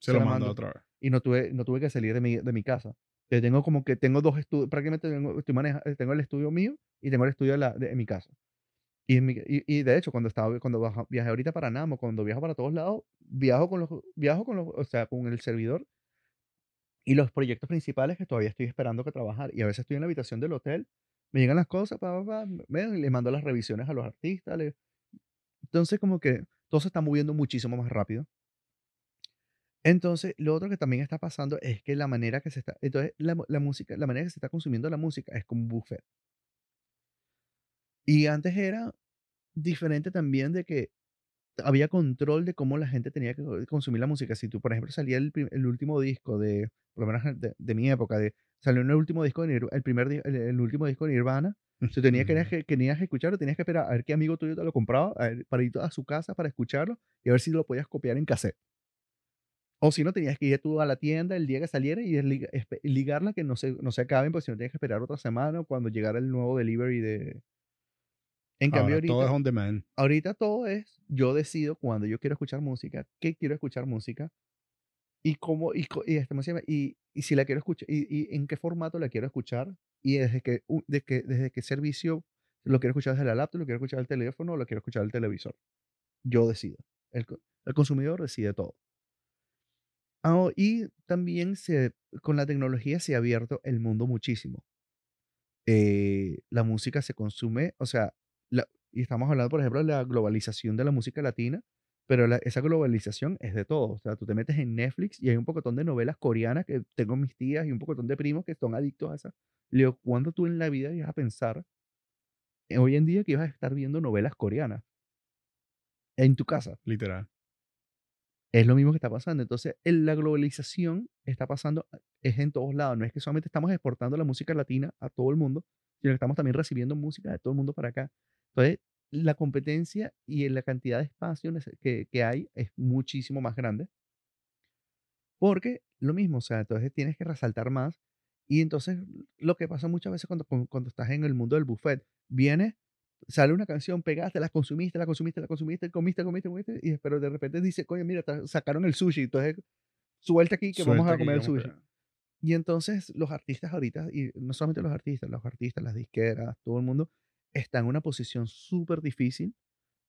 se, lo mando otra vez. Y no tuve, no tuve que salir de mi, de mi casa. Yo tengo como que tengo dos estudios, prácticamente tengo, estoy maneja, eh, tengo el estudio mío y tengo el estudio de, la, de, mi casa. Y, en mi, y, y, de hecho, cuando estaba cuando viajé ahorita para Namo, cuando viajo para todos lados, viajo con los, viajo con los, o sea, con el servidor y los proyectos principales que todavía estoy esperando que trabajar. Y a veces estoy en la habitación del hotel, me llegan las cosas, pa, pa, les mando las revisiones a los artistas. entonces, como que todo se está moviendo muchísimo más rápido. Entonces, lo otro que también está pasando es que la manera que se está, entonces la, la música, la manera que se está consumiendo la música es como un buffet. Y antes era diferente también de que había control de cómo la gente tenía que consumir la música. Si tú, por ejemplo, salía el, el último disco de, por lo menos de, de, mi época, de, salió el último disco de el primer el, el, último disco de Nirvana, si tenías que, tenías que escucharlo, tenías que esperar a ver qué amigo tuyo te lo compraba para ir a su casa para escucharlo y a ver si lo podías copiar en cassette. O si no, tenías que ir tú a la tienda el día que saliera y ligarla que no se, no se acaben, porque si no tienes que esperar otra semana cuando llegara el nuevo delivery de... En cambio, ahorita, todo es on demand. ahorita todo es, yo decido cuando yo quiero escuchar música, qué quiero escuchar música y cómo, y, y, este, y, y si la quiero escuchar, y, y en qué formato la quiero escuchar, y desde que, desde que, desde qué servicio lo quiero escuchar desde la laptop, lo quiero escuchar el teléfono o lo quiero escuchar el televisor. Yo decido. El, el consumidor decide todo. Ah, y también se, con la tecnología se ha abierto el mundo muchísimo. Eh, la música se consume, o sea, y estamos hablando, por ejemplo, de la globalización de la música latina, pero esa globalización es de todo. O sea, tú te metes en Netflix y hay un pocotón de novelas coreanas que tengo mis tías y un pocotón de primos que son adictos a esa. Le digo, ¿cuándo tú en la vida ibas a pensar eh, hoy en día que ibas a estar viendo novelas coreanas en tu casa? Literal. Es lo mismo que está pasando. Entonces, la globalización está pasando, es en todos lados. No es que solamente estamos exportando la música latina a todo el mundo, sino que estamos también recibiendo música de todo el mundo para acá. Entonces, la competencia y la cantidad de espacio que, que hay es muchísimo más grande. Porque lo mismo, o sea, entonces tienes que resaltar más. Y entonces lo que pasa muchas veces cuando, cuando estás en el mundo del buffet, viene, sale una canción, pegaste, la consumiste, la consumiste, la consumiste, comiste, comiste, comiste, y pero de repente dice, coño, mira, sacaron el sushi, entonces suelta aquí que vamos a comer el sushi. Y entonces los artistas ahorita, y no solamente los artistas, los artistas, las disqueras, todo el mundo, está en una posición súper difícil,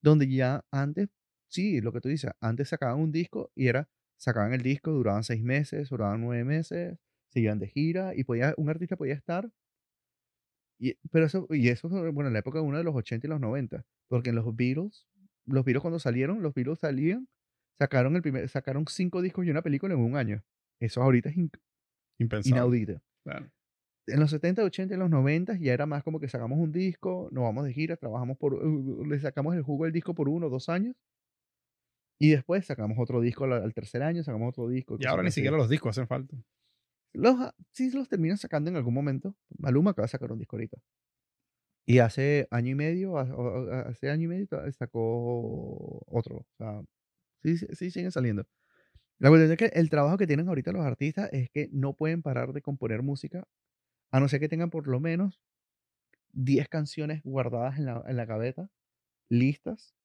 donde ya antes, sí, lo que tú dices, antes sacaban un disco y era, sacaban el disco, duraban seis meses, duraban nueve meses, se iban de gira y podía, un artista podía estar. Y, pero eso, y eso, bueno, en la época de uno de los 80 y los 90, porque en los Beatles, los Beatles cuando salieron, los Beatles salían, sacaron, el primer, sacaron cinco discos y una película en un año. Eso ahorita es Impensable. inaudito. Claro en los 70, 80 y los 90 ya era más como que sacamos un disco, nos vamos de gira, trabajamos por, le sacamos el jugo del disco por uno o dos años. Y después sacamos otro disco al, tercer año, sacamos otro disco. Y ahora ni siquiera los discos hacen falta. Los, ah, sí los terminan sacando en algún momento. Maluma acaba de sacar un disco ahorita. Y hace año y medio, hace año y medio sacó otro. O sea, sí, sí siguen saliendo. La cuestión es que el trabajo que tienen ahorita los artistas es que no pueden parar de componer música a no ser que tengan por lo menos 10 canciones guardadas en la, en la gaveta, listas,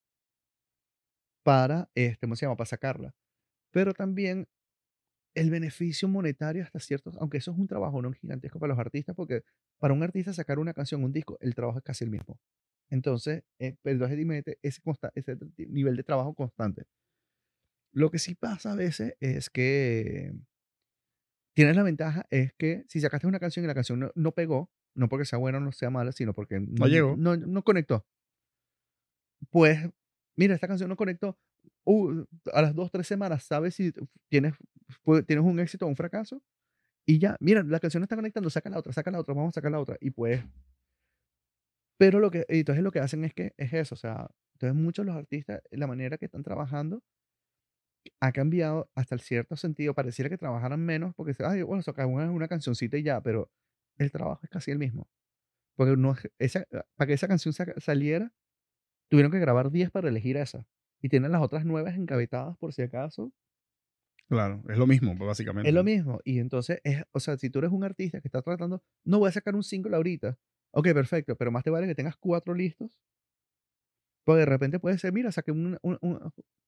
para, este, ¿cómo se llama? Para sacarla. Pero también el beneficio monetario hasta ciertos, aunque eso es un trabajo no gigantesco para los artistas, porque para un artista sacar una canción, un disco, el trabajo es casi el mismo. Entonces, eh, dime ese, ese nivel de trabajo constante. Lo que sí pasa a veces es que Tienes la ventaja es que si sacaste una canción y la canción no, pegó, no porque sea buena o no sea mala, sino porque no, llegó. No, no, conectó. Pues, mira, esta canción no conectó. Uh, a las dos, tres semanas sabes si tienes, tienes un éxito o un fracaso. Y ya, mira, la canción no está conectando, saca la otra, saca la otra, vamos a sacar la otra. Y pues, pero lo que, entonces lo que hacen es que es eso, o sea, entonces muchos de los artistas, la manera que están trabajando ha cambiado hasta el cierto sentido. Pareciera que trabajaran menos porque, ay, bueno, eso una, una cancioncita y ya, pero el trabajo es casi el mismo. Porque no, esa, ah, para que esa canción saliera, tuvieron que grabar 10 para elegir esa. Y tienen las otras 9 encabetadas por si acaso. Claro, es lo mismo, básicamente. Es lo mismo. Y entonces, es, o sea, si tú eres un artista que está tratando, no voy a sacar un single ahorita. Ok, perfecto, pero más te vale que tengas cuatro listos porque de repente puede ser, mira, saqué una,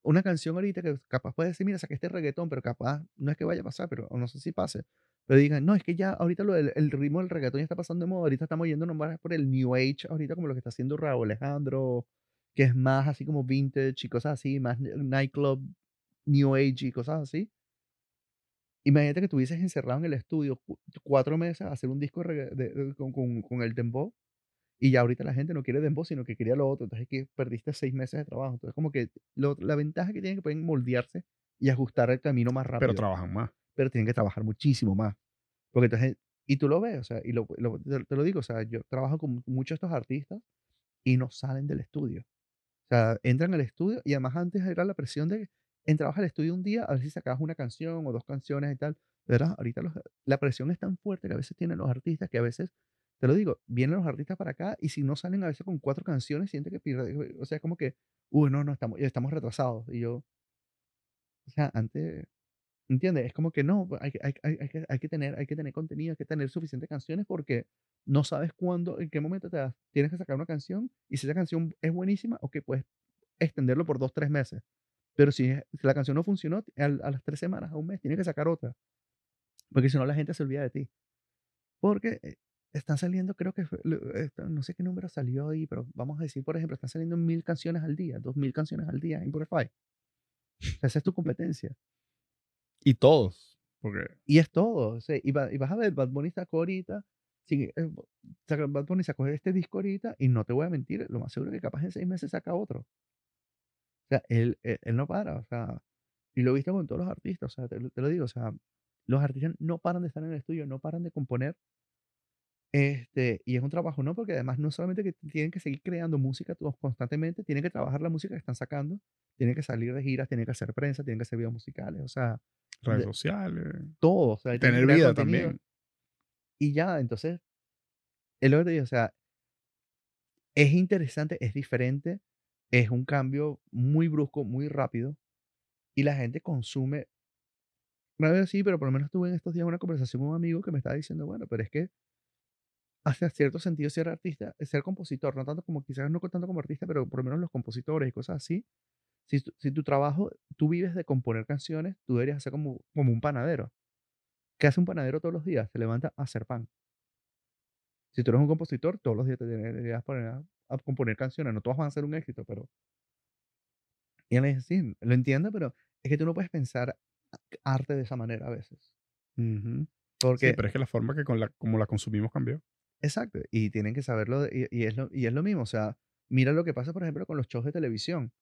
una, canción ahorita que capaz puede decir, mira, saqué este reggaetón, pero capaz no es que vaya a pasar, pero no sé si pase. Pero digan, no, es que ya ahorita lo, el, ritmo del reggaetón ya está pasando de moda, ahorita estamos yendo nomás por el New Age, ahorita como lo que está haciendo Raúl Alejandro, que es más así como vintage y cosas así, más nightclub, New Age y cosas así. Imagínate que estuvieses encerrado en el estudio cuatro meses a hacer un disco de, con, con, con el dembow y ya ahorita la gente no quiere dembow, sino que quería lo otro. Entonces es que perdiste seis meses de trabajo. Entonces como que la ventaja que tienen que pueden moldearse y ajustar el camino más rápido. Pero trabajan más. Pero tienen que trabajar muchísimo más. Porque entonces, y tú lo ves, o sea, y lo, te, lo digo, o sea, yo trabajo con muchos de estos artistas y no salen del estudio. O sea, entran al estudio y además antes era la presión de entrabas al estudio un día a ver si sacabas una canción o dos canciones y tal. ¿Verdad? Ahorita la presión es tan fuerte que a veces tienen los artistas que a veces te lo digo, vienen los artistas para acá y si no salen a veces con cuatro canciones, siente que pierde. O sea, como que, uy, no, no, estamos, estamos retrasados. Y yo, o sea, antes, ¿entiendes? Es como que no, hay, hay, hay, que, hay, que tener, hay que tener contenido, hay que tener suficientes canciones porque no sabes cuándo, en qué momento te das. Tienes que sacar una canción y si esa canción es buenísima, ok, puedes extenderlo por dos, tres meses. Pero si, la canción no funcionó, a, a las tres semanas, a un mes, tienes que sacar otra. Porque si no, la gente se olvida de ti. Porque eh, están saliendo, creo que, no sé qué número salió ahí, pero vamos a decir, por ejemplo, están saliendo mil canciones al día, dos mil canciones al día en Spotify. Esa es tu competencia. Y todos. Porque... Y es todo. O sea, y, vas a ver, Bad Bunny sacó ahorita, sí, eh, Bad Bunny sacó este disco ahorita, y no te voy a mentir, lo más seguro es que capaz en seis meses saca otro. O sea, él, él, no para, o sea, y lo he visto con todos los artistas, o sea, te, te lo digo, o sea, los artistas no paran de estar en el estudio, no paran de componer Este, y es un trabajo, ¿no? Porque además no solamente que tienen que seguir creando música constantemente, tienen que trabajar la música que están sacando, tienen que salir de giras, tienen que hacer prensa, tienen que hacer videos musicales, o sea, Redes de- sociales. todo, o sea, Tener vida contenido. también. Y ya, entonces, es lo que te digo, o sea, es interesante, es diferente, es un cambio muy brusco, muy rápido, y la gente consume. Una vez sí, pero por lo menos tuve en estos días una conversación con un amigo que me estaba diciendo, bueno, pero es que hace cierto sentido ser artista, ser compositor, no tanto como quizás no tanto como artista, pero por lo menos los compositores y cosas así. Si, tu- si tu trabajo, tú vives de componer canciones, tú deberías hacer como, como un panadero. ¿Qué hace un panadero todos los días? Se levanta a hacer pan. Si tú eres un compositor, todos los días te deberías poner a, a componer canciones. No todas van a ser un éxito, pero... Y él le dice, sí, lo entiendo, pero es que tú no puedes pensar arte de esa manera a veces. Ujú. Sí, Porque, pero es que la forma que con la, como la consumimos cambió. Exacto, y tienen que saberlo, y, y es lo, y es lo mismo. O sea, mira lo que pasa, por ejemplo, con los shows de televisión.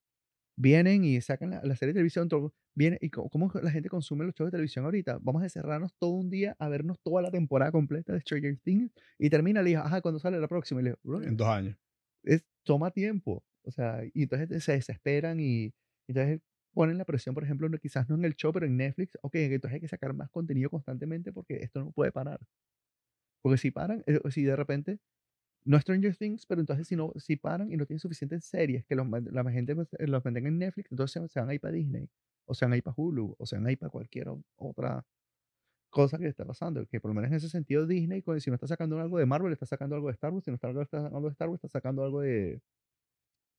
Vienen y sacan la, la serie de televisión, todo, viene, y co- cómo la gente consume los shows de televisión ahorita. Vamos a encerrarnos todo un día a vernos toda la temporada completa de Stranger Things y termina, le dijo, ajá, ¿cuándo sale la próxima? Y le digo, "Brother, En dos años. es, toma tiempo. O sea, y entonces se desesperan y entonces ponen la presión, por ejemplo, quizás no en el show, pero en Netflix. Ok, entonces hay que sacar más contenido constantemente porque esto no puede parar. Porque si paran, eh, si de repente, no Stranger Things, pero entonces si, no, si paran y no tienen suficientes series que los, la gente eh, los mantenga en Netflix, entonces se, se van a ir para Disney, o se van a ir para Hulu, o se van a ir para cualquier otra cosa que está pasando. Que por lo menos en ese sentido Disney, si no está sacando algo de Marvel, está sacando algo de Star Wars, si no está, algo- está sacando de Star Wars, está sacando algo de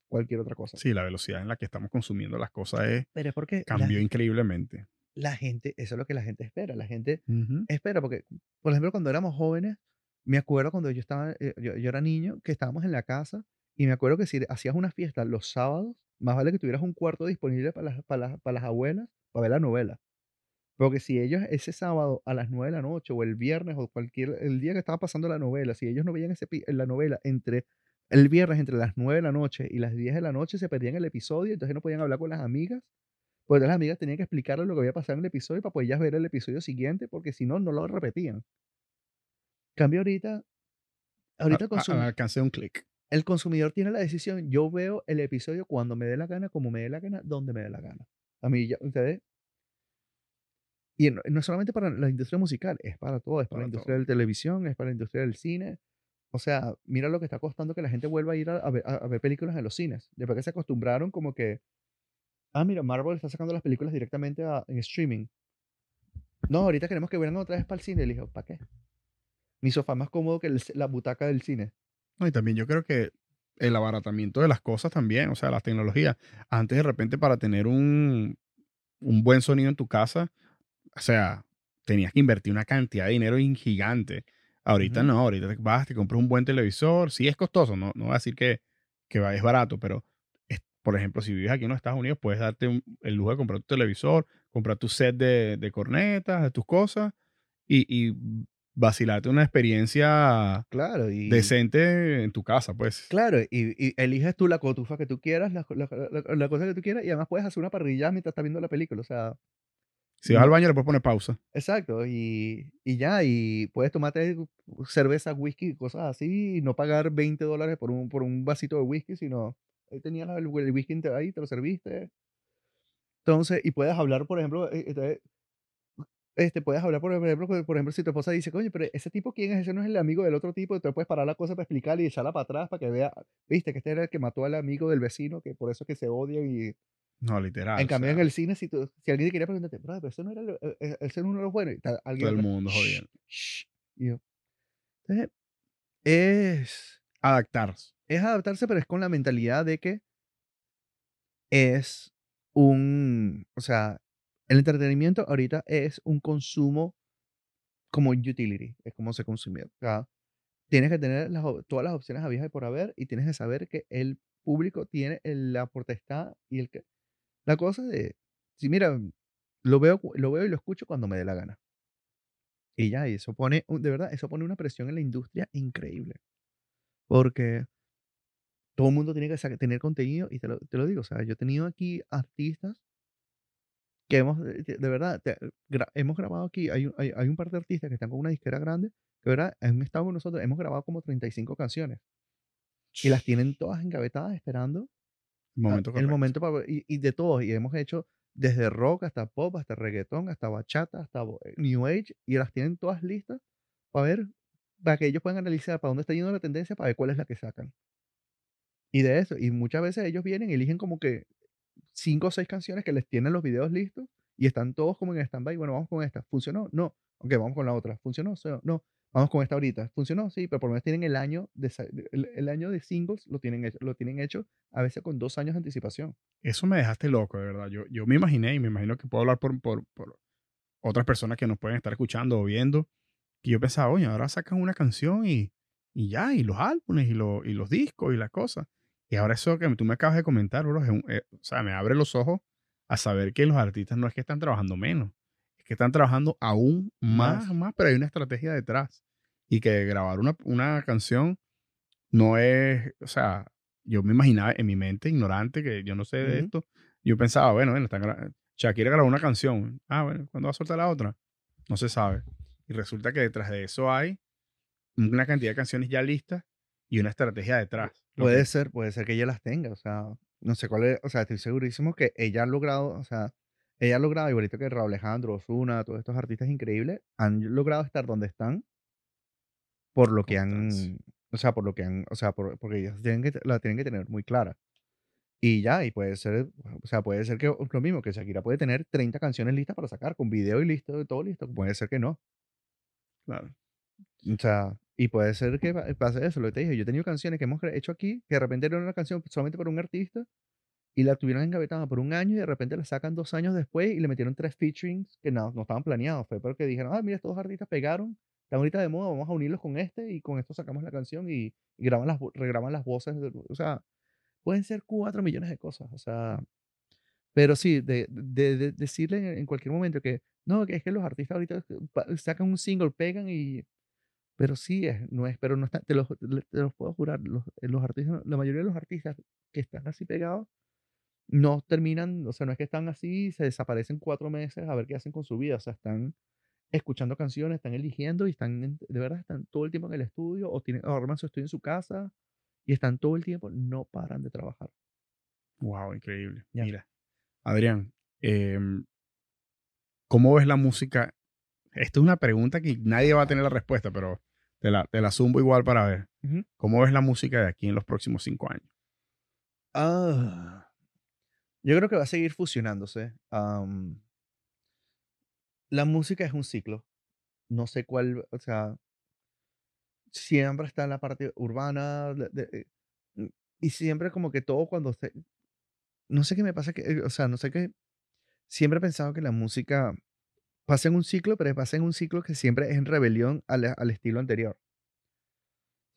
cualquier otra cosa. Sí, la velocidad en la que estamos consumiendo las cosas es, Pero es porque la, cambió increíblemente. La gente, eso es lo que la gente espera. La gente espera, porque, por ejemplo, cuando éramos jóvenes, me acuerdo cuando yo estaba, eh, yo, yo era niño, que estábamos en la casa, y me acuerdo que si hacías una fiesta los sábados, más vale que tuvieras un cuarto disponible para las, para las, para las abuelas, para ver la novela. Porque si ellos ese sábado a las 9 de la noche, o el viernes, o cualquier, el día que estaba pasando la novela, si ellos no veían ese, la novela entre el viernes entre las 9 de la noche y las 10 de la noche, se perdían el episodio, entonces no podían hablar con las amigas, entonces las amigas tenían que explicarles lo que había pasado en el episodio para poder ellas ver el episodio siguiente, porque si no, no lo repetían. Cambio ahorita, ahorita el, A- a- consum- al alcance de un clic. el consumidor tiene la decisión, yo veo el episodio cuando me dé la gana, como me dé la gana, donde me dé la gana. A mí ya, ustedes... Y no, no es solamente para la industria musical, es para todo, es para, Para la industria de la televisión, es para la industria del cine. O sea, mira lo que está costando que la gente vuelva a ir a, a ver, a ver películas en los cines. Después que se acostumbraron como que, ah, mira, Marvel está sacando las películas directamente a- en streaming. No, ahorita queremos que vengan otra vez para el cine. Le dije, ¿para qué? Mi sofá más cómodo que el- la butaca del cine. No, y también yo creo que el abaratamiento de las cosas también, o sea, las tecnologías. Antes de repente para tener un, un buen sonido en tu casa, o sea, tenías que invertir una cantidad de dinero in- gigante. Ahorita no, ahorita te vas, te compras un buen televisor. Sí es costoso, no, no voy a decir que, que es barato, pero por ejemplo, si vives aquí en los Estados Unidos, puedes darte un- el lujo de comprar tu televisor, comprar tu set de, de cornetas, de tus cosas y, y vacilarte una experiencia Claro, y... decente en tu casa, pues. Claro, y, y eliges tú la cotufa que tú quieras, la, la- la- la cosa que tú quieras, y además puedes hacer una parrilla mientras estás viendo la película. O sea, Si vas al no- baño le puedes poner pausa. exacto, y, y ya, y puedes tomarte cerveza, whisky, cosas así, y no pagar 20 dólares por un, por un vasito de whisky, sino ahí tenías el, el whisky ahí, te lo serviste. Entonces, y puedes hablar, por ejemplo, entonces, este, puedes hablar, por ejemplo, por ejemplo, si tu esposa dice, coño, pero ese tipo, ¿quién es? Ese no es el amigo del otro tipo, entonces puedes parar la cosa para explicarle y echarla para atrás para que vea, viste, que este era el que mató al amigo del vecino, que por eso es que se odian y No, literal. en o cambio, en el cine, si, tú- si alguien te quería preguntarte, pero ese no era el, no era uno de los buenos, y está alguien todo el mundo "Shh, jodiendo. shh", y yo, entonces, es, Adaptarse. Es adaptarse, pero es con la mentalidad de que es un, o sea, el entretenimiento ahorita es un consumo como utility, es como se consume. O tienes que tener todas las opciones habidas y por haber y tienes que saber que el público tiene el- la potestad y el que... La cosa de, si mira, lo veo, lo veo y lo escucho cuando me dé la gana. Y ya, y eso pone, de verdad, eso pone una presión en la industria increíble. Porque todo el mundo tiene que tener contenido y te lo, te lo digo, o sea, yo he tenido aquí artistas que hemos, de, de verdad, te- gra- hemos grabado aquí, hay, un- hay, hay un par de artistas que están con una disquera grande que ahora han estado con nosotros, hemos grabado como 35 canciones y las tienen todas engavetadas esperando El momento el correcto. momento para, y, y de todos, y hemos hecho desde rock hasta pop, hasta reggaetón, hasta bachata, hasta eh, new age, y las tienen todas listas para ver, para que ellos puedan analizar para dónde está yendo la tendencia, para ver cuál es la que sacan. Y de eso, y muchas veces ellos vienen y eligen como que cinco o seis canciones que les tienen los videos listos y están todos como en stand-by. Bueno, vamos con esta. ¿Funcionó? No. Ok, vamos con la otra. ¿Funcionó? No. Vamos con esta ahorita. ¿Funcionó? Sí, pero por lo menos tienen el año de, el, el año de singles, lo tienen, hecho, lo tienen hecho a veces con dos años de anticipación. Eso me dejaste loco, de verdad. Yo, yo me imaginé y me imagino que puedo hablar por, por, por otras personas que nos pueden estar escuchando o viendo. Que yo pensaba, oye, ahora sacan una canción y, y ya, y los álbumes y, lo- y los discos y las cosas. Y ahora eso que tú me acabas de comentar, bro, es un- eh, o sea, me abre los ojos a saber que los artistas no es que están trabajando menos, es que están trabajando aún más, Más. más, pero hay una estrategia detrás. Y que grabar una, una canción no es, o sea, yo me imaginaba en mi mente ignorante, que yo no sé de esto, yo pensaba, bueno, bueno, están Shakira grabó una canción. Ah, bueno, ¿cuándo va a soltar la otra? No se sabe. Y resulta que detrás de eso hay una cantidad de canciones ya listas y una estrategia detrás. Puede que- ser, puede ser que ella las tenga, o sea, no sé cuál es, o sea, estoy segurísimo que ella ha logrado, o sea, ella ha logrado, ahorita que Raúl Alejandro, Ozuna, todos estos artistas increíbles, han logrado estar donde están por lo que han, o sea, por lo que han, o sea, por- porque ellos tienen que, la tienen que tener muy clara. Y ya, y puede ser, o sea, puede ser que lo mismo, que Shakira puede tener 30 canciones listas para sacar, con video y listo, todo listo, puede ser que no. Claro. O sea, y puede ser que pa- pase eso, lo que te dije. Yo he tenido canciones que hemos hecho aquí, que de repente era una canción solamente para un artista, y la tuvieron engavetada por un año, y de repente la sacan dos años después, y le metieron tres featurings que no, no estaban planeados. Fue porque dijeron, ah, mira, estos artistas pegaron, están ahorita de moda, vamos a unirlos con este, y con esto sacamos la canción, y, y graban las, regraban las voces. o sea, pueden ser cuatro millones de cosas. O sea, pero sí, de, de- de decirle en, cualquier momento que, no, que es que los artistas ahorita pa- sacan un single, pegan y pero sí, es, no es, pero no está, te los, te los puedo jurar, los, eh, los artistas, la mayoría de los artistas que están así pegados, no terminan, o sea, no es que están así se desaparecen cuatro meses a ver qué hacen con su vida, o sea, están escuchando canciones, están eligiendo y están, de verdad, están todo el tiempo en el estudio o, tienen, o arman su estudio en su casa y están todo el tiempo, no paran de trabajar. Wow, increíble. Ya. Mira, Adrián, em, ¿cómo ves la música? Esta es una pregunta que nadie va a tener la respuesta, pero te la, te la zumbo igual para ver. ¿Cómo ves la música de aquí en los próximos cinco años? Ah, yo creo que va a seguir fusionándose. la música es un ciclo. No sé cuál, o sea, siempre está en la parte urbana de- de- eh, y siempre como que todo cuando se, no sé qué me pasa que, eh, o sea, no sé qué, siempre he pensado que la música pasa en un ciclo, pero pasa en un ciclo que siempre es en rebelión al, al estilo anterior.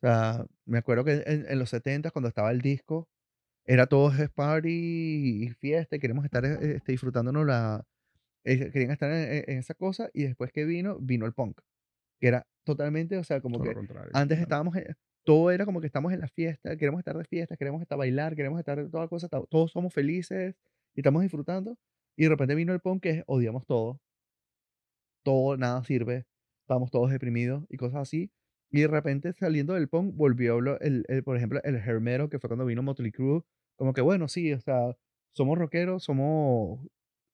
O sea, me acuerdo que en, en los 70 cuando estaba el disco, era todo es party y fiesta, y queremos estar eh, este, disfrutándonos la, eh, querían estar en, en- esa cosa, y después que vino, vino el punk, que era totalmente, o sea, como Todo que antes claro. estábamos, en- todo era como que estamos en la fiesta, queremos estar de fiesta, queremos estar a bailar, queremos estar toda cosa, todos somos felices y estamos disfrutando, y de repente vino el punk que es odiamos todo, todo, nada sirve, estamos todos deprimidos y cosas así. Y de repente saliendo del punk volvió, el, el, por ejemplo, el metal, que fue cuando vino Motley Crue, como que bueno, sí, o sea, somos rockeros, somos,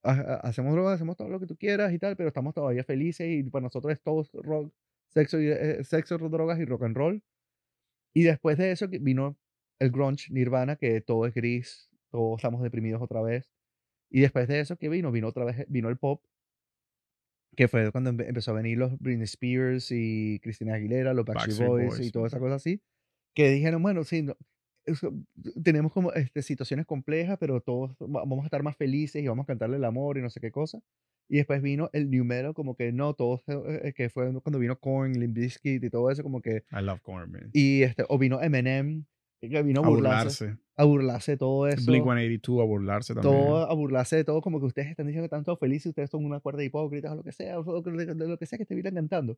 ha- ha- hacemos drogas, hacemos todo lo que tú quieras y tal, pero estamos todavía felices y para nosotros es todo rock, sexo, y, eh, sexo, drogas y rock and roll. Y después de eso vino el grunge, Nirvana, que todo es gris, todos estamos deprimidos otra vez. Y después de eso que vino, vino otra vez, vino el pop, que fue cuando empe- empezó a venir los Britney Spears y Christina Aguilera, los Backstreet, Backstreet Boys, Boys, y toda esa cosa así, que dijeron, bueno, sí, no, eso, tenemos como este, situaciones complejas, pero todos va- vamos a estar más felices y vamos a cantarle el amor y no sé qué cosa. Y después vino el new metal, como que no, todos, eh, eh, que fue cuando vino Korn, Limp Bizkit y todo eso, como que, I love Corn, man. y este, o vino Eminem, que vino a burlarse, burlarse. a burlarse de todo eso Blink 182 a burlarse también. todo a burlarse de todo, como que ustedes están diciendo que están todos felices, ustedes son una cuerda de hipócritas o lo que sea, o lo que, de lo que sea que estuvieran cantando.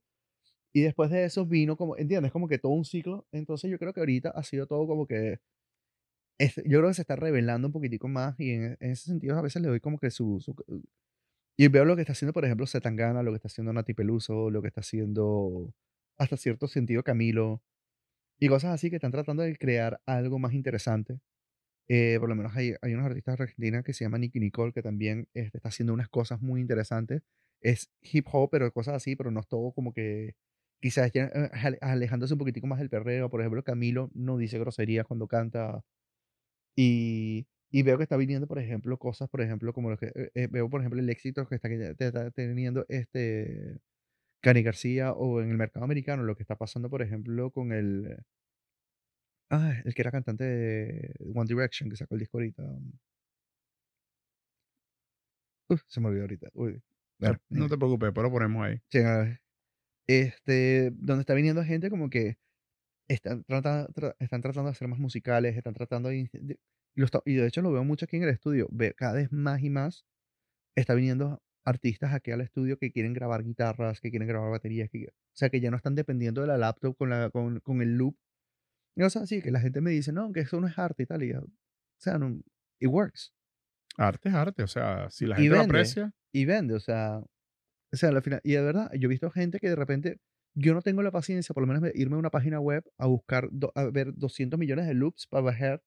Y después de eso vino como, ¿entiendes? Como que todo un ciclo. Entonces yo creo que ahorita ha sido todo como que, es- yo creo que se está revelando un poquitico más y en, en ese sentido a veces le doy como que su, su- Y veo lo que está haciendo, por ejemplo, Zetangana, lo que está haciendo Nati Peluso, lo que está haciendo hasta cierto sentido Camilo, y cosas así que están tratando de crear algo más interesante. Eh, por lo menos hay, hay unos artistas argentinas que se llaman Nicky Nicole, que también este, está haciendo unas cosas muy interesantes. Es hip hop, pero cosas así, pero no es todo como que quizás eh, ale- alejándose un poquitico más del perreo. Por ejemplo, Camilo no dice groserías cuando canta. Y, y veo que está viniendo, por ejemplo, cosas, por ejemplo, como lo que eh, eh, veo, por ejemplo, el éxito que está, que está teniendo este Cani García o en el mercado americano, lo que está pasando, por ejemplo, con el, ah, el que era cantante de One Direction, que sacó el disco ahorita. Uf, se me olvidó ahorita. Uy. No, Bueno, no te preocupes, pero lo ponemos ahí. sí, a ver. Este, donde está viniendo gente como que están, trata- tra- están tratando de hacer más musicales, están tratando de, de- y, lo está- y de hecho lo veo mucho aquí en el estudio, ve, cada vez más y más está viniendo artistas aquí al estudio que quieren grabar guitarras, que quieren grabar baterías, que, o sea, que ya no están dependiendo de la laptop con, la, con, con el loop. Y, o sea, sí, que la gente me dice, no, que eso no es arte y tal, y yo, o sea, no, it works. Arte es arte, o sea, si la gente lo vende. aprecia, y vende, o sea, o sea, al final, y de verdad, yo he visto gente que de repente, yo no tengo la paciencia, por lo menos de irme a una página web a buscar, do- a ver 200 millones de loops para bajar,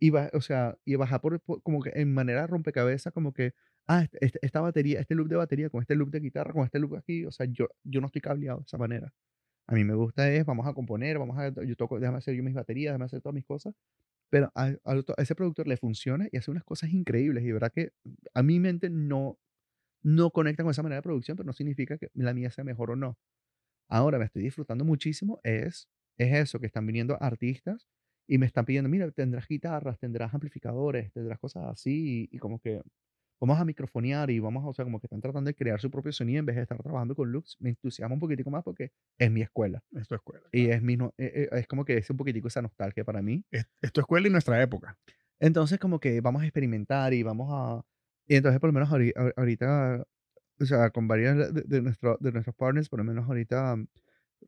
y ba- o sea, y bajar por, por- como que en manera rompecabezas, como que, ah, este- este- esta batería, este loop de batería, con este loop de guitarra, con este loop aquí, o sea, yo, yo no estoy cableado de esa manera. A mí me gusta es, vamos a componer, vamos a, yo toco, déjame hacer yo mis baterías, déjame hacer todas mis cosas, pero a, ese productor le funciona y hace unas cosas increíbles, y verdad que a mi mente no, no conecta con esa manera de producción, pero no significa que la mía sea mejor o no. Ahora me estoy disfrutando muchísimo, es, es eso, que están viniendo artistas y me están pidiendo, mira, tendrás guitarras, tendrás amplificadores, tendrás cosas así, y como que vamos a microfonear y vamos a, o sea, como que están tratando de crear su propio sonido en vez de estar trabajando con loops. Me entusiasma un poquitico más porque es mi escuela. es tu escuela. Y claro. es, mi, no- eh, eh, es como que es un poquitico esa nostalgia para mí. Es, es tu escuela y nuestra época. Entonces, como que vamos a experimentar y vamos a... Y entonces, por lo menos ahori- ahor- ahorita, o sea, con varios de, de, nuestro- de nuestros partners, por lo menos ahorita, um,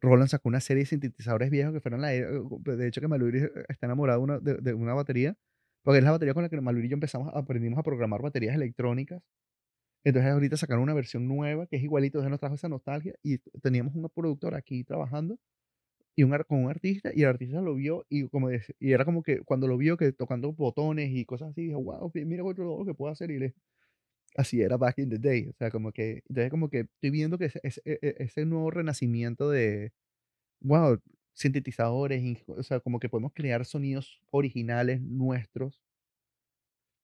Roland sacó una serie de sintetizadores viejos que fueron la... e- De hecho, que Maluri está enamorado de, de una batería, porque es la batería con la que Maluri y yo empezamos, aprendimos a programar baterías electrónicas. Entonces, ahorita sacaron una versión nueva que es igualito, entonces nos trajo esa nostalgia y teníamos un productor aquí trabajando y un, con un artista y el artista lo vio y como y era como que cuando lo vio que tocando botones y cosas así dijo wow mira otro lo que puedo hacer y le así era back in the day o sea como que entonces como que estoy viendo que ese, ese, e- e- ese nuevo renacimiento de wow sintetizadores o sea como que podemos crear sonidos originales nuestros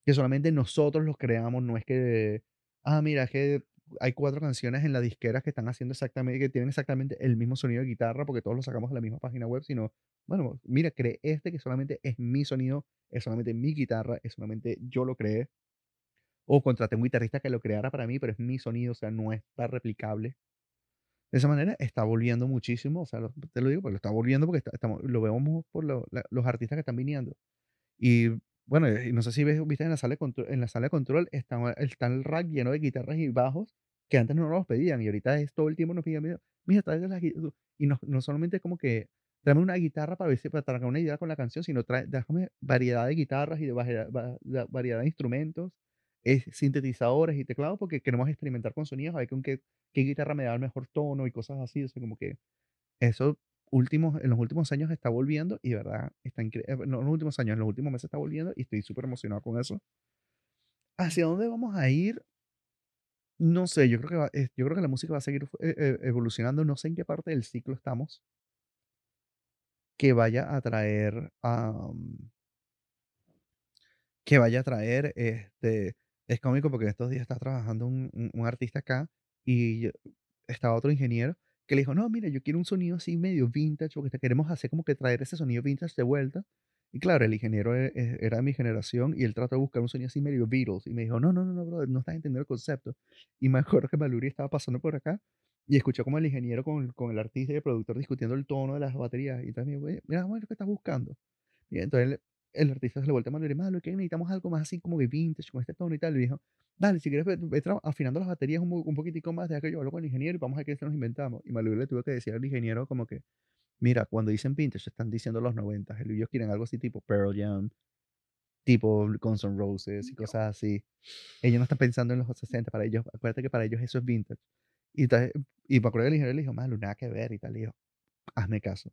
que solamente nosotros los creamos, no es que, ah, mira, que hay cuatro canciones en la disquera que están haciendo exactamente, que tienen exactamente el mismo sonido de guitarra porque todos lo sacamos de la misma página web, sino, bueno, mira, creé este que solamente es mi sonido, es solamente mi guitarra, es solamente yo lo creé. O contraté un guitarrista que lo creara para mí, pero es mi sonido, o sea, no está replicable. De esa manera está volviendo muchísimo, o sea, lo- te lo digo, porque lo está volviendo porque está- estamos, lo vemos por lo- la- los artistas que están viniendo. Y bueno, no sé si ves, viste en la sala de control, en la sala de control está, está el rack lleno de guitarras y bajos que antes no nos pedían y ahorita es todo el tiempo nos piden, mira, tráete las guitarras. Y no, no solamente como que tráeme una guitarra para ver si para traer una idea con la canción, sino trae, déjame variedad de guitarras y de va- da- variedad de instrumentos, es, sintetizadores y teclados porque queremos experimentar con sonidos, a ver con qué, qué guitarra me da el mejor tono y cosas así. O sea, como que eso últimos, en los últimos años está volviendo y verdad está increíble. No en los últimos años, en los últimos meses está volviendo y estoy súper emocionado con eso. ¿Hacia dónde vamos a ir? No sé, yo creo que, va- eh, yo creo que la música va a seguir eh, eh, evolucionando. No sé en qué parte del ciclo estamos que vaya a traer, am, que vaya a traer, este, es cómico porque en estos días está trabajando un, un- un artista acá y estaba otro ingeniero que le dijo, no, mira, yo quiero un sonido así medio vintage porque queremos hacer como que traer ese sonido vintage de vuelta. Y claro, el ingeniero e- e- era de mi generación y él trató de buscar un sonido así medio Beatles y me dijo, no, no, no, no, brother, no estás entendiendo el concepto. Y me acuerdo que Maluri estaba pasando por acá y escuchó como el ingeniero con, con el artista y el productor discutiendo el tono de las baterías y "Oye, mira, bueno, ¿qué estás buscando? Y entonces el, artista se le voltea a Maluri, malo, que necesitamos algo más así como que vintage, con este tono y tal. Y dijo, dale, si quieres, ve, afinando las baterías un, un poquitico más, deja que yo hablo con el ingeniero y vamos a ver qué se nos inventamos. Y Maluri le tuvo que decir al ingeniero como que, mira, cuando dicen vintage están diciendo los 90, ellos quieren algo así tipo Pearl Jam, tipo Guns N' Roses y cosas así. Ellos no están pensando en los 60, para ellos, acuérdate que para ellos eso es vintage. Y, y me acuerdo que el ingeniero le dijo, malo, nada que ver y tal. Y yo, hazme caso.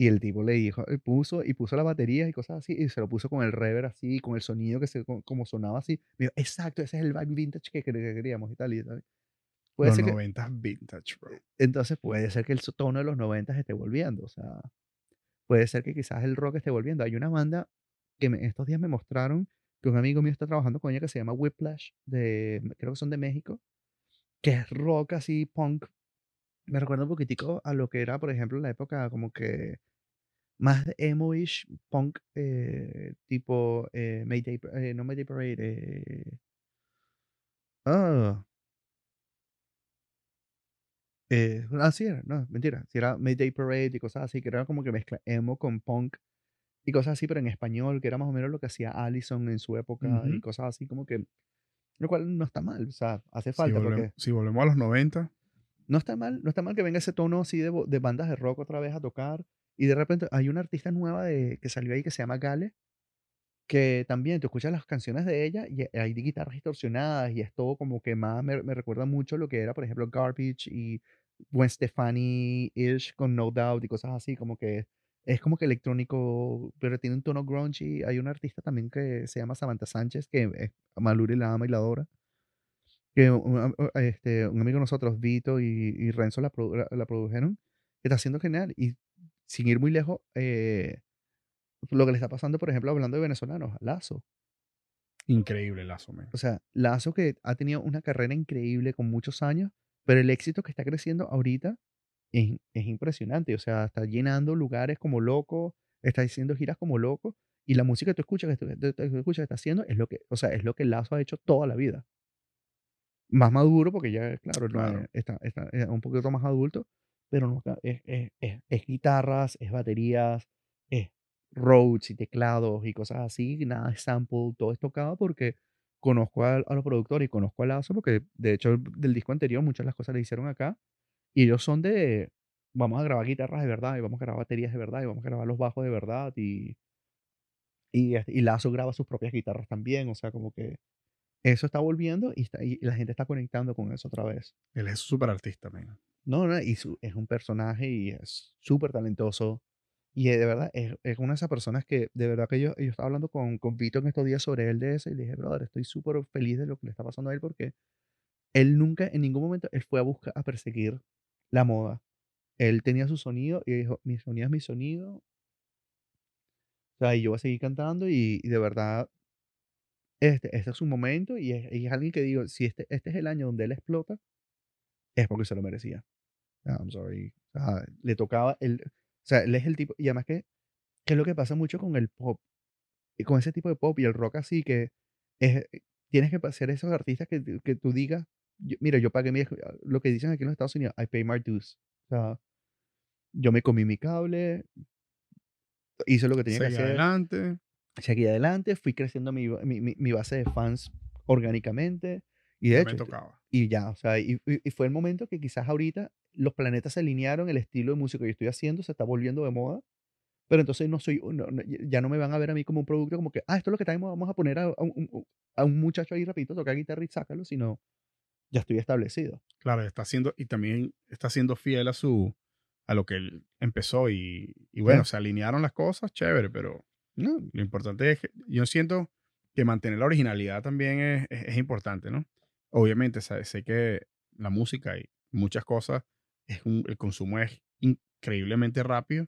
Y el tipo le dijo, y puso, y puso la batería y cosas así, y se lo puso con el reverb así, con el sonido que se, como sonaba así. Me dijo, exacto, ese es el vibe vintage que, queríamos y tal. Y tal. Puede los ser 90 vintage, bro. E, entonces puede ser que el tono de los 90 esté volviendo, o sea, puede ser que quizás el rock esté volviendo. Hay una banda que estos días me mostraron que un amigo mío está trabajando con ella que se llama Whiplash, de, creo que son de México, que es rock así, punk. Me recuerda un poquitico a lo que era, por ejemplo, la época como que más emo-ish, punk, eh, tipo eh, Mayday, eh, no Mayday Parade, eh, ah, eh, ah, sí era, no, mentira, si era Mayday Parade y cosas así, que era como que mezcla emo con punk y cosas así, pero en español, que era más o menos lo que hacía Allison en su época y cosas así, como que, lo cual no está mal, o sea, hace falta. Si volvemos, si volvemos a los 90. No está mal, no está mal que venga ese tono así de, de bandas de rock otra vez a tocar y de repente hay una artista nueva de, que salió ahí que se llama Gale, que también tú escuchas las canciones de ella y hay guitarras distorsionadas y es todo como que más me, recuerda mucho lo que era, por ejemplo, Garbage y Gwen Stefani-ish con No Doubt y cosas así, como que es como que electrónico, pero tiene un tono grungy. Hay una artista también que se llama Samantha Sánchez, que es, Maluri la ama y la adora. Que un, este, un amigo de nosotros, Vito y, Renzo, la, la, produjeron, que está haciendo genial. Y sin ir muy lejos, eh, lo que le está pasando, por ejemplo, hablando de venezolanos, Lazo. Increíble Lazo, O sea, Lazo que ha tenido una carrera increíble con muchos años, pero el éxito que está creciendo ahorita es, es impresionante. O sea, está llenando lugares como loco, está haciendo giras como loco, y la música que tú escuchas, que tú, escuchas que está haciendo, es lo que, o sea, es lo que Lazo ha hecho toda la vida. Más maduro, porque ya, claro, claro. está, está, un poquito más adulto, pero no, es, es, es, guitarras, es baterías, es Rhodes y teclados y cosas así, nada de sample, todo es tocado porque conozco a, los productores y conozco a Lazo, porque de hecho del disco anterior muchas de las cosas le hicieron acá, y ellos son de, vamos a grabar guitarras de verdad, y vamos a grabar baterías de verdad, y vamos a grabar los bajos de verdad, y, y, este, y Lazo graba sus propias guitarras también, o sea, como que eso está volviendo y, está, y la gente está conectando con eso otra vez. Él es súper artista, man. No, no, y es un personaje y es súper talentoso. Y de verdad, es, es, una de esas personas que, de verdad que yo, yo estaba hablando con, con Vito en estos días sobre él de ese y le dije, brother, estoy súper feliz de lo que le está pasando a él porque él nunca, en ningún momento, él fue a buscar, a perseguir la moda. Él tenía su sonido y dijo, mi sonido es mi sonido. O sea, y yo voy a seguir cantando y, de verdad, este, este es su momento y es, y es alguien que digo, si este, este es el año donde él explota, es porque se lo merecía. I'm sorry. le tocaba, el, o sea, él es el tipo, y además que, ¿qué es lo que pasa mucho con el pop? Y con ese tipo de pop y el rock así, que es, tienes que ser esos artistas que, que tú digas, mira, yo pagué mi, lo que dicen aquí en los Estados Unidos, I pay my dues. O sea, yo me comí mi cable, hice lo que tenía que hacer. adelante. Seguí adelante, fui creciendo mi, mi, mi, base de fans orgánicamente. Y de hecho, y ya, o sea, y, y, fue el momento que quizás ahorita los planetas se alinearon, el estilo de música que yo estoy haciendo se está volviendo de moda, pero entonces no soy, ya no me van a ver a mí como un producto como que, ah, esto es lo que tenemos, vamos a poner a, un, a un, muchacho ahí, repito, tocar guitarra y sácalo, sino ya estoy establecido. Claro, está haciendo, y también está siendo fiel a su, a lo que él empezó y, y bueno, se alinearon las cosas, chévere, pero no, lo importante es que yo siento que mantener la originalidad también es, es, importante, ¿no? Obviamente sé, sé, que la música y muchas cosas, es un, el consumo es increíblemente rápido,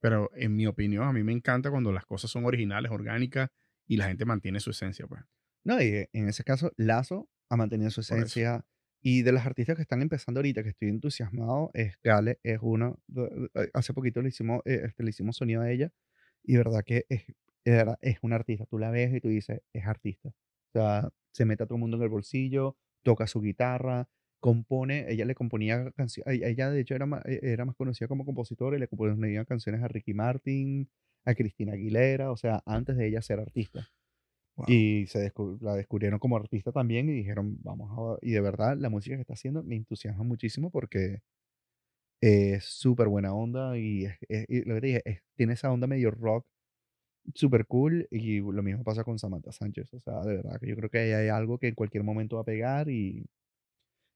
pero en mi opinión a mí me encanta cuando las cosas son originales, orgánicas y la gente mantiene su esencia, pues. No, y en ese caso, Lazo ha mantenido su esencia. Y de las artistas que están empezando ahorita, que estoy entusiasmado, es Gale, es una. Eh, hace poquito le hicimos, eh, este, le hicimos sonido a ella, y verdad que es, es una artista. Tú la ves y tú dices, es artista. O sea, se mete a todo el mundo en el bolsillo, toca su guitarra, compone, ella le componía canciones, ella de hecho era más, e, era más conocida como compositora y le componía canciones a Ricky Martin, a Cristina Aguilera, o sea, antes de ella ser artista. Y se la descubrieron como artista también y dijeron, vamos a... Y de verdad, la música que está haciendo me entusiasma muchísimo porque es súper buena onda y, lo que te dije, tiene esa onda medio rock súper cool y lo mismo pasa con Samantha Sánchez. O sea, de verdad que yo creo que hay algo que en cualquier momento va a pegar y,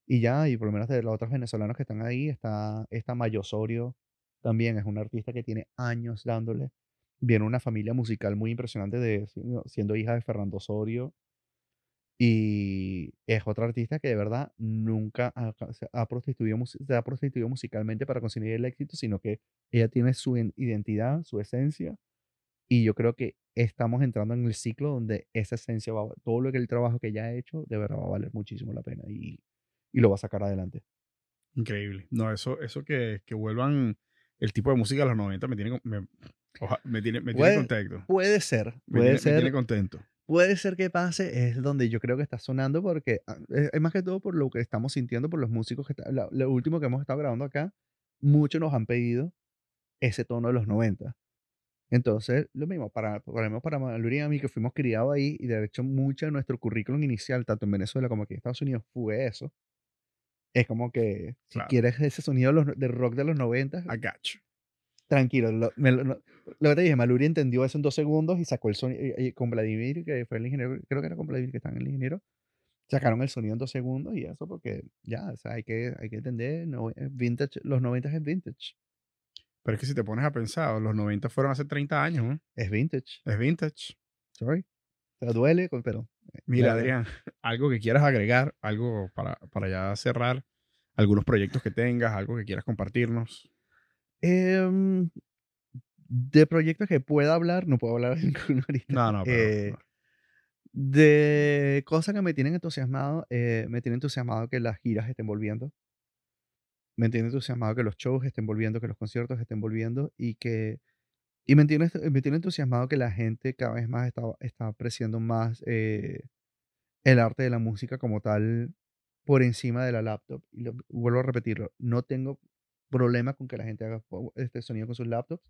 y ya, y por lo menos de los otros venezolanos que están ahí, está esta Mayo Osorio, también es un artista que tiene años dándole. Viene una familia musical muy impresionante de siendo hija de Fernando Osorio. Y es otra artista que de verdad nunca ha, se, ha prostituido, se ha prostituido musicalmente para conseguir el éxito, sino que ella tiene su identidad, su esencia. Y yo creo que estamos entrando en el ciclo donde esa esencia, va, todo lo que el trabajo que ella ha hecho, de verdad va a valer muchísimo la pena y, y lo va a sacar adelante. Increíble. No, eso, eso que, que vuelvan el tipo de música de los 90 me tiene, me, me tiene, me tiene contento. Puede ser. Puede ser. Me tiene contento. Puede ser que pase, es donde yo creo que está sonando porque ah, es, más que todo por lo que estamos sintiendo por los músicos que está, lo, último que hemos estado grabando acá, muchos nos han pedido ese tono de los 90. Entonces, lo mismo, para, para, para Maluri y a mí que fuimos criados ahí y de hecho mucho de nuestro currículum inicial, tanto en Venezuela como aquí en Estados Unidos, fue eso. Es como que si quieres ese sonido de rock de los 90, I got tranquilo. Lo, que te dije, Maluri entendió eso en dos segundos y sacó el sonido con Vladimir, que fue el ingeniero, creo que era con Vladimir que está en el ingeniero, sacaron el sonido en dos segundos y eso porque ya, o sea, hay que, hay que entender, no, vintage, los 90 es vintage. Pero es que si te pones a pensar, los 90 fueron hace 30 años. ¿no? Es vintage. Es vintage. Sorry. Te duele, pero... Eh, Mira, Adrián, algo que quieras agregar, algo para, para ya cerrar, algunos proyectos que tengas, algo que quieras compartirnos. Em, de proyectos que pueda hablar, no puedo hablar de ninguno ahorita. No, no, pero, eh, De cosas que me tienen entusiasmado, eh, me tiene entusiasmado que las giras estén volviendo. Me tiene entusiasmado que los shows estén volviendo, que los conciertos estén volviendo y que... Y me tiene, me tiene entusiasmado que la gente cada vez más está, está apreciando más eh, el arte de la música como tal por encima de la laptop. Y lo, vuelvo a repetirlo, no tengo problema con que la gente haga este sonido con sus laptops.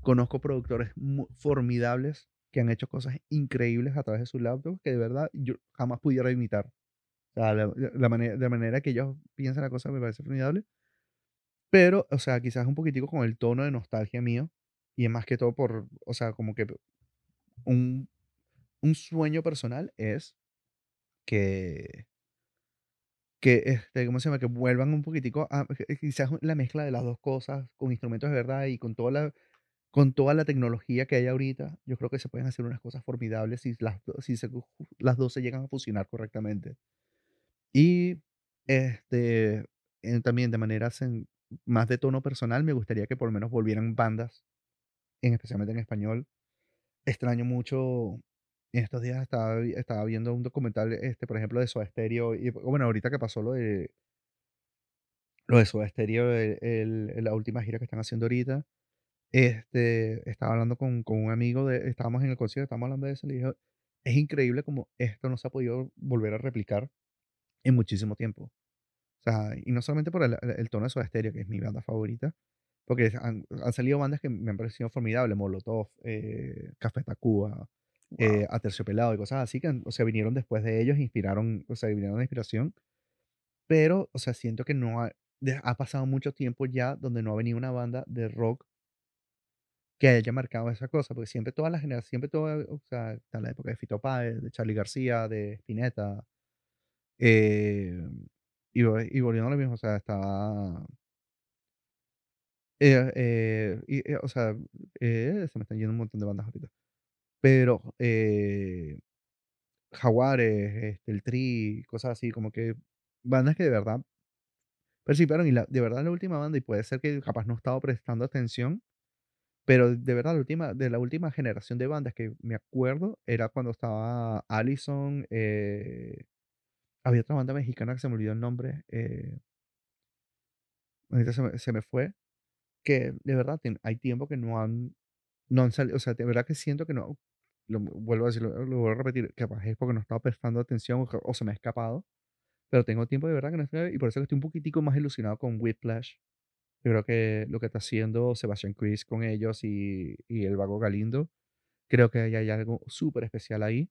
Conozco productores formidables que han hecho cosas increíbles a través de sus laptops que de verdad yo jamás pudiera imitar. O sea, la, manera, de manera que ellos piensan la cosa me parece formidable. Pero, o sea, quizás un poquitico con el tono de nostalgia mío. Y es más que todo por, o sea, como que un, un sueño personal es que que, este, ¿cómo se llama? Que vuelvan un poquitico a quizás la mezcla de las dos cosas con instrumentos de verdad y con toda la, con toda la tecnología que hay ahorita, yo creo que se pueden hacer unas cosas formidables si las, si las dos se llegan a fusionar correctamente. Y este, también de manera más de tono personal, me gustaría que por lo menos volvieran bandas, en, especialmente en español. Extraño mucho en estos días estaba, estaba viendo un documental, este, por ejemplo, de Soda Stereo. Y bueno, ahorita que pasó lo de lo de Soda Stereo, el, la última gira que están haciendo ahorita, este, estaba hablando con, con un amigo, de, estábamos en el concierto, estábamos hablando de eso, le dije, es increíble como esto no se ha podido volver a replicar en muchísimo tiempo. Sea, y no solamente por el, el tono de Soda Stereo, que es mi banda favorita, porque han, han salido bandas que me han parecido formidables, Molotov, eh, Café Tacuba, eh, a Terciopelado y cosas así, que, o sea, vinieron después de ellos, inspiraron, o sea, vinieron de inspiración, pero, o sea, siento que no ha, ha pasado mucho tiempo ya donde no ha venido una banda de rock que haya marcado esa cosa, porque siempre todas las generaciones, siempre toda, o sea, está la época de Fito Páez, de Charlie García, de Spinetta, eh, y, y, volviendo a lo mismo, o sea, estaba... Eh, y, o sea, se me están yendo un montón de bandas ahorita. Pero, eh, Jaguares, este, el Tri, cosas así, como que bandas que de verdad participaron y la, de verdad la última banda, y puede ser que capaz no estaba prestando atención, pero de verdad la última, de la última generación de bandas que me acuerdo era cuando estaba Allison, eh, había otra banda mexicana que se me olvidó el nombre, eh, ahorita se me, se me fue, que de verdad hay tiempo que no han, no han salido, o sea, de verdad que siento que no, lo vuelvo a decir, lo, vuelvo a repetir, capaz es porque no estaba prestando atención o, se me ha escapado, pero tengo tiempo de verdad que no estoy, y por eso que estoy un poquitico más ilusionado con Whiplash. Yo creo que lo que está haciendo Sebastian Chris con ellos y, y el Vago Galindo, creo que hay, algo súper especial ahí,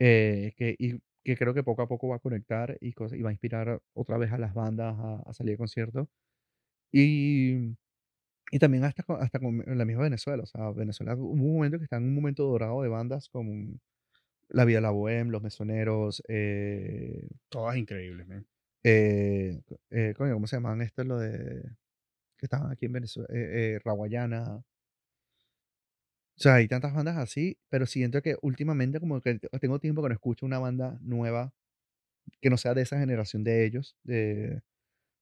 eh, que, y que creo que poco a poco va a conectar y, y va a inspirar otra vez a las bandas a, a salir de concierto. Y y también hasta con, hasta con la misma Venezuela. O sea, Venezuela hubo un momento que está en un momento dorado de bandas como La Vida de la Bohème, Los Mesoneros. Eh, Todas increíbles, man. Eh, eh, ¿Cómo se llaman? Esto es lo de. que estaban aquí en Venezuela, eh, eh, Rawayana. O sea, hay tantas bandas así, pero siento que últimamente como que tengo tiempo que no escucho una banda nueva que no sea de esa generación de ellos, de,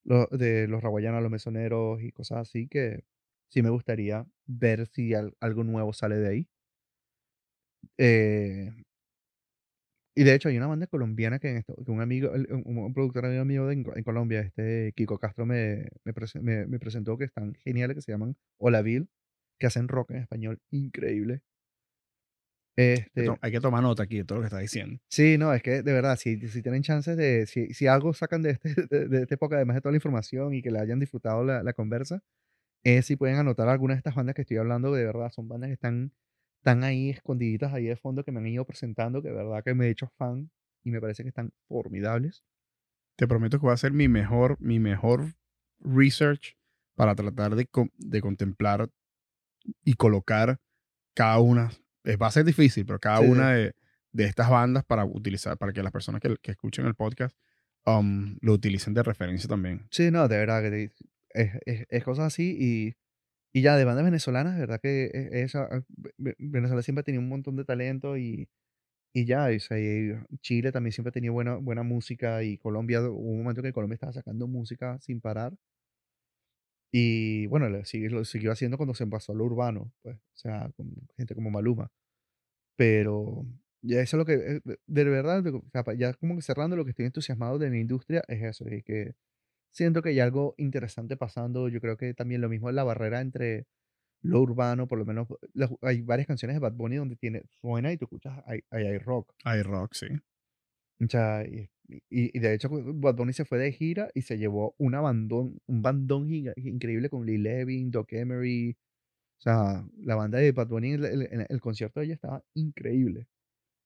los de los Rawayana, los Mesoneros y cosas así, que sí me gustaría ver si algo nuevo sale de ahí. Eh, y de hecho hay una banda colombiana que, en esto, que un amigo, un, productor amigo en, Colombia, este Kiko Castro me, me, me, presentó que están geniales, que se llaman Olaville, que hacen rock en español increíble. Este, hay que tomar nota aquí de todo lo que está diciendo. Sí, no, es que de verdad, si, si tienen chances de, si, si algo sacan de, este, de, esta época, además de toda la información y que le hayan disfrutado la, la conversa, es si pueden anotar algunas de estas bandas que estoy hablando, de verdad, son bandas que están están ahí escondiditas ahí de fondo que me han ido presentando, que de verdad que me he hecho fan y me parece que están formidables. Te prometo que voy a hacer mi mejor, mi mejor research para tratar de, de contemplar y colocar cada una. Eh, va a ser difícil, pero cada una de, de, estas bandas para utilizar, para que las personas que, que escuchen el podcast um, lo utilicen de referencia también. Sí, no, de verdad que es, es, es cosas así y y ya de bandas venezolanas, de verdad que e esa ah, Venezuela siempre ha tenido un montón de talento y y ya, o sea, Chile también siempre ha tenido buena buena música y Colombia, hubo un momento que Colombia estaba sacando música sin parar. Y bueno, lo siguió haciendo cuando se pasó a lo urbano, pues, o sea, con gente como Maluma. Pero ya eso es lo que, eh, de verdad, ya como que cerrando lo que estoy entusiasmado de la industria es eso, es que siento que hay algo interesante pasando. Yo creo que también lo mismo es la barrera entre lo urbano, por lo menos hay varias canciones de Bad Bunny donde tiene, suena y tú escuchas, hay, hay, rock. Hay rock, sí. O sea, y, y, de hecho Bad Bunny se fue de gira y se llevó una bandón, un bandón increíble con Lee Levin, Doc Emery. O sea, la banda de Bad Bunny en el, el concierto de ella estaba increíble.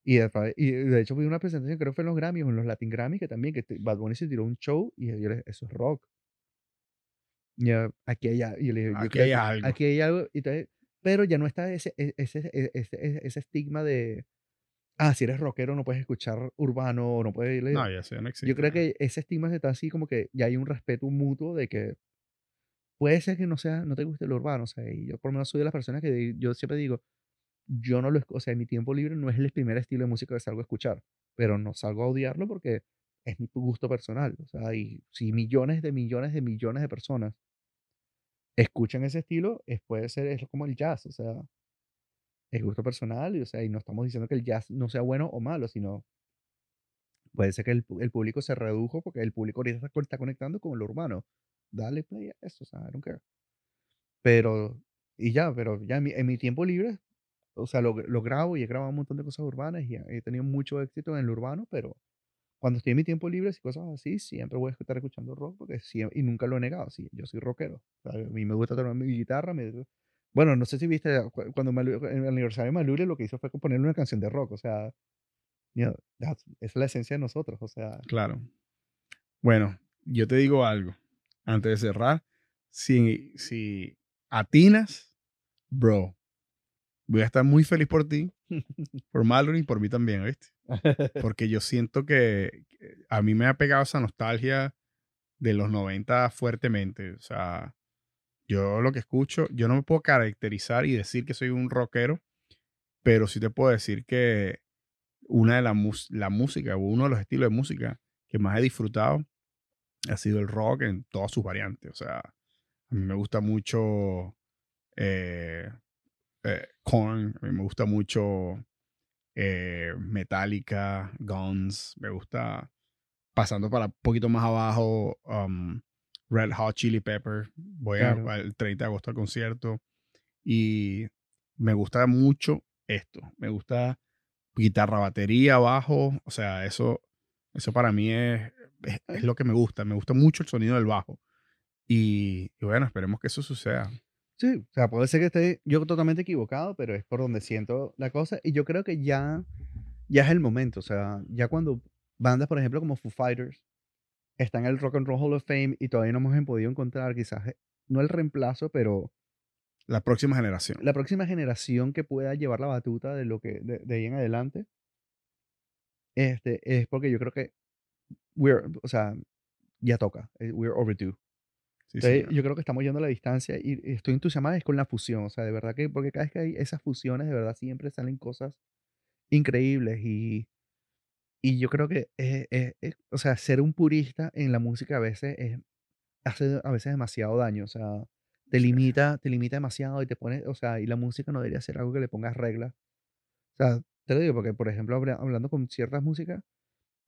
Y de, y de hecho fue una presentación, creo que fue en los Grammys en los Latin Grammys, que también, que Bad Bunny se tiró un show y yo le eso es rock. Ya, aquí hay, yo le, aquí hay algo. Aquí hay algo. Y entonces, pero ya no está ese, e, ese, e, ese, ese, estigma de, ah, si eres rockero no puedes escuchar urbano o no puedes... No, ya sé, no existe. Yo creo que ese estigma está así como que ya hay un respeto mutuo de que puede ser que no sea, no te guste el urbano, o sea, y yo por lo menos soy de las personas que yo siempre digo, yo no lo, o sea, en mi tiempo libre no es el primer estilo de música que salgo a escuchar, pero no salgo a odiarlo porque es mi gusto personal. O sea, y si millones de millones de millones de personas escuchan ese estilo, es, puede ser es como el jazz, o sea, es gusto personal, y, o sea, y no estamos diciendo que el jazz no sea bueno o malo, sino puede ser que el, el público se redujo porque el público ahorita está, conectando con lo urbano. Dale play a eso, o sea, I don't. Pero, y ya, pero ya en mi tiempo libre o sea, lo, lo, grabo y he grabado un montón de cosas urbanas y he tenido mucho éxito en el urbano, pero cuando estoy en mi tiempo libre y cosas así, siempre voy a estar escuchando rock porque siempre, y nunca lo he negado, sí, yo soy rockero. a mí me gusta tocar mi guitarra. Me, bueno, no sé si viste cuando en el aniversario de Malure lo que hizo fue componerle una canción de rock, o sea, esa es la esencia de nosotros, o sea. Claro. Bueno, yo te digo algo, antes de cerrar, si, si atinas, bro, voy a estar muy feliz por ti, por Mallory y por mí también, ¿viste? Porque yo siento que a mí me ha pegado esa nostalgia de los 90 fuertemente. O sea, yo lo que escucho, yo no me puedo caracterizar y decir que soy un rockero, pero sí te puedo decir que una de la, la música o uno de los estilos de música que más he disfrutado ha sido el rock en todas sus variantes. O sea, a mí me gusta mucho eh, eh, Korn, a mí me gusta mucho eh, Metallica, Guns, me gusta pasando para un poquito más abajo um, Red Hot Chili Pepper, voy el 30 de agosto al concierto y me gusta mucho esto, me gusta guitarra, batería, bajo, o sea, eso, eso para mí es, es, lo que me gusta, me gusta mucho el sonido del bajo y bueno, esperemos que eso suceda. Sí, o sea, puede ser que esté yo totalmente equivocado, pero es por donde siento la cosa. Y yo creo que ya, ya es el momento. O sea, ya cuando bandas, por ejemplo, como Foo Fighters, están en el Rock and Roll Hall of Fame y todavía no hemos podido encontrar quizás, eh, no el reemplazo, pero... La próxima generación. La próxima generación que pueda llevar la batuta de lo que de, de ahí en adelante. Este, es porque yo creo que we're, o sea, ya toca. Eh, we're overdue. Sí, Entonces, señor. yo creo que estamos yendo a la distancia y estoy entusiasmado es con la fusión, o sea, de verdad que, porque cada vez que hay esas fusiones, de verdad siempre salen cosas increíbles y, y yo creo que, eh, eh, eh, o sea, ser un purista en la música a veces es, hace a veces demasiado daño, o sea, te limita, te limita demasiado y te pone, o sea, y la música no debería ser algo que le pongas reglas. O sea, te lo digo porque, por ejemplo, habla- hablando con ciertas músicas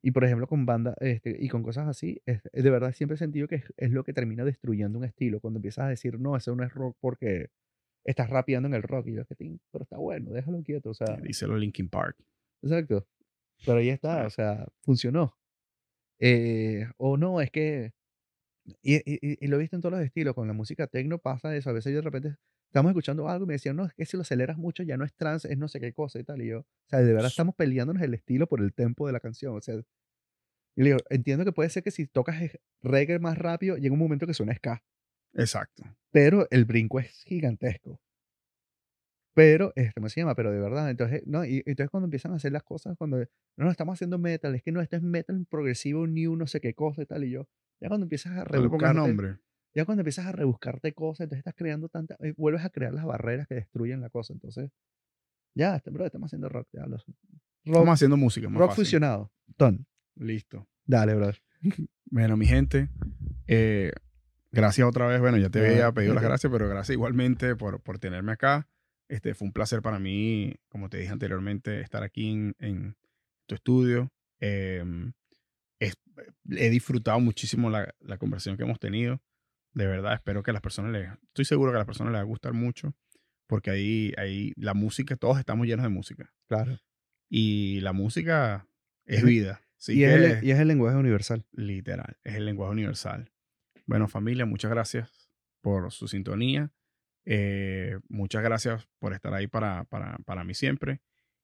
y, por ejemplo, con bandas este, y con cosas así, es- de verdad siempre he sentido que es, es lo que termina destruyendo un estilo. Cuando empiezas a decir, no, eso no es rock porque estás rapeando en el rock. Y yo, que pero está bueno, déjalo quieto. O sea, Díselo Linkin Park. exacto. Pero ahí está, o sea, funcionó. Eh, o no, es que. Y, y- y- y lo he visto en todos los estilos. Con la música techno pasa eso. A veces yo de repente estamos escuchando algo y me decían, no, es que si lo aceleras mucho ya no es trance, es no sé qué cosa y tal. Y yo, o sea, de verdad estamos peleándonos el estilo por el tempo de la canción. O sea, y le digo, entiendo que puede ser que si tocas reggae más rápido, llega un momento que suena ska, Exacto. pero el brinco es gigantesco. Pero, este, ¿cómo se llama? Pero de verdad, entonces, no, y entonces cuando empiezan a hacer las cosas, cuando, no, no, estamos haciendo metal, es que no, esto es metal progresivo, new, no sé qué cosa y tal, y yo, ya cuando empiezas a rebuscarte, nombre. ya cuando empiezas a rebuscarte cosas, entonces estás creando tanta, eh, vuelves a crear las barreras que destruyen la cosa, entonces, ya, este, bro, estamos haciendo rock, ya, los, rock, Estamos haciendo música. Más rock fácil. fusionado, ton, Listo. dale, bro. Bueno, mi gente, eh, gracias otra vez. Bueno, ya te Ah, había pedido las gracias, pero gracias igualmente por, por tenerme acá. Este, fue un placer para mí, como te dije anteriormente, estar aquí en, en tu estudio. Em, es- he disfrutado muchísimo la, la conversación que hemos tenido. De verdad, espero que a las personas les, estoy seguro que a las personas les va a gustar mucho, porque ahí, ahí la música, todos estamos llenos de música. Claro. Y la música es Es- vida. Así y, es que, el, y es el lenguaje universal. literal, es el lenguaje universal. Bueno, familia, muchas gracias por su sintonía. Eh, muchas gracias por estar ahí para, para, para mí siempre.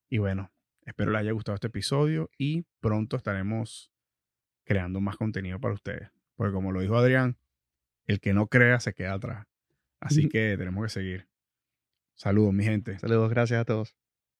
Y bueno, espero les haya gustado este episodio y pronto estaremos creando más contenido para ustedes. Porque como lo dijo Adrián, el que no crea se queda atrás. Así que tenemos que seguir. Saludos, mi gente. Saludos, gracias a todos.